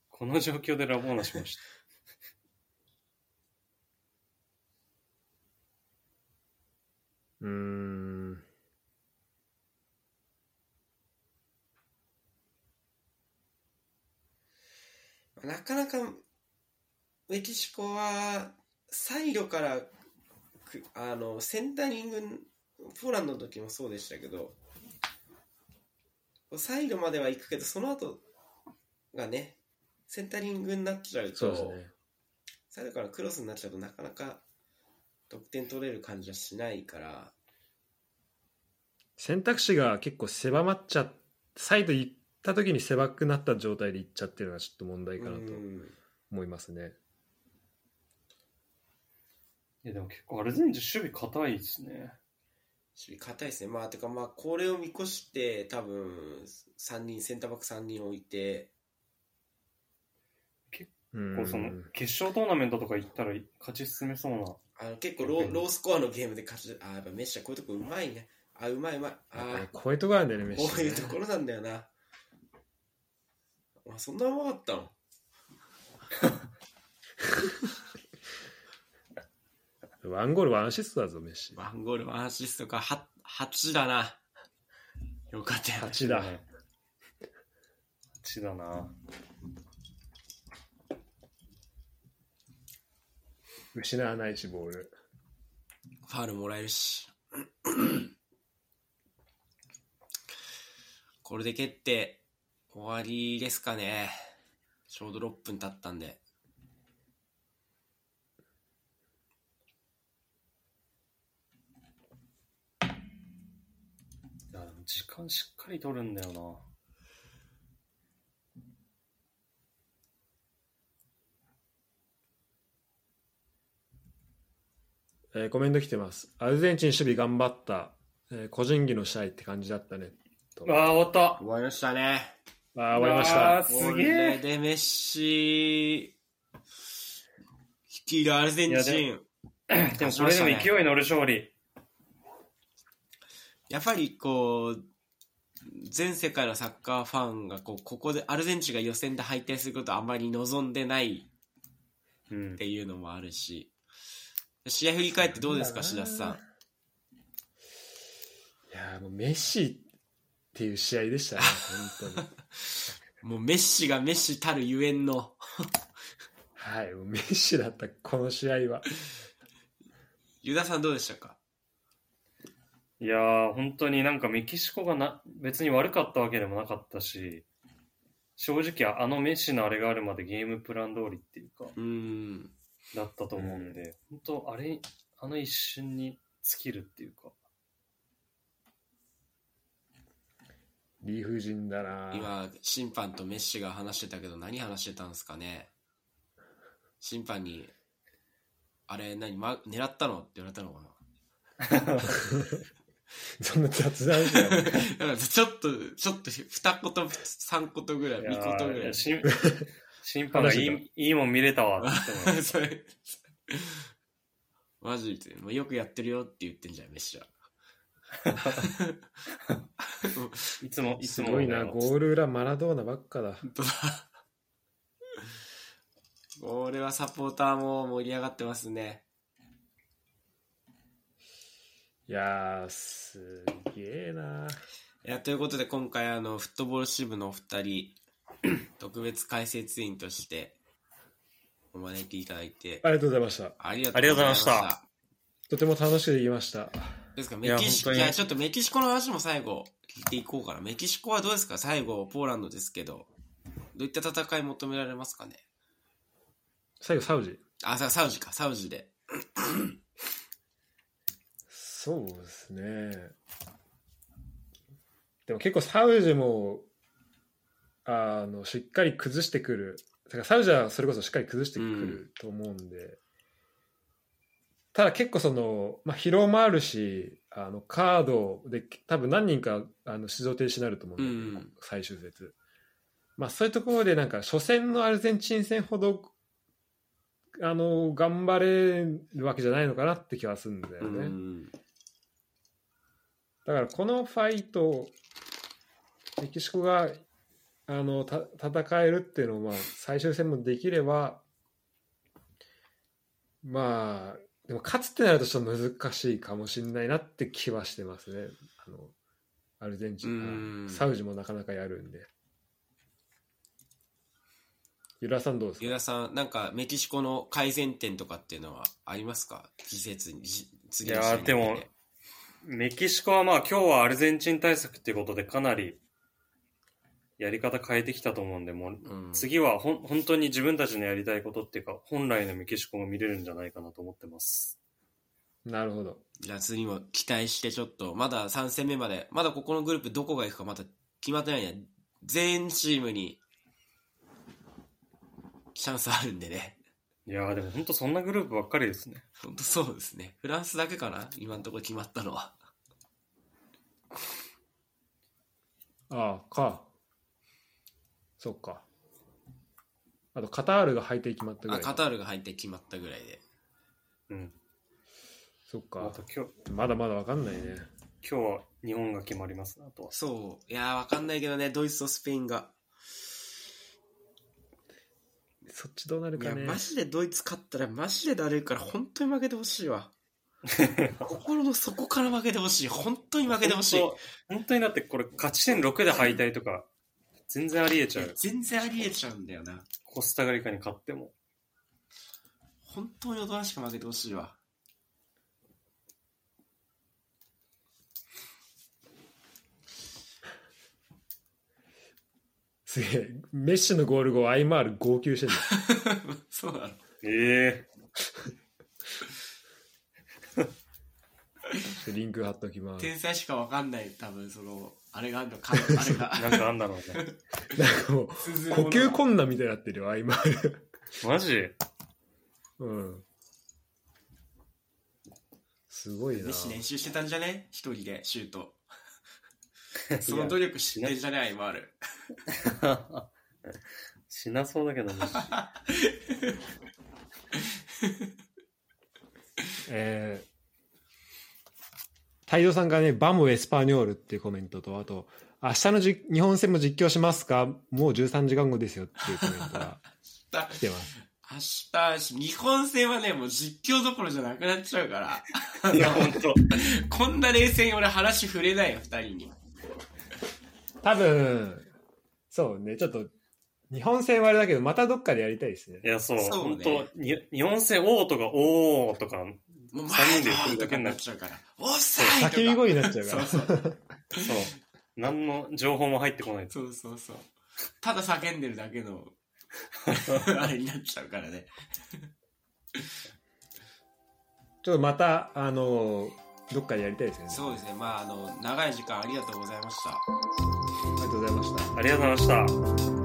この状況でラボーナしました。うーん。なかなかメキシコはサイドからくあのセンタリングポーランドの時もそうでしたけどサイドまでは行くけどその後がねセンタリングになっちゃうとそうですね。サイドからクロスになっちゃうとなかなか得点取れる感じはしないから選択肢が結構狭まっちゃっサイド行った時に狭くなった状態で行っちゃってるのがちょっと問題かなとうん思いますね。いやでも結構アルゼンチン守備硬いですね。守備硬いですね。まあ、てかまあ、これを見越して、多分、3人、センターバック3人置いて、うんこうその決勝トーナメントとか行ったら勝ち進めそうな。あの結構ローロースコアのゲームで勝ち、あ、やっぱメッシはこういうとこうまいね。あ、うまいうまい。あこういうとこあるんだよね、メッこシねういうところなんだよな。あ、そんなうまかったの？ワンゴール、ワンアシストだぞ、メッシ。ワンゴール、ワンアシストか、は8だな。よかったよ。8だ。8だな。失わないし、ボール。ファールもらえるし。これで蹴って終わりですかね。ちょうど6分経ったんで。いやでも時間しっかり取るんだよな。えーコメント来てます。アルゼンチン守備頑張った。えー個人技の試合って感じだったね。とああ、終わった。終わりましたね。あー終わりました。すげえ。でメッシ、率いるアルゼンチいン。でもこれでも勢い乗る勝利。やっぱりこう、全世界のサッカーファンがこうここでアルゼンチンが予選で敗退することをあまり望んでないうんっ。ていうのもあるし、試合振り返ってどうですか、志田さん。いやーもうメッシっていう試合でしたね、本当に。もうメッシがメッシたるゆえんの、はい、メッシだった、この試合は。ユダさんどうでしたか？いやー、本当になんかメキシコがな別に悪かったわけでもなかったし、正直あのメッシのあれがあるまでゲームプラン通りっていうか、うーん。だったと思うんで、本当あれ、あの一瞬に尽きるっていうか、理不尽だな。今、審判とメッシが話してたけど、何話してたんですかね。審判に、あれ何、ま、狙ったの？って言われたのかな そんな雑談じゃん。だからちょっと、ちょっと二言、三言ぐらい、三言ぐらい。ー審審判がいいいいもん見れたわって言ってもそれ、マジで、もうよくやってるよって言ってんじゃん、メッシは。いつも、いつすごいな、ゴール裏マラドーナばっかだ。本当だ。これはサポーターも盛り上がってますね。いやー、すげえな。いや、ということで今回あの、フットボール支部のお二人、特別解説員としてお招きいただいて、ありがとうございました。ありがとうございましたた。とても楽しくできました。ですか？メキシコ、いや、ちょっとメキシコの話も最後聞いていこうかな。メキシコはどうですか？最後、ポーランドですけど、どういった戦い求められますかね？最後、サウジ。あ、さサウジか、サウジで。そうですね。でも結構サウジも、あの、しっかり崩してくる。だからサウジはそれこそしっかり崩してくると思うんで。ただ結構その、まあ、疲労もあるし、あの、カードで多分何人かあの出場停止になると思うんだけど、うん最終節。まあそういうところでなんか初戦のアルゼンチン戦ほどあの頑張れるわけじゃないのかなって気はするんだようね。ん。だからこのファイトメキシコがあのた戦えるっていうのをまあ最終戦もできればまあでも勝つってなるとちょっと難しいかもしれないなって気はしてますね。あのアルゼンチンサウジもなかなかやるんで。ユラさんどうですか？ユダさん、なんかメキシコの改善点とかっていうのはありますか？季節に、じ次の試合に向けて。いやーでもメキシコはまあ今日はアルゼンチン対策っていうことでかなりやり方変えてきたと思うんで、もううん、次はほん本当に自分たちのやりたいことっていうか、本来のメキシコが見れるんじゃないかなと思ってます。なるほどじゃあ次も期待してちょっと、まだ3戦目まで、まだここのグループどこが行くかまだ決まってないね。全チームに、チャンスあるんでね。いやーでも本当そんなグループばっかりですね。本当そうですね。フランスだけかな今のところ決まったのは。ああ、か。そっか。あと、カタールが敗退決まったぐらあ、い。カタールが入って決まったぐらいで。うん。そっかあと。今日、まだまだわかんないね。今日は日本が決まりますねあとは。そう。いやー、わかんないけどね、ドイツとスペインが。そっちどうなるいや、かね。マジでドイツ勝ったらマジでだるいから、本当に負けてほしいわ。心の底から負けてほしい。本当に負けてほしい。本当本当にだってこれ勝ち点6で敗退とか、全然ありえちゃう。全然ありえちゃうんだよな。コスタガリカに勝っても。本当におとなしく負けてほしいわ。すげえ。メッシのゴール後、アイマール号泣してる そうなの。えの。リンク貼っときます。天才しかわかんない、多分その、あれがあるのか、あれえが。なんかあんだろうね。なんかもう、呼吸困難みたいになってるよ、アイマール。マジ？うん。すごいなメッ。シ練習してたんじゃね？一人でシュート。その努力知ってんじゃねアイマール。しなそうだけどね。えー、太蔵さんがね、バムエスパニョールっていうコメントと、あと、明日のじ日本戦も実況しますか？もう13時間後ですよっていうコメントが来てます。明日、日本戦はね、もう実況どころじゃなくなっちゃうから。いや、ほんと。こんな冷静に俺話触れないよ、二人に。多分、そうね、ちょっと、日本戦はあれだけど、またどっかでやりたいですねい。や、そう、そうねほんと、に日本戦、おーとか、おーとか、もう三前人で言ってるだけになっっちゃうから。オフサイド叫び声になっちゃうから。そうそう。そう。何の情報も入ってこない。そうそうそう。ただ叫んでるだけの、あれになっちゃうからね。ちょっとまた、あの、どっかでやりたいですよね。そうですね。まあ、あの、長い時間ありがとうございました。ありがとうございました。ありがとうございました。